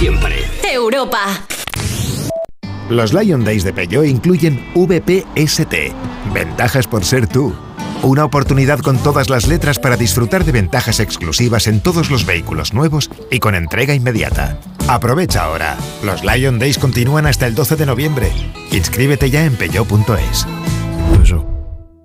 siempre.
Europa.
Los Lion Days de Peugeot incluyen VPST, ventajas por ser tú. Una oportunidad con todas las letras para disfrutar de ventajas exclusivas en todos los vehículos nuevos y con entrega inmediata. Aprovecha ahora. Los Lion Days continúan hasta el 12 de noviembre. Inscríbete ya en peugeot.es.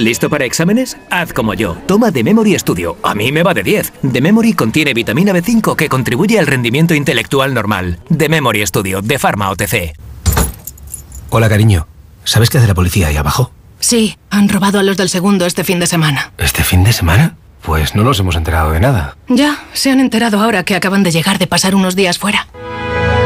¿Listo para exámenes? Haz como yo. Toma The Memory Studio. A mí me va de 10. The Memory contiene vitamina B5 que contribuye al rendimiento intelectual normal. The Memory Studio de Pharma OTC.
Hola, cariño. ¿Sabes qué hace la policía ahí abajo?
Sí, han robado a los del segundo este fin de semana.
¿Este fin de semana? Pues no nos hemos enterado de nada.
Ya, se han enterado ahora que acaban de llegar de pasar unos días fuera.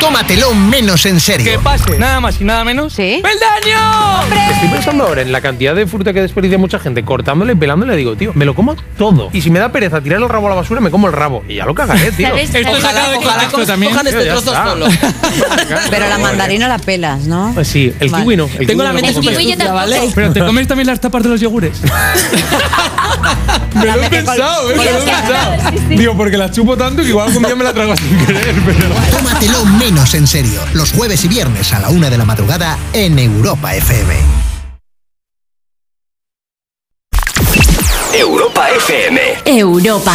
Tómatelo menos en serio.
¿Qué pase? Nada más y nada menos. ¿Sí? ¡Peldaño! Estoy pensando ahora en la cantidad de fruta que desperdicia mucha gente cortándole y pelándole. Digo, tío, me lo como todo. Y si me da pereza tirar el rabo a la basura, me como el rabo. Y ya lo cagaré, tío.
¿Sabes? Esto es sacado de contexto también. cojan este trozo
está.
solo. Pero la mandarina la pelas, ¿no?
Pues sí, el
Vale.
kiwi no. El
Tengo la mente.
Pero te comes también las tapas de los yogures.
Me lo he pensado, eh, me lo he pensado. Digo, porque la chupo tanto que igual algún día me la trago sin querer, pero.
Tómatelo menos en serio. Los jueves y viernes a la una de la madrugada en Europa FM.
Europa FM.
Europa.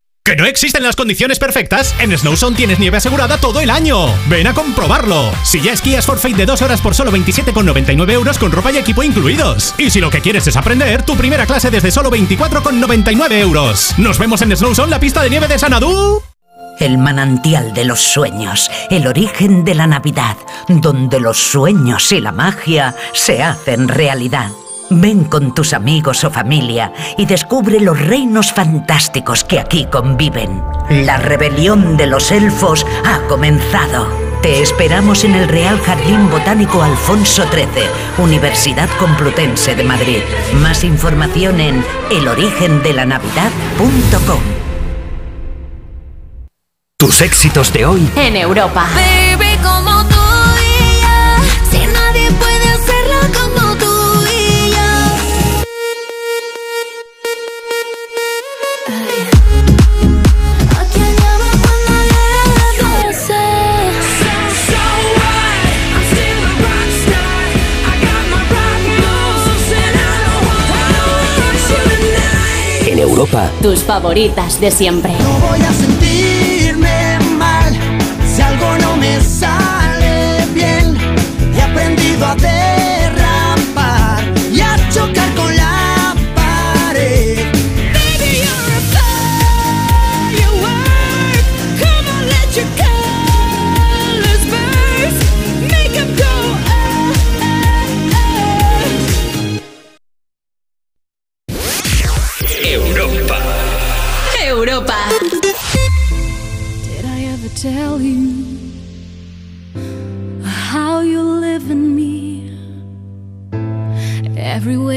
¿Que no existen las condiciones perfectas? En Snowzone tienes nieve asegurada todo el año. Ven a comprobarlo. Si ya esquías Forfait de dos horas por solo 27,99 euros con ropa y equipo incluidos. Y si lo que quieres es aprender, tu primera clase desde solo 24,99 euros. Nos vemos en Snowzone, la pista de nieve de Sanadú.
El manantial de los sueños, el origen de la Navidad, donde los sueños y la magia se hacen realidad. Ven con tus amigos o familia y descubre los reinos fantásticos que aquí conviven. La rebelión de los elfos ha comenzado. Te esperamos en el Real Jardín Botánico Alfonso XIII, Universidad Complutense de Madrid. Más información en elorigendelanavidad.com.
Tus éxitos de hoy
En Europa.
Baby, como tú
Europa.
Tus favoritas de siempre.
voy a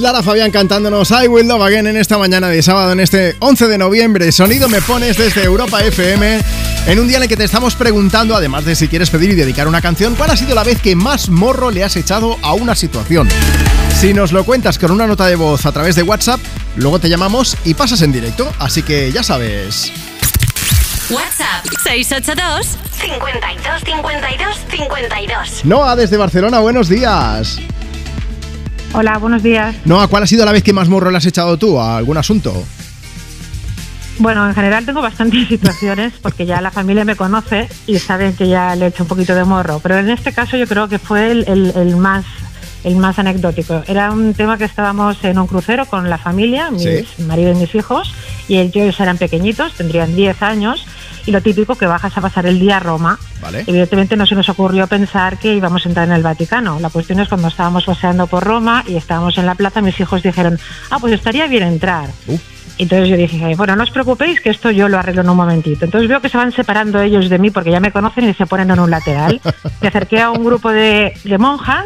Lara Fabián cantándonos I Will Love Again en esta mañana de sábado, en este 11 de noviembre. Sonido me pones desde Europa FM. En un día en el que te estamos preguntando, además de si quieres pedir y dedicar una canción, ¿cuál ha sido la vez que más morro le has echado a una situación? Si nos lo cuentas con una nota de voz a través de WhatsApp, luego te llamamos y pasas en directo. Así que ya sabes.
WhatsApp 682 52 52 52.
Noah desde Barcelona, buenos días.
Hola, buenos días.
Noah, ¿cuál ha sido la vez que más morro le has echado tú a algún asunto?
Bueno, en general tengo bastantes situaciones porque ya la familia me conoce y saben que ya le he hecho un poquito de morro. Pero en este caso yo creo que fue el, el- el más el más anecdótico. Era un tema que estábamos en un crucero con la familia, mi
Sí.
marido y mis hijos, y ellos eran pequeñitos, tendrían 10 años, y lo típico que bajas a pasar el día a Roma.
Vale.
Evidentemente no se nos ocurrió pensar que íbamos a entrar en el Vaticano. La cuestión es cuando estábamos paseando por Roma y estábamos en la plaza, mis hijos dijeron, ah, pues estaría bien entrar. Entonces yo dije, bueno, no os preocupéis que esto yo lo arreglo en un momentito. Entonces veo que se van separando ellos de mí porque ya me conocen y se ponen en un lateral. Me acerqué a un grupo de, de monjas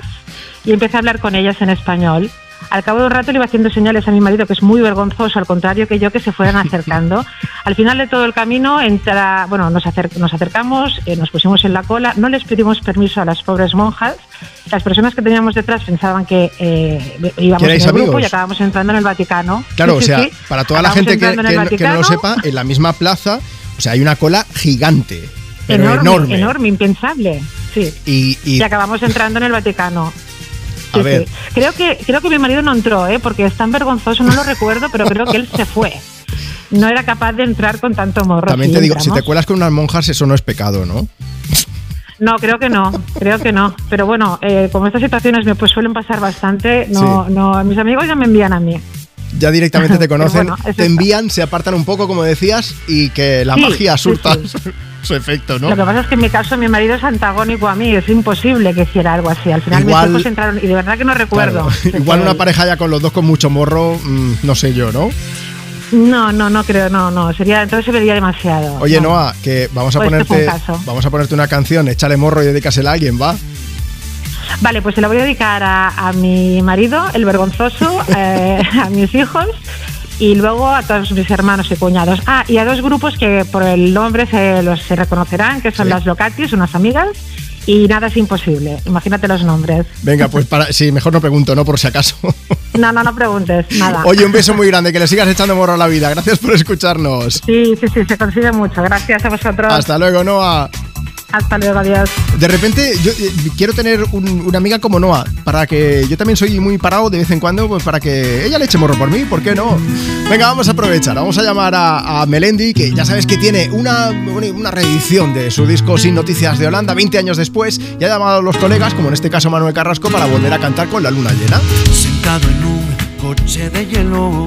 y empecé a hablar con ellas en español. Al cabo de un rato le iba haciendo señales a mi marido, que es muy vergonzoso, al contrario que yo, que se fueran acercando. Al final de todo el camino, entra, bueno, nos, acer- nos acercamos, eh, nos pusimos en la cola, no les pedimos permiso a las pobres monjas. Las personas que teníamos detrás pensaban que eh, íbamos
¿Que
en el
erais
grupo
amigos?
y acabamos entrando en el Vaticano.
Claro,
Sí,
o sea,
sí.
para toda la gente que, que- que no lo sepa, en la misma plaza, o sea, hay una cola gigante, pero
enorme,
enorme.
enorme, impensable. Sí.
Y, y-
Y acabamos entrando en el Vaticano. Creo que, creo que mi marido no entró, ¿eh? porque es tan vergonzoso, no lo recuerdo, pero creo que él se fue. No era capaz de entrar con tanto morro.
también te digo, si te cuelas con unas monjas, eso no es pecado, ¿no?
No, creo que no, creo que no. Pero bueno, eh, como estas situaciones me pues suelen pasar bastante, no, no, mis amigos ya me envían a mí.
Ya directamente te conocen,
bueno,
te envían, se apartan un poco, como decías, y que la
Sí,
magia surta
sí.
su efecto, ¿no?
Lo que pasa es que en mi caso mi marido es antagónico a mí, es imposible que hiciera algo así. Al final
Igual-
mis hijos entraron y de verdad que no recuerdo.
Claro. Igual una pareja ya con los dos con mucho morro, mm, no sé yo, ¿no?
No, no, no creo, no, no, sería, entonces se vería demasiado.
Oye,
no.
Noah, que vamos a
Pues
ponerte vamos a ponerte una canción, échale morro y dedícasela a alguien, ¿va?
Vale, pues se lo voy a dedicar a, a mi marido, el vergonzoso, eh, a mis hijos y luego a todos mis hermanos y cuñados. Ah, y a dos grupos que por el nombre se los se reconocerán, que son las Locatis, unas amigas, y nada es imposible. Imagínate los nombres.
Venga, pues para. Sí, mejor no pregunto, ¿no? Por si acaso.
No, no, no preguntes, nada.
Oye, un beso muy grande, que le sigas echando morro a la vida. Gracias por escucharnos.
Sí, sí, sí, se consigue mucho. Gracias a vosotros.
Hasta luego, Noah.
Hasta luego, adiós.
De repente, yo eh, quiero tener un- una amiga como Noah, para que yo también soy muy parado de vez en cuando, pues para que ella le eche morro por mí, ¿por qué no? Venga, vamos a aprovechar, vamos a llamar a, a Melendi, que ya sabes que tiene una, una, una reedición de su disco Sin Noticias de Holanda, 20 años después, y ha llamado a los colegas, como en este caso Manuel Carrasco, para volver a cantar con la luna llena.
Sentado en un coche de hielo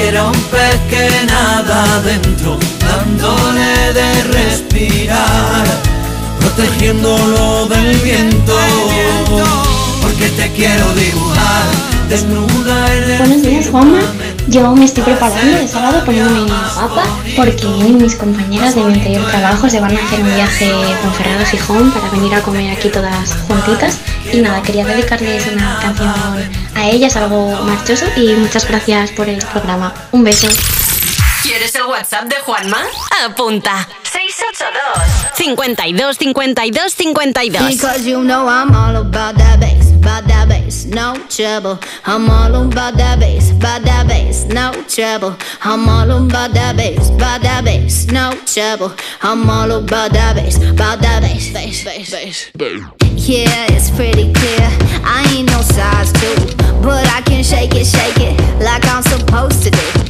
quiero un pez que nada adentro, dándole de respirar, protegiéndolo del viento. Porque te quiero dibujar
Buenos días, Juanma. Yo me estoy preparando de sábado poniéndome guapa porque mis compañeras de mi anterior trabajo se van a hacer un viaje con Ferrado Gijón para venir a comer aquí todas juntitas. Y nada, quería dedicarles una canción a ellas, algo marchoso, y muchas gracias por el programa. Un beso.
¿Quieres el WhatsApp de Juanma? Apunta. 682 52 52 52
Because you know I'm all about that bass, about that bass, no trouble. I'm all about that bass, about that bass, no trouble. I'm all about that bass, about that bass, no trouble. I'm all about that bass, about that bass, bass, bass, bass. Yeah, it's pretty clear. I ain't no size two, but I can shake it, shake it like I'm supposed to do.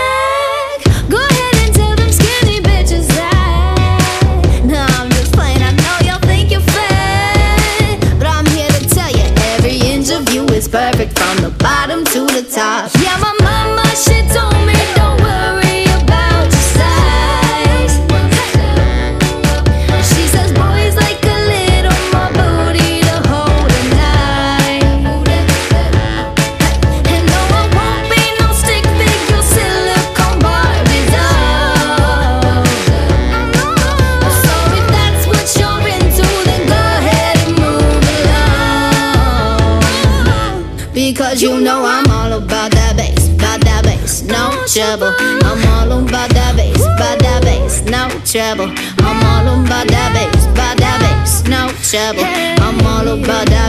Bass, no trouble. I'm all about that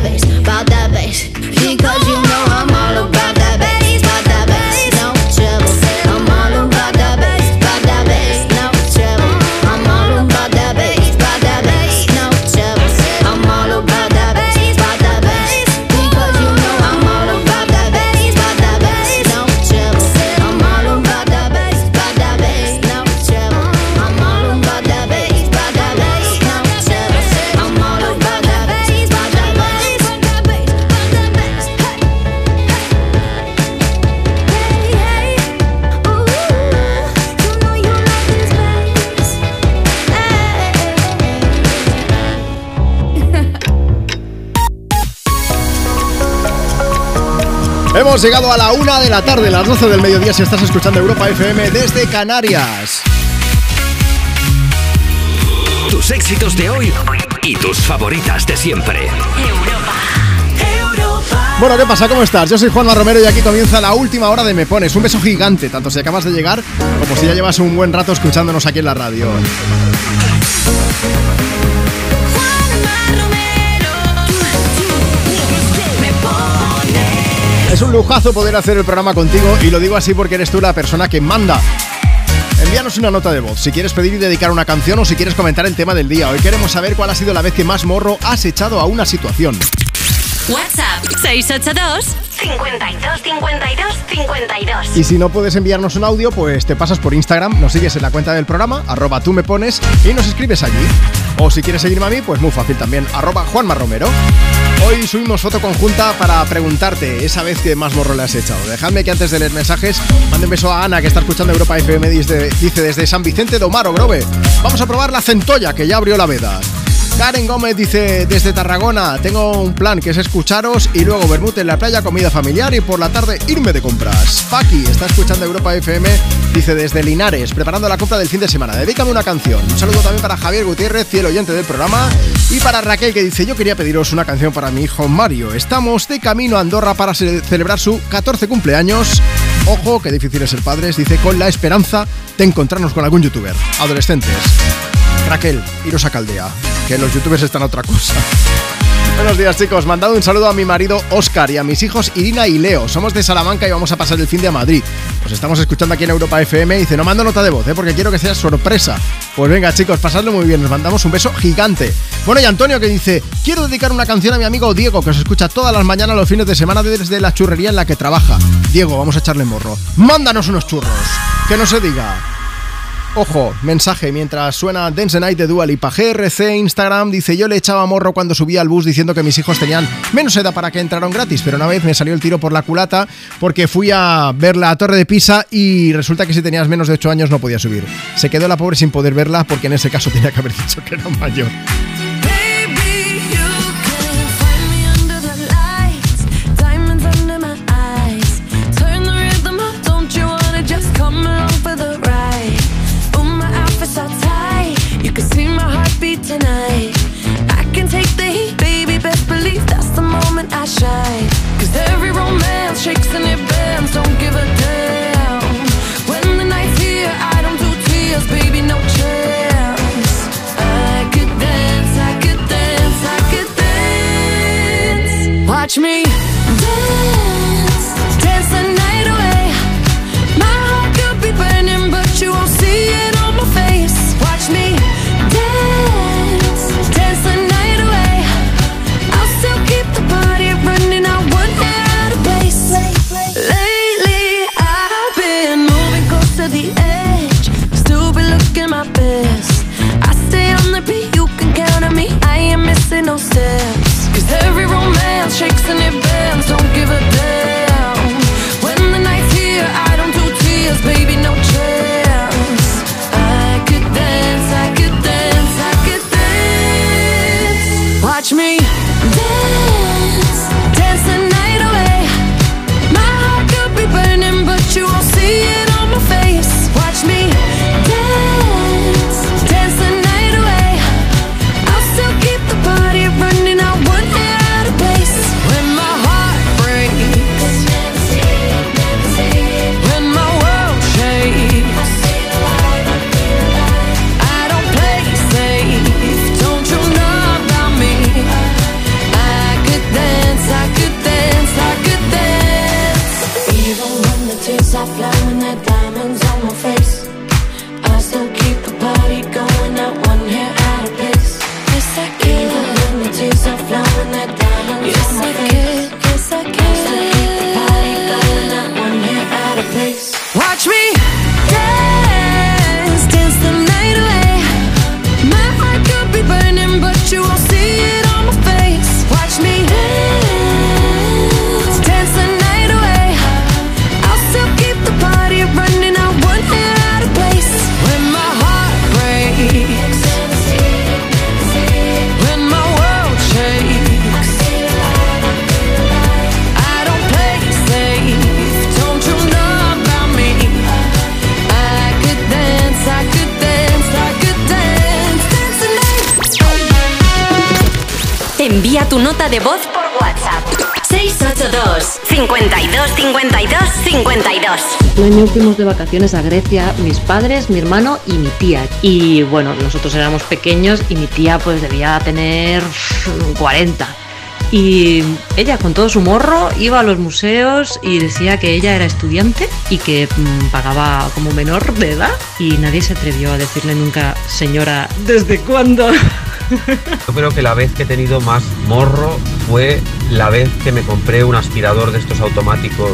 Hemos llegado a la una de la tarde, las 12 del mediodía, si estás escuchando Europa FM desde Canarias.
Tus éxitos de hoy y tus favoritas de siempre.
Bueno, ¿qué pasa? ¿Cómo estás? Yo soy Juanma Romero y aquí comienza la última hora de Me Pones. Un beso gigante, tanto si acabas de llegar como si ya llevas un buen rato escuchándonos aquí en la radio. Es un lujazo poder hacer el programa contigo y lo digo así porque eres tú la persona que manda. Envíanos una nota de voz si quieres pedir y dedicar una canción o si quieres comentar el tema del día. Hoy queremos saber cuál ha sido la vez que más morro has echado a una situación.
WhatsApp 682 52 52 52.
Y si no puedes enviarnos un audio, pues te pasas por Instagram, nos sigues en la cuenta del programa, arroba tú me pones, y nos escribes allí. O si quieres seguirme a mí, pues muy fácil también, arroba Juanma Romero. Hoy subimos foto conjunta para preguntarte esa vez que más morro le has echado. Dejadme que antes de leer mensajes, mande un beso a Ana, que está escuchando Europa FM, dice, dice desde San Vicente de Omar, Grove. Vamos a probar la centolla, que ya abrió la veda. Karen Gómez dice desde Tarragona, tengo un plan que es escucharos y luego vermut en la playa, comida familiar y por la tarde irme de compras. Paqui está escuchando Europa FM, dice desde Linares, preparando la compra del fin de semana. Dedícame una canción. Un saludo también para Javier Gutiérrez, fiel oyente del programa, y para Raquel que dice, yo quería pediros una canción para mi hijo Mario. Estamos de camino a Andorra para ce- celebrar su 14 cumpleaños. Ojo, que difícil es ser padres, dice, con la esperanza de encontrarnos con algún youtuber. Adolescentes. Raquel, iros a Caldea, que los youtubers están otra cosa. Buenos días chicos, mandado un saludo a mi marido Oscar y a mis hijos Irina y Leo. Somos de Salamanca y vamos a pasar el fin de a Madrid. Os estamos escuchando aquí en Europa FM y dice, no mando nota de voz, ¿eh? porque quiero que sea sorpresa. Pues venga chicos, pasadlo muy bien, nos mandamos un beso gigante. Bueno y Antonio que dice, quiero dedicar una canción a mi amigo Diego, que os escucha todas las mañanas los fines de semana desde la churrería en la que trabaja. Diego, vamos a echarle morro. Mándanos unos churros, que no se diga. Ojo, mensaje mientras suena Dance Night de Dua Lipa. GRC Instagram dice: Yo le echaba morro cuando subía al bus diciendo que mis hijos tenían menos edad para que entraran gratis, pero una vez me salió el tiro por la culata porque fui a ver la Torre de Pisa y resulta que si tenías menos de 8 años no podías subir. Se quedó la pobre sin poder verla porque en ese caso tenía que haber dicho que era mayor.
Romance shakes and it
tu nota de voz por WhatsApp. 682 52 52 52
El año fuimos de vacaciones a Grecia, mis padres, mi hermano y mi tía. Y bueno, nosotros éramos pequeños y mi tía pues debía tener 40. Y ella con todo su morro iba a los museos y decía que ella era estudiante y que mm, pagaba como menor de edad. Y nadie se atrevió a decirle nunca, señora, ¿desde cuándo?
Yo creo que la vez que he tenido más morro fue la vez que me compré un aspirador de estos automáticos.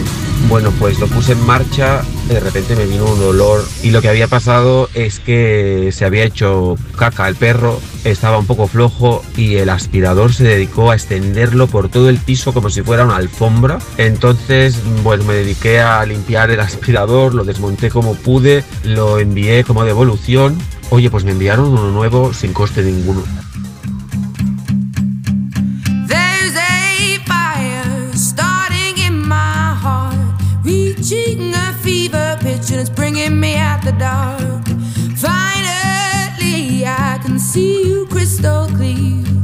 Bueno, pues lo puse en marcha, de repente me vino un olor y lo que había pasado es que se había hecho caca el perro, estaba un poco flojo y el aspirador se dedicó a extenderlo por todo el piso como si fuera una alfombra. Entonces, pues me dediqué a limpiar el aspirador, lo desmonté como pude, lo envié como devolución. Oye, pues me enviaron uno nuevo sin coste ninguno.
The dark. Finally, I can see you crystal clear.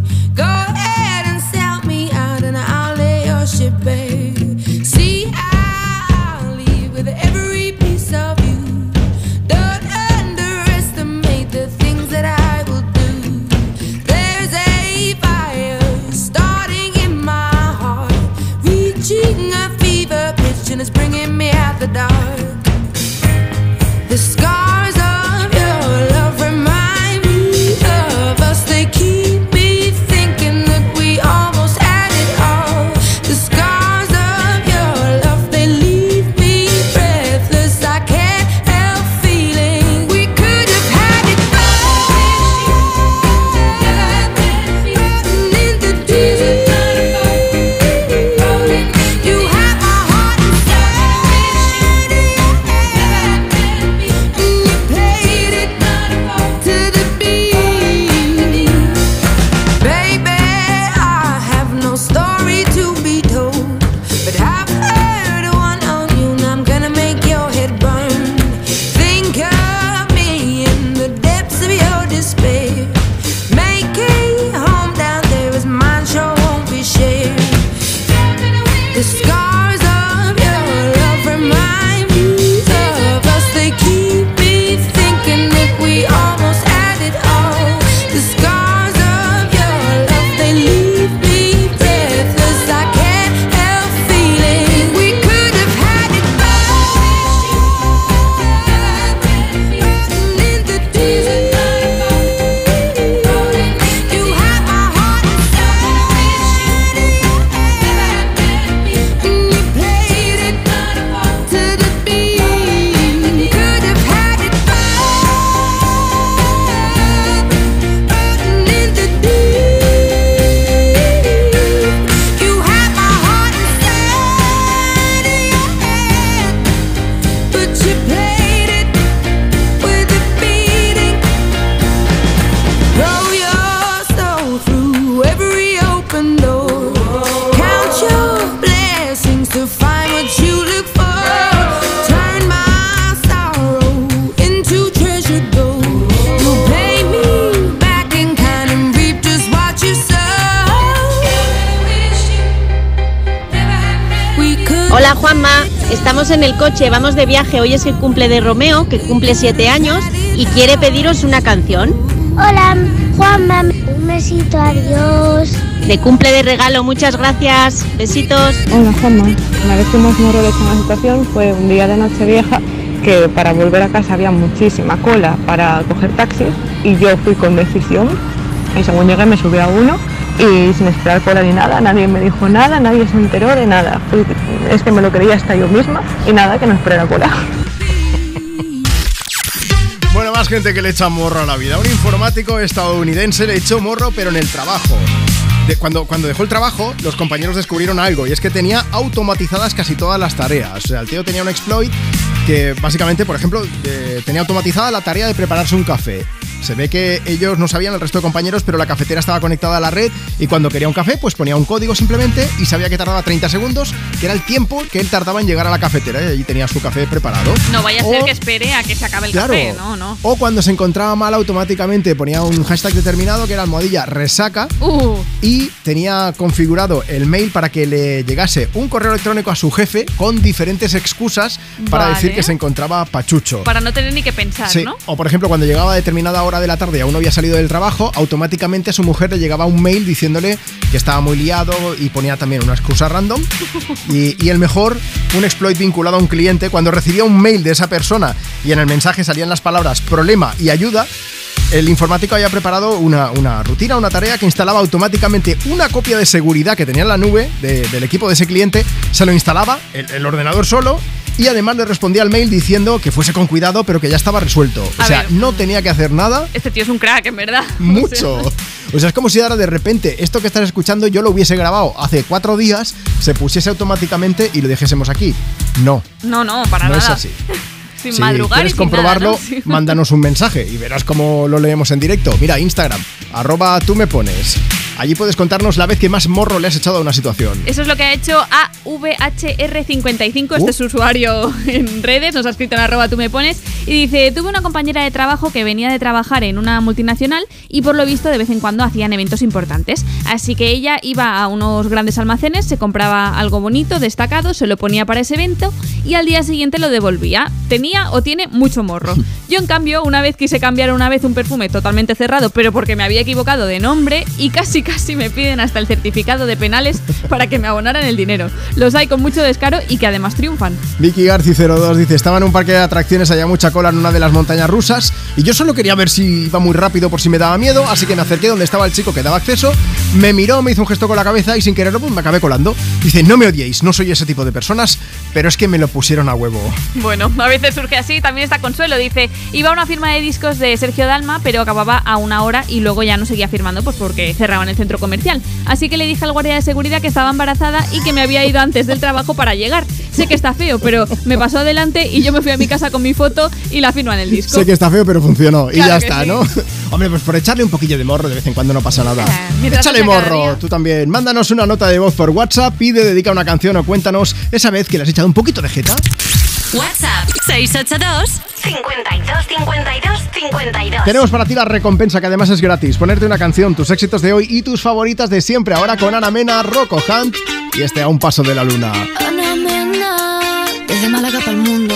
Vamos de viaje. Hoy es el cumple de Romeo, que cumple siete años y quiere pediros una canción.
Hola, Juanma, un besito, adiós.
De cumple de regalo, muchas gracias. Besitos.
Hola Juanma, una vez que hemos morro de una situación fue un día de Nochevieja que para volver a casa había muchísima cola para coger taxis y yo fui con decisión y según llegué me subí a uno y sin esperar cola ni nada, nadie me dijo nada, nadie se enteró de nada. Fui- es que me lo creía hasta yo misma y nada, que no esperé la cola.
Bueno, más gente que le echa morro a la vida. Un informático estadounidense le echó morro, pero en el trabajo. De- cuando, cuando dejó el trabajo, los compañeros descubrieron algo, y es que tenía automatizadas casi todas las tareas. O sea, el tío tenía un exploit que básicamente, por ejemplo, tenía automatizada la tarea de prepararse un café. Se ve que ellos no sabían el resto de compañeros, pero la cafetera estaba conectada a la red y cuando quería un café, pues ponía un código simplemente y sabía que tardaba 30 segundos, que era el tiempo que él tardaba en llegar a la cafetera y allí tenía su café preparado.
No vaya a ser que espere a que se acabe el
Claro.
café, no, no.
O cuando se encontraba mal automáticamente ponía un hashtag determinado que era almohadilla resaca
Uh.
y tenía configurado el mail para que le llegase un correo electrónico a su jefe con diferentes excusas para
Vale.
decir que se encontraba pachucho.
Para no tener ni que pensar,
Sí,
¿no?
o por ejemplo, cuando llegaba a determinada hora de la tarde y aún no había salido del trabajo, automáticamente a su mujer le llegaba un mail diciéndole que estaba muy liado y ponía también una excusa random. Y, y el mejor, un exploit vinculado a un cliente, cuando recibía un mail de esa persona y en el mensaje salían las palabras problema y ayuda, el informático había preparado una, una rutina, una tarea que instalaba automáticamente una copia de seguridad que tenía en la nube de- del equipo de ese cliente, se lo instalaba el, el ordenador solo y además le respondía al mail diciendo que fuese con cuidado pero que ya estaba resuelto. O
A
sea,
ver.
no tenía que hacer nada.
Este tío es un crack, en verdad.
Mucho. O sea, es como si ahora de repente esto que estás escuchando yo lo hubiese grabado hace cuatro días, se pusiese automáticamente y lo dijésemos aquí. No,
No, no, para
no
nada.
es así.
Sin
si
madrugar
quieres
y sin
comprobarlo,
nada, ¿no?
Mándanos un mensaje y verás cómo lo leemos en directo. Mira, Instagram, arroba tú me pones. Allí puedes contarnos la vez que más morro le has echado a una situación.
Eso es lo que ha hecho AVHR55, este es su usuario en redes, nos ha escrito en arroba tú me pones, y dice, tuve una compañera de trabajo que venía de trabajar en una multinacional y por lo visto de vez en cuando hacían eventos importantes. Así que ella iba a unos grandes almacenes, se compraba algo bonito, destacado, se lo ponía para ese evento y al día siguiente lo devolvía. Tenía o tiene mucho morro. Yo en cambio, una vez quise cambiar una vez un perfume totalmente cerrado, pero porque me había equivocado de nombre y casi casi me piden hasta el certificado de penales para que me abonaran el dinero. Los hay con mucho descaro y que además triunfan.
Vicky Garci02 dice, estaba en un parque de atracciones, había mucha cola en una de las montañas rusas y yo solo quería ver si iba muy rápido por si me daba miedo, así que me acerqué donde estaba el chico que daba acceso, me miró, me hizo un gesto con la cabeza y sin quererlo pues me acabé colando. Dice, no me odiéis, no soy ese tipo de personas, pero es que me lo pusieron a huevo.
Bueno, a veces surge así. También está Consuelo. Dice, iba a una firma de discos de Sergio Dalma, pero acababa a una hora y luego ya no seguía firmando pues porque cerraban el centro comercial. Así que le dije al guardia de seguridad que estaba embarazada y que me había ido antes del trabajo para llegar. Sé que está feo, pero me pasó adelante y yo me fui a mi casa con mi foto y la firma en el disco.
Sé que está feo, pero funcionó y ya está,
sí.
¿no? Hombre, pues por echarle un poquillo de morro de vez en cuando no pasa nada.
mientras
Échale morro, tú también. Mándanos una nota de voz por WhatsApp, pide, dedica una canción o cuéntanos esa vez que le has echado un poquito de jeta.
WhatsApp 682 52 52 52.
Tenemos para ti la recompensa que además es gratis. Ponerte una canción, tus éxitos de hoy y tus favoritas de siempre. Ahora con Ana Mena, Rocco Hunt y este a un paso de la luna.
Ana Mena, desde Málaga para el mundo.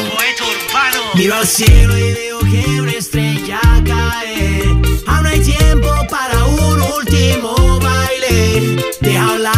Miro al cielo y veo que una estrella cae. Aún hay tiempo para un último baile. Deja lado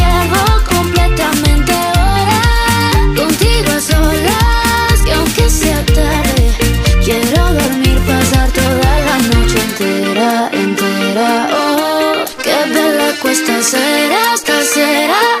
entera, entera. Oh, qué bella cuesta será, esta será.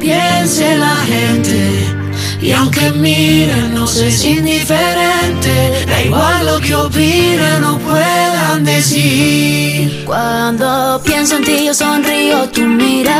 Piense la gente. Y aunque miren, no es indiferente, da igual lo que opinen o puedan decir. Cuando pienso en ti yo
sonrío, tu mirada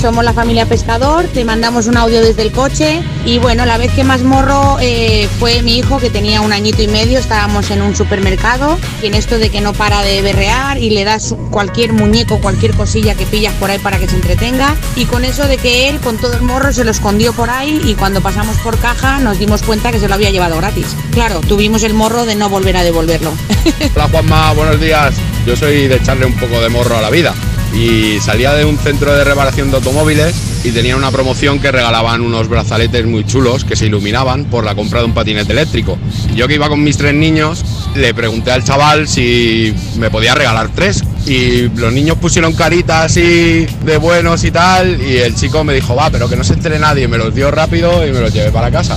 Somos la familia Pescador. Te mandamos un audio desde el coche. Y bueno, la vez que más morro eh, fue mi hijo que tenía un añito y medio. Estábamos en un supermercado. Y en esto de que no para de berrear y le das cualquier muñeco, cualquier cosilla que pillas por ahí para que se entretenga. Y con eso de que él, con todo el morro, se lo escondió por ahí. Y cuando pasamos por caja, nos dimos cuenta que se lo había llevado gratis. Claro, tuvimos el morro de no volver a devolverlo.
Hola Juanma, buenos días. Yo soy de echarle un poco de morro a la vida. Y salía de un centro de reparación de automóviles y tenía una promoción que regalaban unos brazaletes muy chulos que se iluminaban por la compra de un patinete eléctrico. Yo que iba con mis tres niños, le pregunté al chaval si me podía regalar tres. Y los niños pusieron caritas así de buenos y tal. Y el chico me dijo, va, pero que no se entere nadie. Me los dio rápido y me los llevé para casa.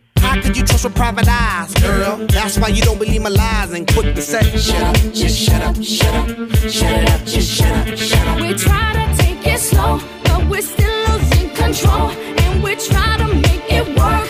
How could you trust with private eyes, girl? That's why you don't believe my lies and quick to say, shut up, just shut up, shut up, shut it up, just shut up, shut up.
We try to take it slow, but we're still losing control. And we try to make it work,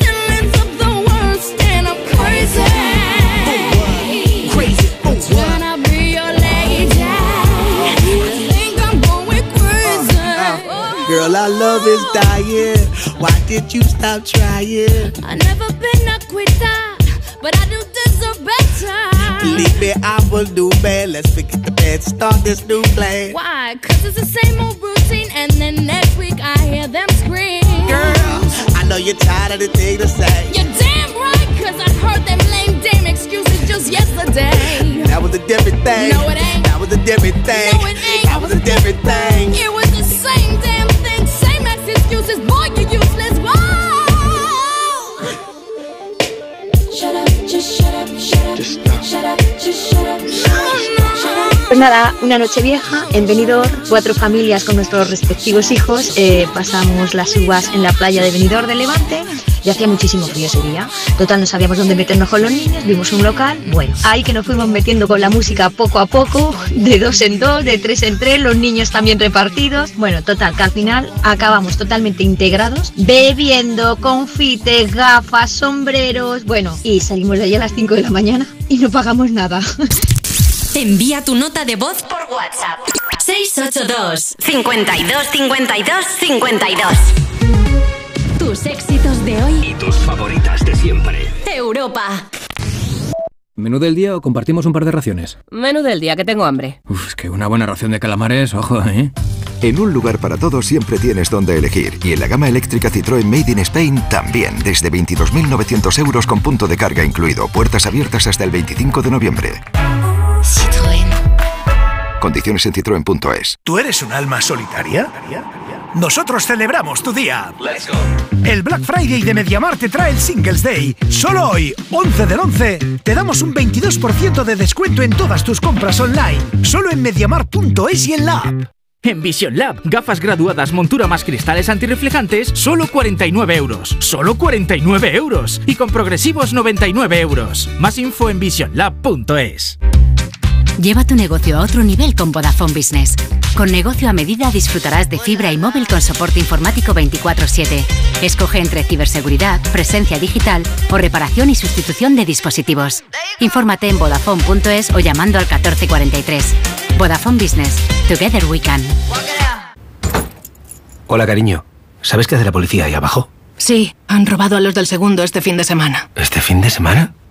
Girl, our love is dying. Why did you stop trying?
I never been a quitter, but I do deserve better.
Believe me, I will do bad. Let's forget the bad, start this new plan.
Why? Cause it's the same old routine, and then next week I hear them scream.
Girl, I know you're tired of the thing to say.
You're damn right, cause I heard them lame damn excuses just yesterday.
That was a different thing.
No, it ain't.
That was a different thing.
No, it ain't.
That was a different thing.
It was the same damn thing, same ass excuses. Boy, you're useless. Whoa! Shut up,
Pues nada, una noche vieja en Benidorm, cuatro familias con nuestros respectivos hijos, eh, pasamos las uvas en la playa de Benidorm de Levante y hacía muchísimo frío ese día. Total, no sabíamos dónde meternos con los niños, vimos un local, bueno, ahí que nos fuimos metiendo con la música poco a poco, de dos en dos, de tres en tres, los niños también repartidos. Bueno, total, que al final acabamos totalmente integrados, bebiendo, confites, gafas, sombreros, bueno, y salimos de allí a las 5 de la mañana y no pagamos nada.
Envía tu nota de voz por WhatsApp. 682 52 52 52
Tus éxitos de hoy.
Y tus favoritas de siempre.
Europa.
¿Menú del día o compartimos un par de raciones?
Menú del día, que tengo hambre.
Uf, es que una buena ración de calamares, ojo, ¿eh?
En un lugar para todos siempre tienes donde elegir. Y en la gama eléctrica Citroën Made in Spain también. Desde 22.900 euros con punto de carga incluido. Puertas abiertas hasta el 25 de noviembre. Condiciones en citroen.es.
¿Tú eres un alma solitaria? Nosotros celebramos tu día. El Black Friday de Mediamar te trae el Singles Day. Solo hoy, 11 del 11, te damos un 22% de descuento en todas tus compras online. Solo en mediamar.es y en la app.
En Vision Lab, gafas graduadas, montura más cristales antirreflejantes, solo 49 euros. Solo 49 euros. Y con progresivos 99 euros. Más info en visionlab.es.
Lleva tu negocio a otro nivel con Vodafone Business. Con negocio a medida disfrutarás de fibra y móvil con soporte informático 24/7. Escoge entre ciberseguridad, presencia digital o reparación y sustitución de dispositivos. Infórmate en vodafone.es o llamando al 1443. Vodafone Business. Together we can.
Hola, cariño. ¿Sabes qué hace la policía ahí abajo?
Sí, han robado a los del segundo este fin de semana.
¿Este fin de semana?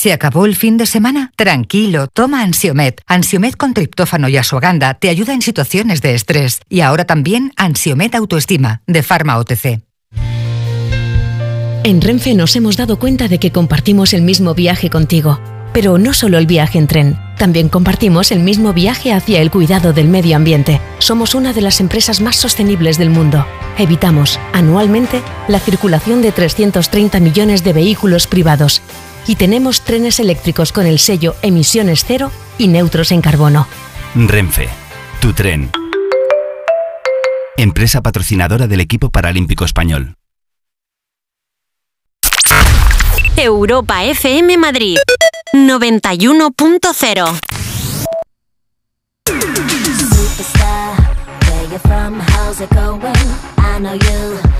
¿Se acabó el fin de semana? Tranquilo, toma Ansiomet. Ansiomet con triptófano y asuaganda te ayuda en situaciones de estrés. Y ahora también Ansiomet Autoestima, de Pharma OTC.
En Renfe nos hemos dado cuenta de que compartimos el mismo viaje contigo. Pero no solo el viaje en tren, también compartimos el mismo viaje hacia el cuidado del medio ambiente. Somos una de las empresas más sostenibles del mundo. Evitamos, anualmente, la circulación de 330 millones de vehículos privados. Y tenemos trenes eléctricos con el sello Emisiones Cero y neutros en carbono.
Renfe, tu tren. Empresa patrocinadora del equipo paralímpico español.
Europa FM Madrid 91.0
Superstar, where you from? How's it going? I know you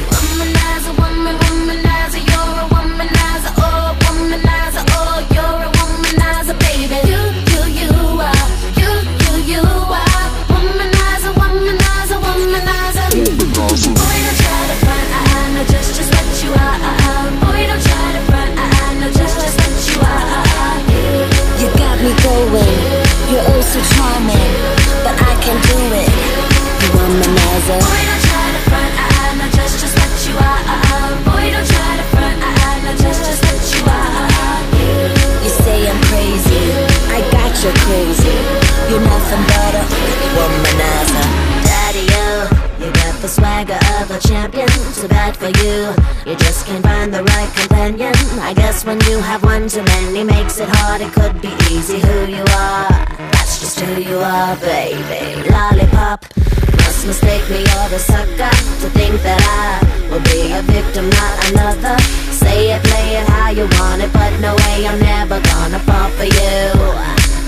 Boy, don't try to front, I, know just, just what you are. Boy, don't try to front, I, know just, just what you are. You say I'm crazy, I got you crazy. You're nothing but a womanizer. Daddy, you, you got the swagger of a champion. Too bad for you, you just can't find the right companion. I guess when you have one too many makes it hard. It could be easy who you are. That's just who you are, baby. Lollipop. Mistake me or a sucker to think that I will be a victim, not another. Say it, play it how you want it, but no way I'm never gonna fall for you.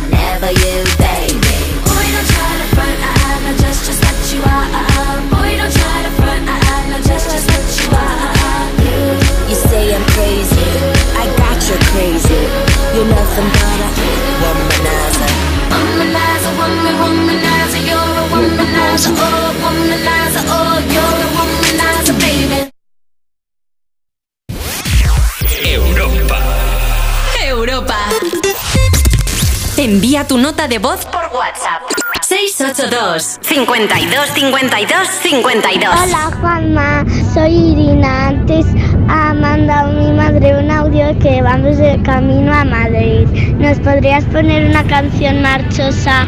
Never you, baby. Boy, don't try to front, I, know just just what you are. Boy, don't try to front, I, know just just what you are. You say I'm crazy, I got you crazy. You're nothing but a womanizer. Womanizer, oh, womanizer, oh, you're a womanizer, baby.
Europa.
Europa. Envía tu nota de voz por WhatsApp. 682 52 52 52
Hola Juanma, soy Irina. Antes ha mandado mi madre un audio que vamos de camino a Madrid. ¿Nos podrías poner una canción marchosa?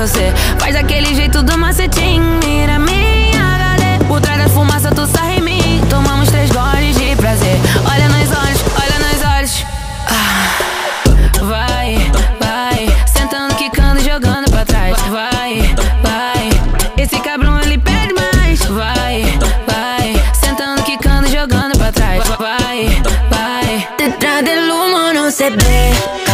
Você. Faz aquele jeito do macetinho, mira minha galera. Por trás da fumaça tu sai em mim. Tomamos três goles de prazer. Olha nos olhos, olha nos olhos. Ah, vai, vai. Sentando, quicando, jogando pra trás. Vai, vai. Esse cabrão ele pede mais. Vai, vai. Sentando, quicando, jogando pra trás. Vai, vai. Detrás del humo no se ve.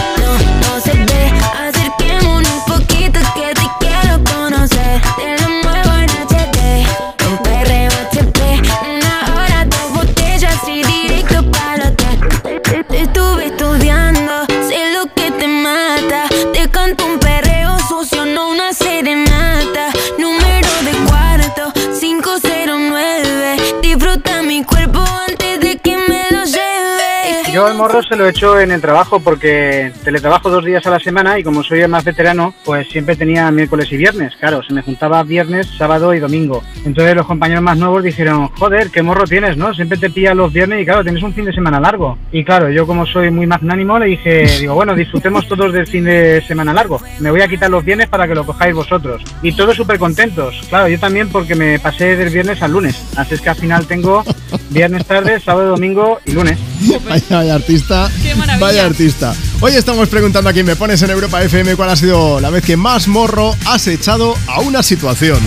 Yo al morro se lo he hecho en el trabajo porque teletrabajo dos días a la semana y como soy el más veterano, pues siempre tenía miércoles y viernes. Claro, se me juntaba viernes, sábado y domingo. Entonces los compañeros más nuevos dijeron, joder, qué morro tienes, ¿no? Siempre te pillas los viernes y claro, tienes un fin de semana largo. Y claro, yo como soy muy magnánimo le dije, digo, bueno, disfrutemos todos del fin de semana largo. Me voy a quitar los viernes para que lo cojáis vosotros. Y todos súper contentos. Claro, yo también porque me pasé del viernes al lunes. Así es que al final tengo viernes tarde, sábado, domingo y lunes.
Vaya, vaya artista. Vaya artista. Hoy estamos preguntando a quién me pones en Europa FM cuál ha sido la vez que más morro has echado a una situación.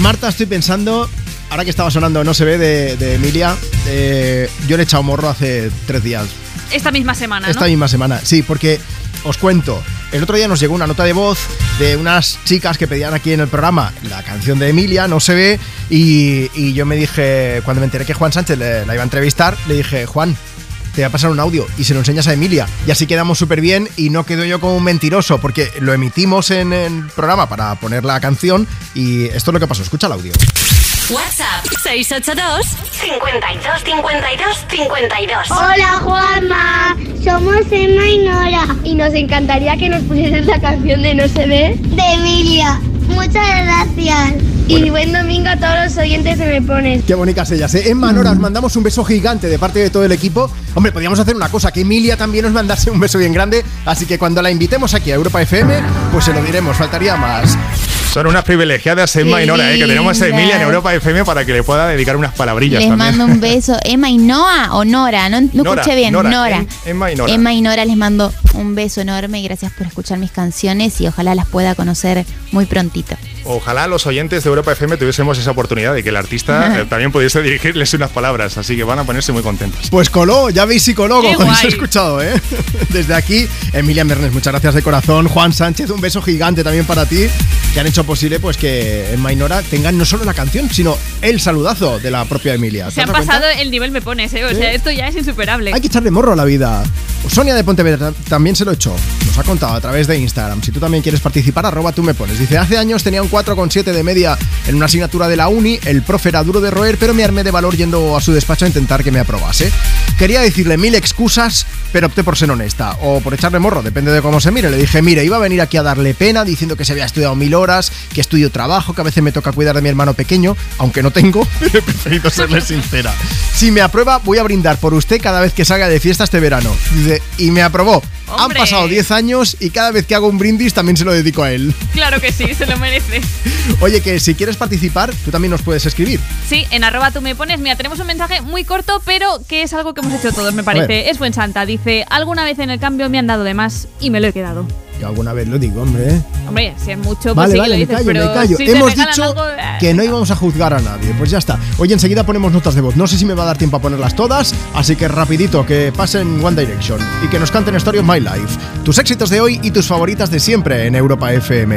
Marta, estoy pensando, ahora que estaba sonando No se ve de, de Emilia, eh, yo le he echado morro hace tres días.
Esta misma semana, ¿no?
Esta misma semana, sí, porque os cuento. El otro día nos llegó una nota de voz de unas chicas que pedían aquí en el programa la canción de Emilia, no se ve, y, y yo me dije, cuando me enteré que Juan Sánchez le- la iba a entrevistar, le dije, Juan, te voy a pasar un audio y se lo enseñas a Emilia. Y así quedamos súper bien y no quedo yo como un mentiroso, porque lo emitimos en el programa para poner la canción y esto es lo que pasó. Escucha el audio.
WhatsApp 682 52 52 52.
Hola Juanma, somos Emma y Nora y nos encantaría que nos pusieras la canción de No se ve de Emilia. Muchas gracias. Y buen domingo a todos los oyentes de Me Pones.
Qué bonitas ellas, ¿eh? Emma, Nora, os mandamos un beso gigante de parte de todo el equipo. Hombre, podríamos hacer una cosa, que Emilia también nos mandase un beso bien grande. Así que cuando la invitemos aquí a Europa FM, pues se lo diremos, faltaría más.
Son unas privilegiadas Emma y Nora, ¿eh? que tenemos a Emilia en. Europa FM para que le pueda dedicar unas palabrillas
Les
también.
mando un beso. Emma y Noah o Nora, no, no
Nora,
escuché bien.
Nora,
Nora.
Em- Emma y Nora.
Emma y Nora les mando un beso enorme y gracias por escuchar mis canciones y ojalá las pueda conocer muy prontito.
Ojalá los oyentes de Europa FM tuviésemos esa oportunidad de que el artista eh, también pudiese dirigirles unas palabras, así que van a ponerse muy contentos.
Pues coló, ya veis si coló, como habéis escuchado, ¿eh? Desde aquí, Emilia Mernes, muchas gracias de corazón. Juan Sánchez, un beso gigante también para ti, que han hecho posible pues que Emma y Nora tengan no solo la canción, sino el saludazo de la propia Emilia. ¿Te
Se han
dado cuenta?
pasado el nivel me pones, ¿eh? O
Sí.
sea, esto ya es insuperable.
Hay que echarle morro a la vida. Sonia de Pontevedra también se lo echó. Nos ha contado a través de Instagram. Si tú también quieres participar, arroba tú me pones. Dice, hace años tenía un 4,7 de media en una asignatura de la uni. El profe era duro de roer, pero me armé de valor yendo a su despacho a intentar que me aprobase. Quería decirle mil excusas, pero opté por ser honesta. O por echarle morro, depende de cómo se mire. Le dije, mire, iba a venir aquí a darle pena diciendo que se había estudiado mil horas, que estudio trabajo, que a veces me toca cuidar de mi hermano pequeño, aunque no tengo, pero he preferido serle sincera. Si me aprueba, voy a brindar por usted cada vez que salga de fiesta este verano. Dice, y me aprobó. Han pasado 10 años y cada vez que hago un brindis también se lo dedico a él.
Claro que sí, se lo merece.
Oye, que si quieres participar, tú también nos puedes escribir.
Sí, en arroba tú me pones. Mira, tenemos un mensaje muy corto, pero que es algo que hemos hecho todos, me parece. Es buen santa. Dice, alguna vez en el cambio me han dado de más y me lo he quedado.
Yo alguna vez lo digo, hombre. ¿eh?
Hombre, si es mucho, pues
Vale,
sí que
vale,
lo
me
dices,
callo,
pero
me callo.
si
Hemos dicho
algo, eh,
que no íbamos a juzgar a nadie. Pues ya está. Oye, enseguida ponemos notas de voz. No sé si me va a dar tiempo a ponerlas todas, así que rapidito, que pasen One Direction y que nos canten Story of My Life. Tus éxitos de hoy y tus favoritas de siempre en Europa FM.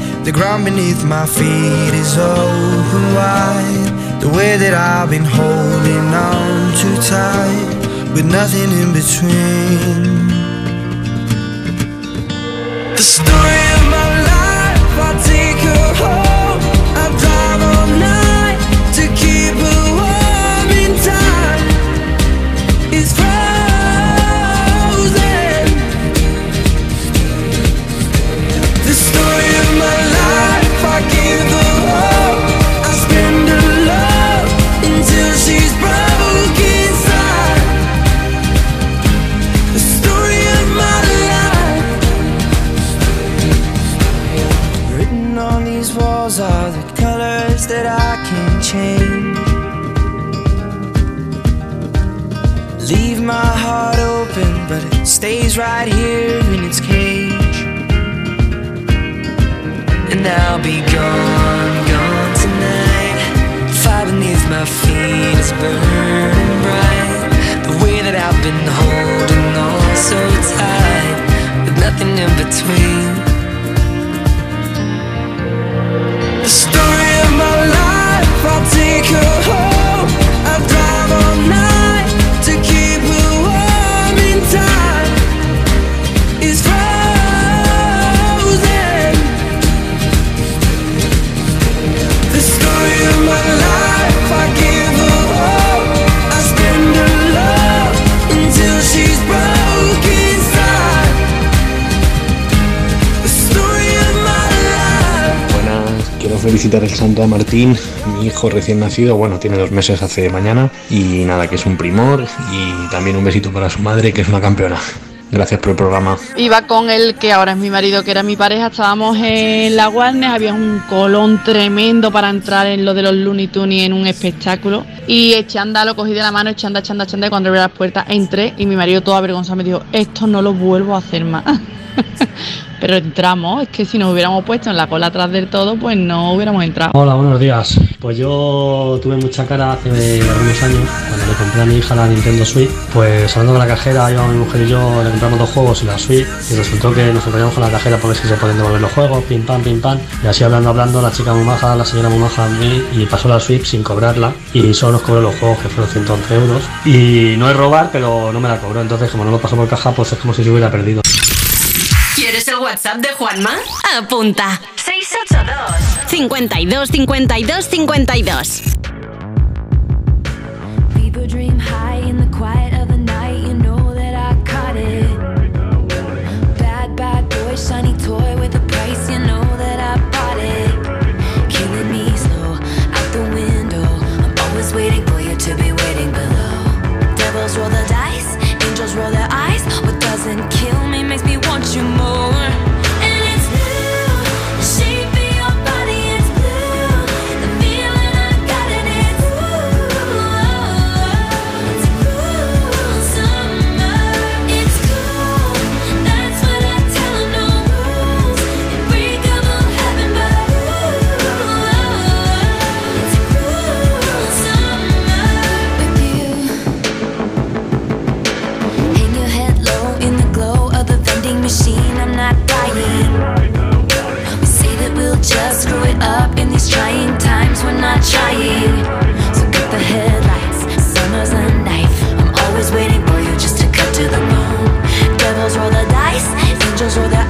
The ground beneath my feet is open wide. The way that I've been holding on too tight, with nothing in between. The story stays right here in its cage. And I'll be gone, gone tonight. Fire beneath my feet is burning bright. The way that I've been holding on so tight, with nothing in between.
Felicitar el santo a Martín, mi hijo recién nacido, bueno, tiene dos meses hace mañana y nada, que es un primor y también un besito para su madre, que es una campeona. Gracias por el programa.
Iba con el que ahora es mi marido, que era mi pareja, estábamos en la Warner, había un colón tremendo para entrar en lo de los Looney Tunes en un espectáculo. Y eché a andar, lo cogí de la mano, eché a andar, eché a andar, eché a andar, y cuando abrí las puertas entré y mi marido todo avergonzado me dijo, esto no lo vuelvo a hacer más. Pero entramos, es que si nos hubiéramos puesto en la cola atrás del todo, pues no hubiéramos entrado.
Hola, buenos días. Pues yo tuve mucha cara hace algunos años, cuando le compré a mi hija la Nintendo Switch, pues hablando con la cajera, yo, mi mujer y yo le compramos dos juegos y la Switch, y resultó que nos enrollamos con la cajera por ver si se pueden devolver los juegos, pim pam, pim pam, y así hablando, hablando, la chica muy maja, la señora muy maja, vi, y pasó la Switch sin cobrarla, y solo nos cobró los juegos, que fueron 111 euros, y no es robar, pero no me la cobró, entonces como no lo pasó por caja, pues es como si se hubiera perdido.
¿Quieres el WhatsApp de Juanma? Apunta. 682 52 52 52
trying. So cut the headlights, summer's a knife I'm always waiting for you just to cut to the bone Devils roll the dice, angels roll the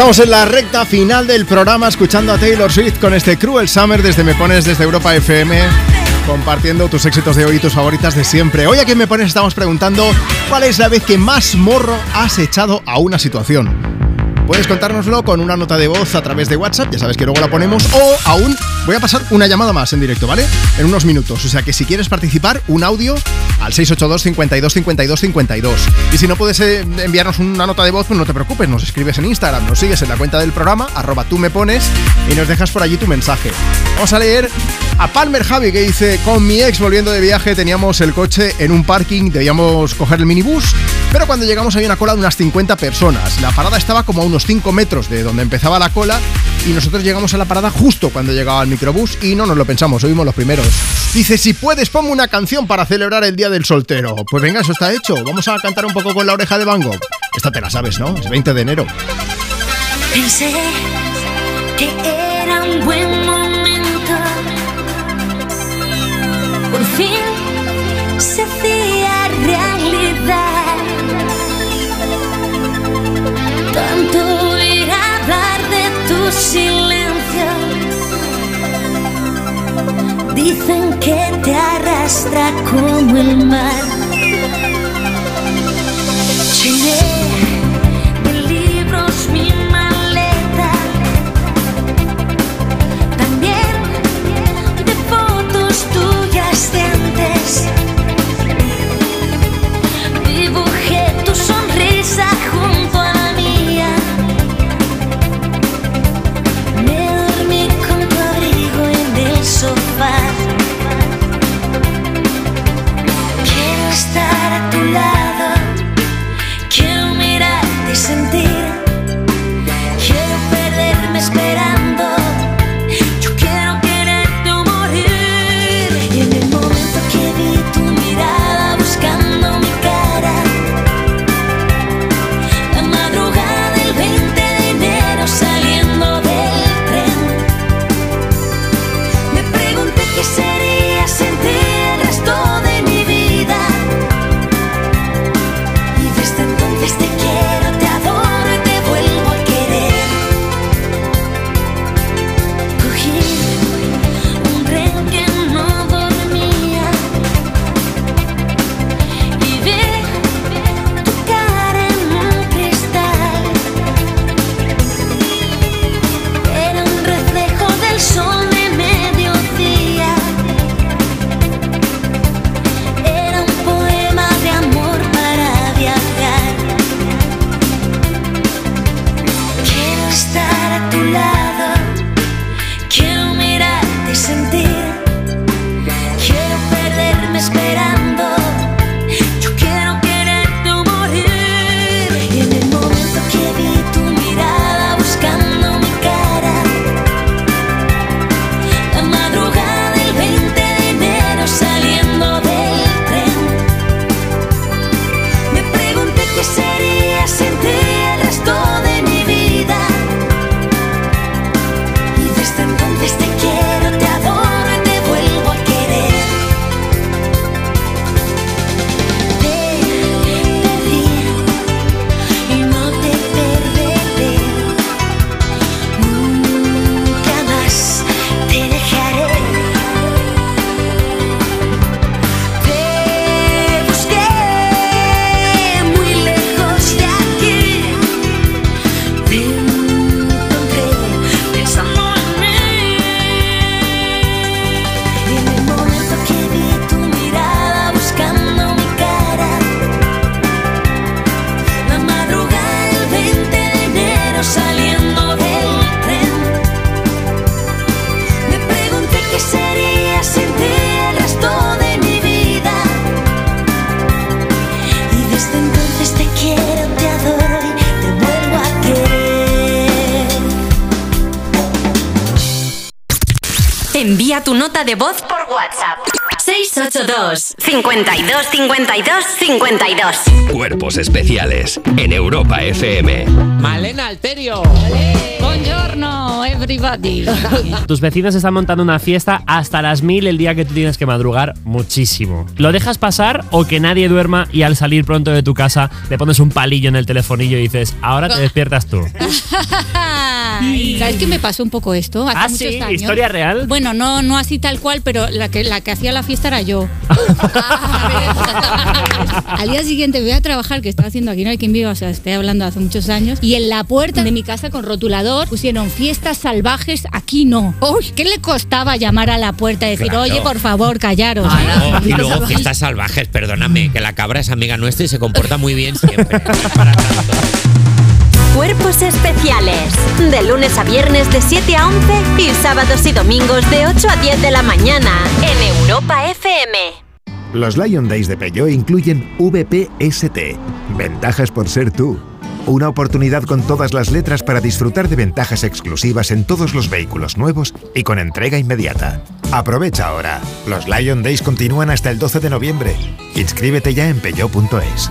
Estamos en la recta final del programa escuchando a Taylor Swift con este Cruel Summer desde Me Pones desde Europa FM compartiendo tus éxitos de hoy y tus favoritas de siempre. Hoy aquí en Me Pones estamos preguntando cuál es la vez que más morro has echado a una situación. Puedes contárnoslo con una nota de voz a través de WhatsApp, ya sabes que luego la ponemos, o aún voy a pasar una llamada más en directo, ¿vale? En unos minutos. O sea que si quieres participar, un audio al 682 52 52 52. Y si no puedes eh, enviarnos una nota de voz, pues no te preocupes, nos escribes en Instagram, nos sigues en la cuenta del programa, arroba tú me pones, y nos dejas por allí tu mensaje. Vamos a leer a Palmer Javi que dice, con mi ex volviendo de viaje teníamos el coche en un parking, debíamos coger el minibús, pero cuando llegamos había una cola de unas 50 personas. La parada estaba como a unos 5 metros de donde empezaba la cola y nosotros llegamos a la parada justo cuando llegaba el microbús y no nos lo pensamos, oímos los primeros. Dice, si puedes, ponme una canción para celebrar el Día del Soltero. Pues venga, eso está hecho. Vamos a cantar un poco con la oreja de Van. Esta te la sabes, ¿no? Es 20 de enero.
Pensé que era un buen momento. Por fin se hacía realidad. Tanto silencio. Dicen que te arrastra como el mar. Llené de
voz por WhatsApp. 682 52 52 52
Cuerpos especiales en Europa FM.
Malena Alterio.
Buongiorno, everybody.
Tus vecinos están montando una fiesta hasta las mil el día que tú tienes que madrugar muchísimo. ¿Lo dejas pasar o que nadie duerma y al salir pronto de tu casa le pones un palillo en el telefonillo y dices, ahora te despiertas tú?
¿Sabes qué me pasó un poco esto? Hace
¿Ah,
muchos
sí?
años.
¿Historia real?
Bueno, no, no así tal cual, pero la que, la que hacía la fiesta era yo. Al día siguiente voy a trabajar, que estaba haciendo aquí, no hay quien viva, o sea, estoy hablando hace muchos años, y en la puerta de mi casa con rotulador pusieron fiestas salvajes, aquí no. Uy, ¿qué le costaba llamar a la puerta y decir,
Claro.
oye, por favor, callaros?
Ah,
¿eh?
y
luego
fiestas salvajes, perdóname, que la cabra es amiga nuestra y se comporta muy bien siempre.
Cuerpos especiales. De lunes a viernes de 7 a 11 y sábados y domingos de 8 a 10 de la mañana en Europa FM.
Los Lion Days de Peugeot incluyen VPST, ventajas por ser tú. Una oportunidad con todas las letras para disfrutar de ventajas exclusivas en todos los vehículos nuevos y con entrega inmediata. Aprovecha ahora. Los Lion Days continúan hasta el 12 de noviembre. Inscríbete ya en peugeot.es.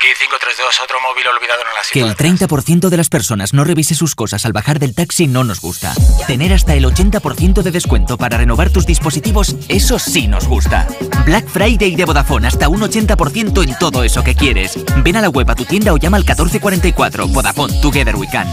Aquí 532, otro móvil olvidado en la
Que el 30% de las personas no revise sus cosas al bajar del taxi no nos gusta. Tener hasta el 80% de descuento para renovar tus dispositivos, eso sí nos gusta. Black Friday de Vodafone, hasta un 80% en todo eso que quieres. Ven a la web a tu tienda o llama al 1444. Vodafone, Together We Can.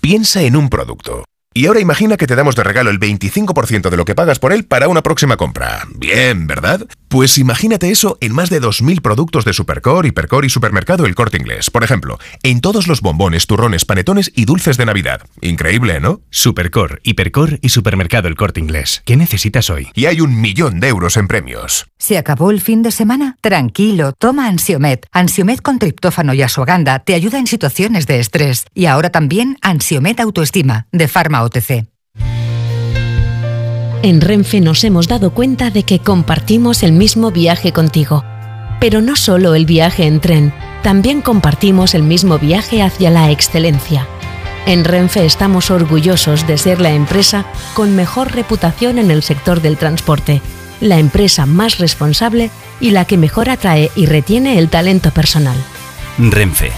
Piensa en un producto. Y ahora imagina que te damos de regalo el 25% de lo que pagas por él para una próxima compra. Bien, ¿verdad? Pues imagínate eso en más de 2.000 productos de Supercore, Hipercore y Supermercado El Corte Inglés. Por ejemplo, en todos los bombones, turrones, panetones y dulces de Navidad. Increíble, ¿no?
Supercore, Hipercore y Supermercado El Corte Inglés. ¿Qué necesitas hoy?
Y hay un millón de euros en premios.
¿Se acabó el fin de semana? Tranquilo, toma Ansiomet. Ansiomet con triptófano y asuaganda te ayuda en situaciones de estrés. Y ahora también Ansiomet Autoestima, de Pharma OTC.
En Renfe nos hemos dado cuenta de que compartimos el mismo viaje contigo. Pero no solo el viaje en tren, también compartimos el mismo viaje hacia la excelencia. En Renfe estamos orgullosos de ser la empresa con mejor reputación en el sector del transporte, la empresa más responsable y la que mejor atrae y retiene el talento personal.
Renfe,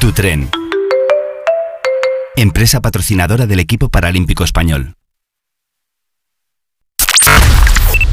tu tren. Empresa patrocinadora del equipo paralímpico español.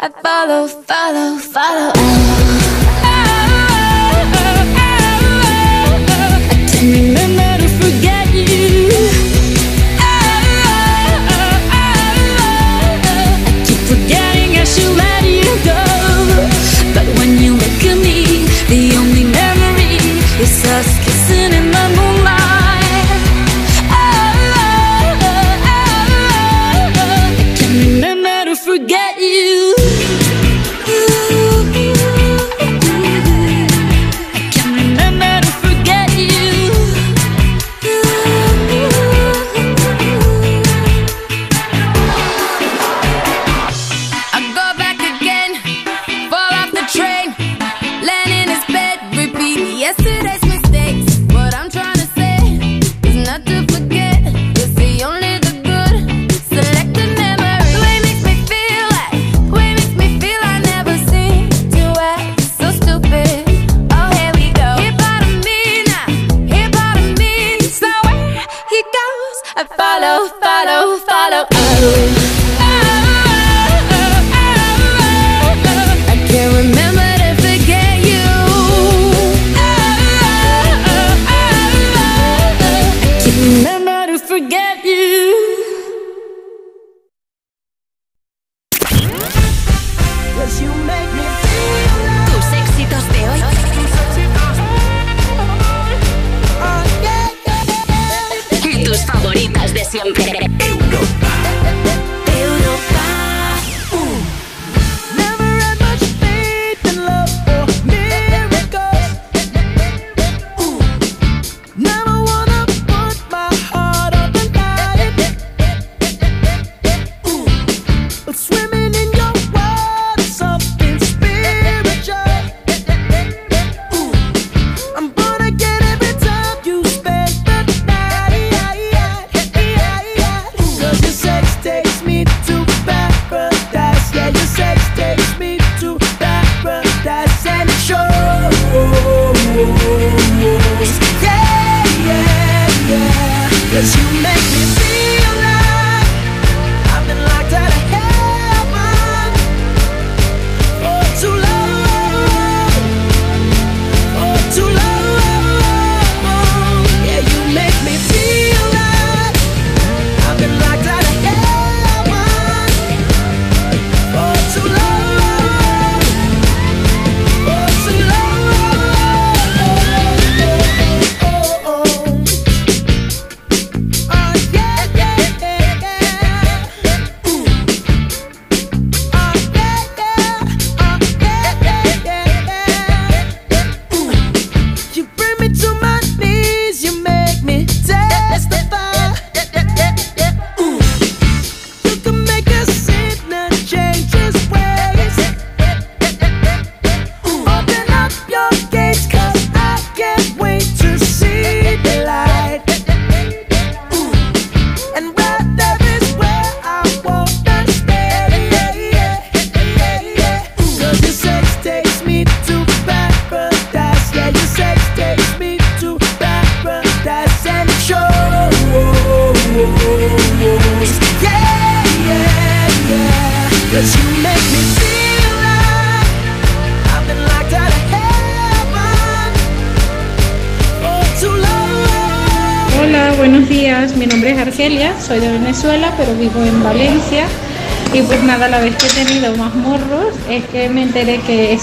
I
follow, follow, follow.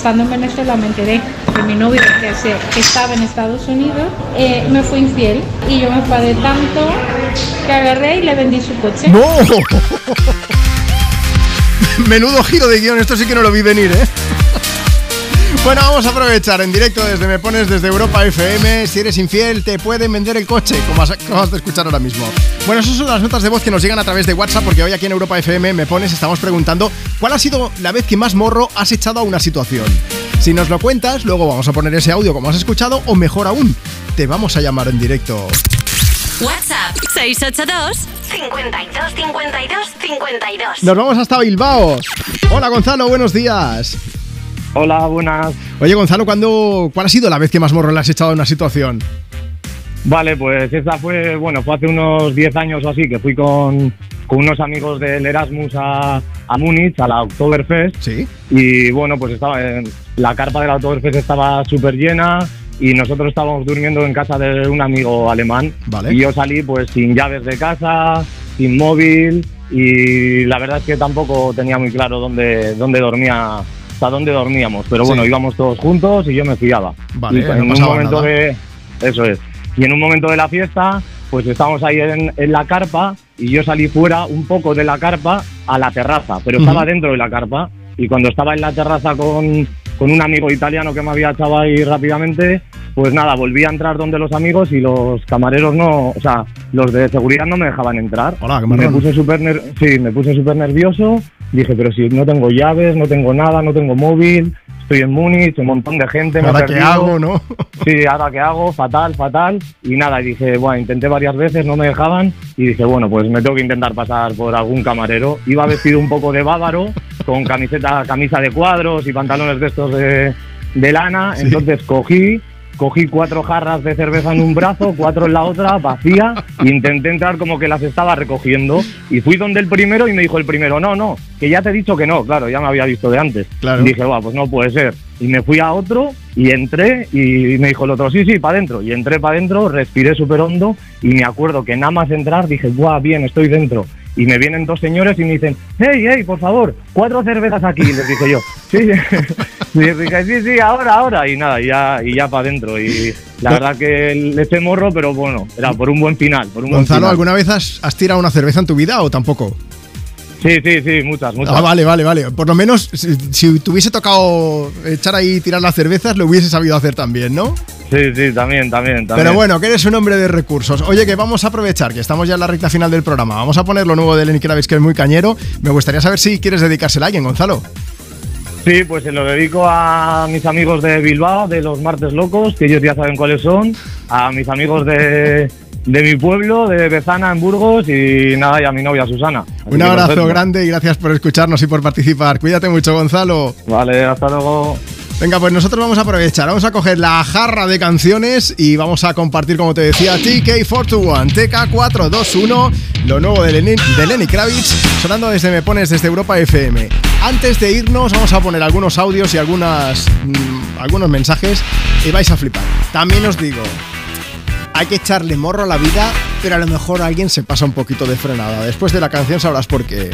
Estando en Venezuela me enteré que mi novio que, que estaba en Estados Unidos eh, me fue infiel y yo me enfadé tanto que agarré y le vendí su coche.
¡No! Menudo giro de guion, esto sí que no lo vi venir, ¿eh? Bueno, vamos a aprovechar en directo desde Me Pones desde Europa FM. Si eres infiel, te pueden vender el coche, como acabas de escuchar ahora mismo. Bueno, esas son las notas de voz que nos llegan a través de WhatsApp, porque hoy aquí en Europa FM Me Pones estamos preguntando cuál ha sido la vez que más morro has echado a una situación. Si nos lo cuentas, luego vamos a poner ese audio como has escuchado, o mejor aún, te vamos a llamar en directo.
WhatsApp 682 52 52 52.
Nos vamos hasta Bilbao. Hola Gonzalo, buenos días.
Hola, buenas.
Oye Gonzalo, ¿cuándo, ¿cuál ha sido la vez que más morro le has echado a una situación?
Vale, pues esa fue, bueno, fue hace unos 10 años o así, que fui con, con unos amigos del Erasmus a, a Múnich, a la Oktoberfest.
Sí.
Y bueno, pues estaba en, la carpa de la Oktoberfest estaba súper llena y nosotros estábamos durmiendo en casa de un amigo alemán.
Vale.
Y yo salí pues sin llaves de casa, sin móvil y la verdad es que tampoco tenía muy claro dónde, dónde dormía, hasta dónde dormíamos. Pero bueno,
Sí.
íbamos todos juntos y yo me fiaba.
Vale,
y
no
en un momento
nada.
de... Eso es. Y en un momento de la fiesta, pues estábamos ahí en, en la carpa y yo salí fuera un poco de la carpa a la terraza, pero estaba
Ujú.
dentro de la carpa. Y cuando estaba en la terraza con, con un amigo italiano que me había echado ahí rápidamente, pues nada, volví a entrar donde los amigos y los camareros no, o sea, los de seguridad no me dejaban entrar.
Hola, qué
me puse súper ner- sí, me puse súper nervioso. Dije, pero si no tengo llaves, no tengo nada, no tengo móvil, estoy en Múnich, un montón de gente. me
¿Ahora qué
perdido.
hago, no?
Sí, ahora qué hago, fatal, fatal. Y nada, dije, bueno, intenté varias veces, no me dejaban. Y dije, bueno, pues me tengo que intentar pasar por algún camarero. Iba vestido un poco de bávaro, con camiseta, camisa de cuadros y pantalones de estos de, de lana.
Sí.
Entonces cogí cogí cuatro jarras de cerveza en un brazo, cuatro en la otra, vacía, e intenté entrar como que las estaba recogiendo. Y fui donde el primero y me dijo el primero, no, no, que ya te he dicho que no, claro, ya me había visto de antes.
Claro.
Dije, va, pues no puede ser. Y me fui a otro y entré y me dijo el otro, sí, sí, para adentro. Y entré para adentro, respiré súper hondo y me acuerdo que nada más entrar dije, guau, bien, estoy dentro. Y me vienen dos señores y me dicen, hey, hey, por favor, cuatro cervezas aquí. Y les dije yo, sí, sí. Y les dije, sí, sí, ahora, ahora. Y nada, y ya, y ya para adentro. Y la verdad que le eché morro, pero bueno, era por un buen final. Por un buen
Gonzalo,
final.
¿alguna vez has, has tirado una cerveza en tu vida o tampoco?
Sí, sí, sí, muchas, muchas.
Ah, vale, vale, vale. Por lo menos, si, si te hubiese tocado echar ahí y tirar las cervezas, lo hubiese sabido hacer también, ¿no?
Sí, sí, también, también, también.
Pero bueno, que eres un hombre de recursos. Oye, que vamos a aprovechar, que estamos ya en la recta final del programa. Vamos a poner lo nuevo de Lenny Kravitz, que es muy cañero. Me gustaría saber si quieres dedicársela a alguien, Gonzalo.
Sí, pues se lo dedico a mis amigos de Bilbao, de los Martes Locos, que ellos ya saben cuáles son, a mis amigos de, de mi pueblo, de Bezana, en Burgos, y nada, y a mi novia Susana. Así
Un abrazo
perfecto.
grande y gracias por escucharnos y por participar. Cuídate mucho, Gonzalo.
Vale, hasta luego.
Venga, pues nosotros vamos a aprovechar, vamos a coger la jarra de canciones y vamos a compartir, como te decía, TK421, TK421, lo nuevo de Lenny, de Lenny Kravitz, sonando desde Me Pones, desde Europa FM. Antes de irnos, vamos a poner algunos audios y algunas, mm, algunos mensajes y vais a flipar. También os digo, hay que echarle morro a la vida, pero a lo mejor alguien se pasa un poquito de frenada. Después de la canción sabrás por qué.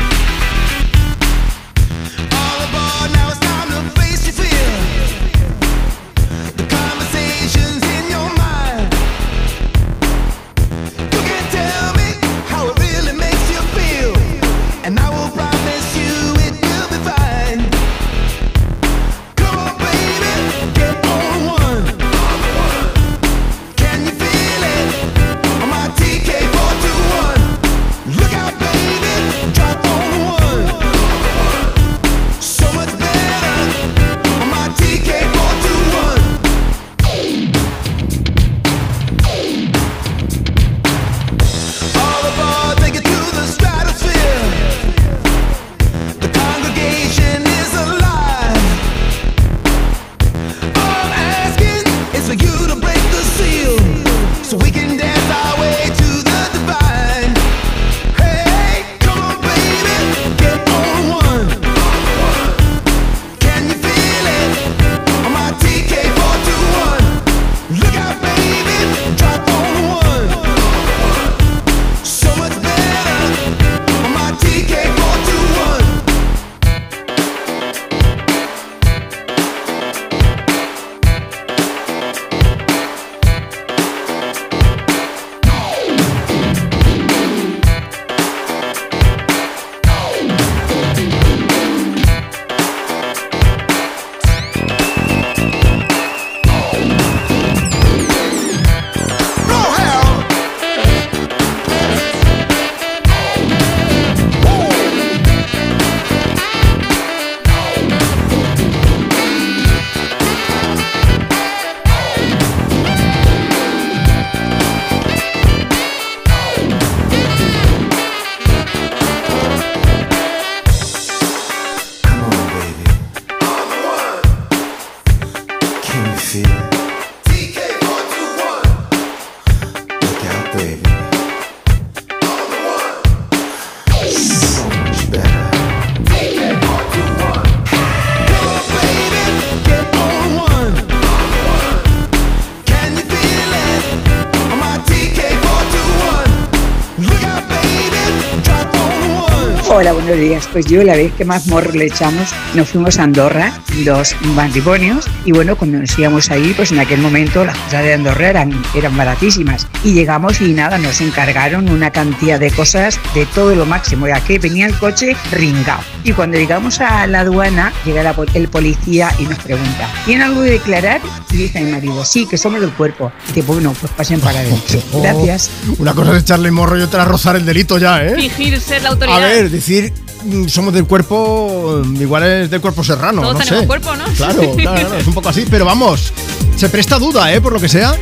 Hola, buenos días. Pues yo la vez que más morro le echamos, nos fuimos a Andorra, dos matrimonios, y bueno, cuando nos íbamos ahí, pues en aquel momento las cosas de Andorra eran, eran baratísimas. Y llegamos y nada, nos encargaron una cantidad de cosas de todo lo máximo, ya que venía el coche ringao. Y cuando llegamos a la aduana, llega la el policía y nos pregunta, ¿tiene algo de declarar? Y dice a mi marido, sí, que somos del cuerpo. Y dice, bueno, pues pasen para adentro. Gracias.
Una cosa es echarle morro y otra rozar el delito ya, ¿eh?
Fingir ser la
A
autoridad.
ver, decir mm, somos del cuerpo, mm, igual es del cuerpo serrano,
Todos
no
tenemos
sé.
cuerpo, ¿no?
Claro, claro, claro, es un poco así, pero vamos, se presta duda, ¿eh? Por lo que sea.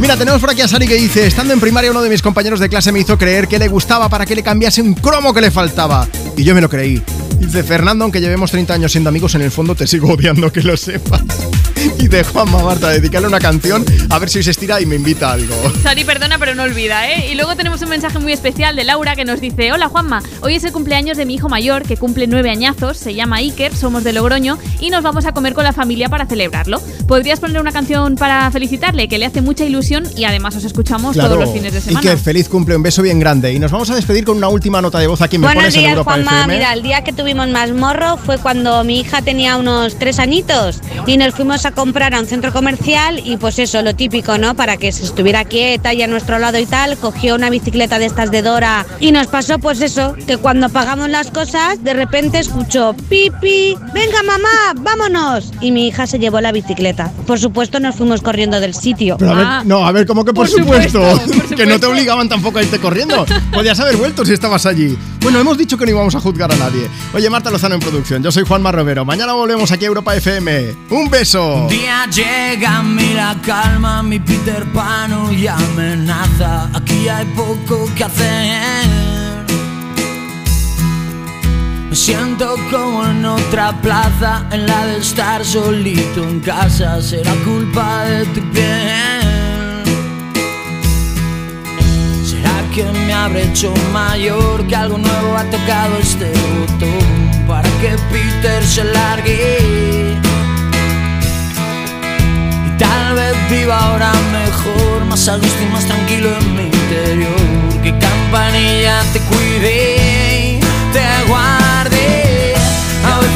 Mira, tenemos por aquí a Sari que dice, estando en primaria uno de mis compañeros de clase me hizo creer que le gustaba para que le cambiase un cromo que le faltaba. Y yo me lo creí. Dice Fernando, aunque llevemos 30 años siendo amigos, en el fondo te sigo odiando, que lo sepas. Y de Juanma Marta, dedicarle una canción a ver si se estira y me invita a algo.
Sari, perdona, pero no olvida, ¿eh? Y luego tenemos un mensaje muy especial de Laura que nos dice: Hola Juanma, hoy es el cumpleaños de mi hijo mayor que cumple nueve añazos, se llama Iker, somos de Logroño y nos vamos a comer con la familia para celebrarlo. ¿Podrías poner una canción para felicitarle? Que le hace mucha ilusión y además os escuchamos todos los fines de semana.
Iker, feliz cumple, un beso bien grande. Y nos vamos a despedir con una última nota de voz aquí me
Buenos
pones en
días,
Europa
Juanma.
FM.
Mira, el día que tuvimos más morro fue cuando mi hija tenía unos tres añitos y nos fuimos a comprar a un centro comercial y pues eso, lo típico, ¿no? Para que se estuviera quieta y a nuestro lado y tal, cogió una bicicleta de estas de Dora y nos pasó pues eso, que cuando pagamos las cosas, de repente escuchó pipi, venga mamá, vámonos. Y mi hija se llevó la bicicleta. Por supuesto nos fuimos corriendo del sitio.
Pero a ver, no, a ver, ¿cómo que por, supuesto? que no te obligaban tampoco a irte corriendo. Podías haber vuelto si estabas allí. Bueno, hemos dicho que no íbamos a juzgar a nadie. Oye, Marta Lozano en producción, yo soy Juanma Romero. Mañana volvemos aquí a Europa FM. ¡Un beso!
Un día llega mira calma, mi Peter Pan y amenaza. Aquí hay poco que hacer. Me siento como en otra plaza, en la de estar solito en casa. Será culpa de tu piel. ¿Será que me habré hecho mayor? Que algo nuevo ha tocado este botón para que Peter se largue. Y tal vez viva ahora mejor, más a gusto y más tranquilo en mi interior. Que campanilla te cuide,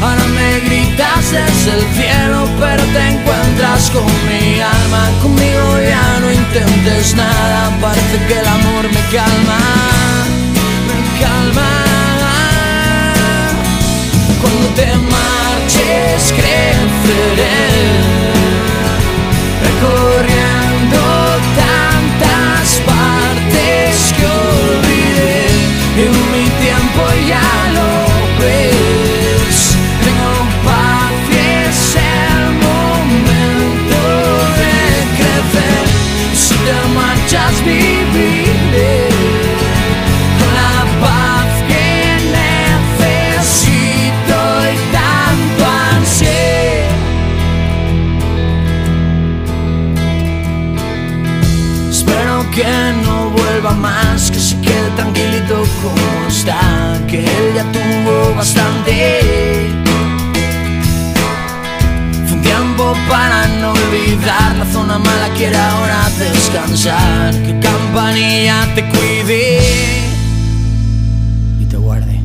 Ahora me gritas desde el cielo, pero te encuentras con mi alma. Conmigo ya no intentes nada, parece que el amor me calma, me calma. Cuando te marches creceré, recorriendo que no vuelva más, que se quede tranquilito como está, que él ya tuvo bastante. Fue un tiempo para no olvidar, la zona mala quiere ahora descansar, que campanilla te cuide y te guarde.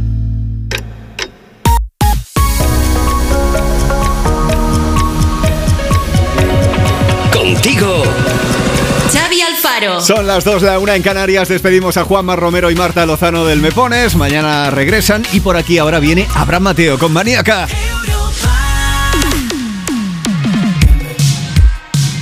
Contigo.
Xavi Alfaro.
Son las 2 de la 1 en Canarias. Despedimos a Juanma Romero y Marta Lozano del Me Pones. Mañana regresan y por aquí ahora viene Abraham Mateo con Maníaca.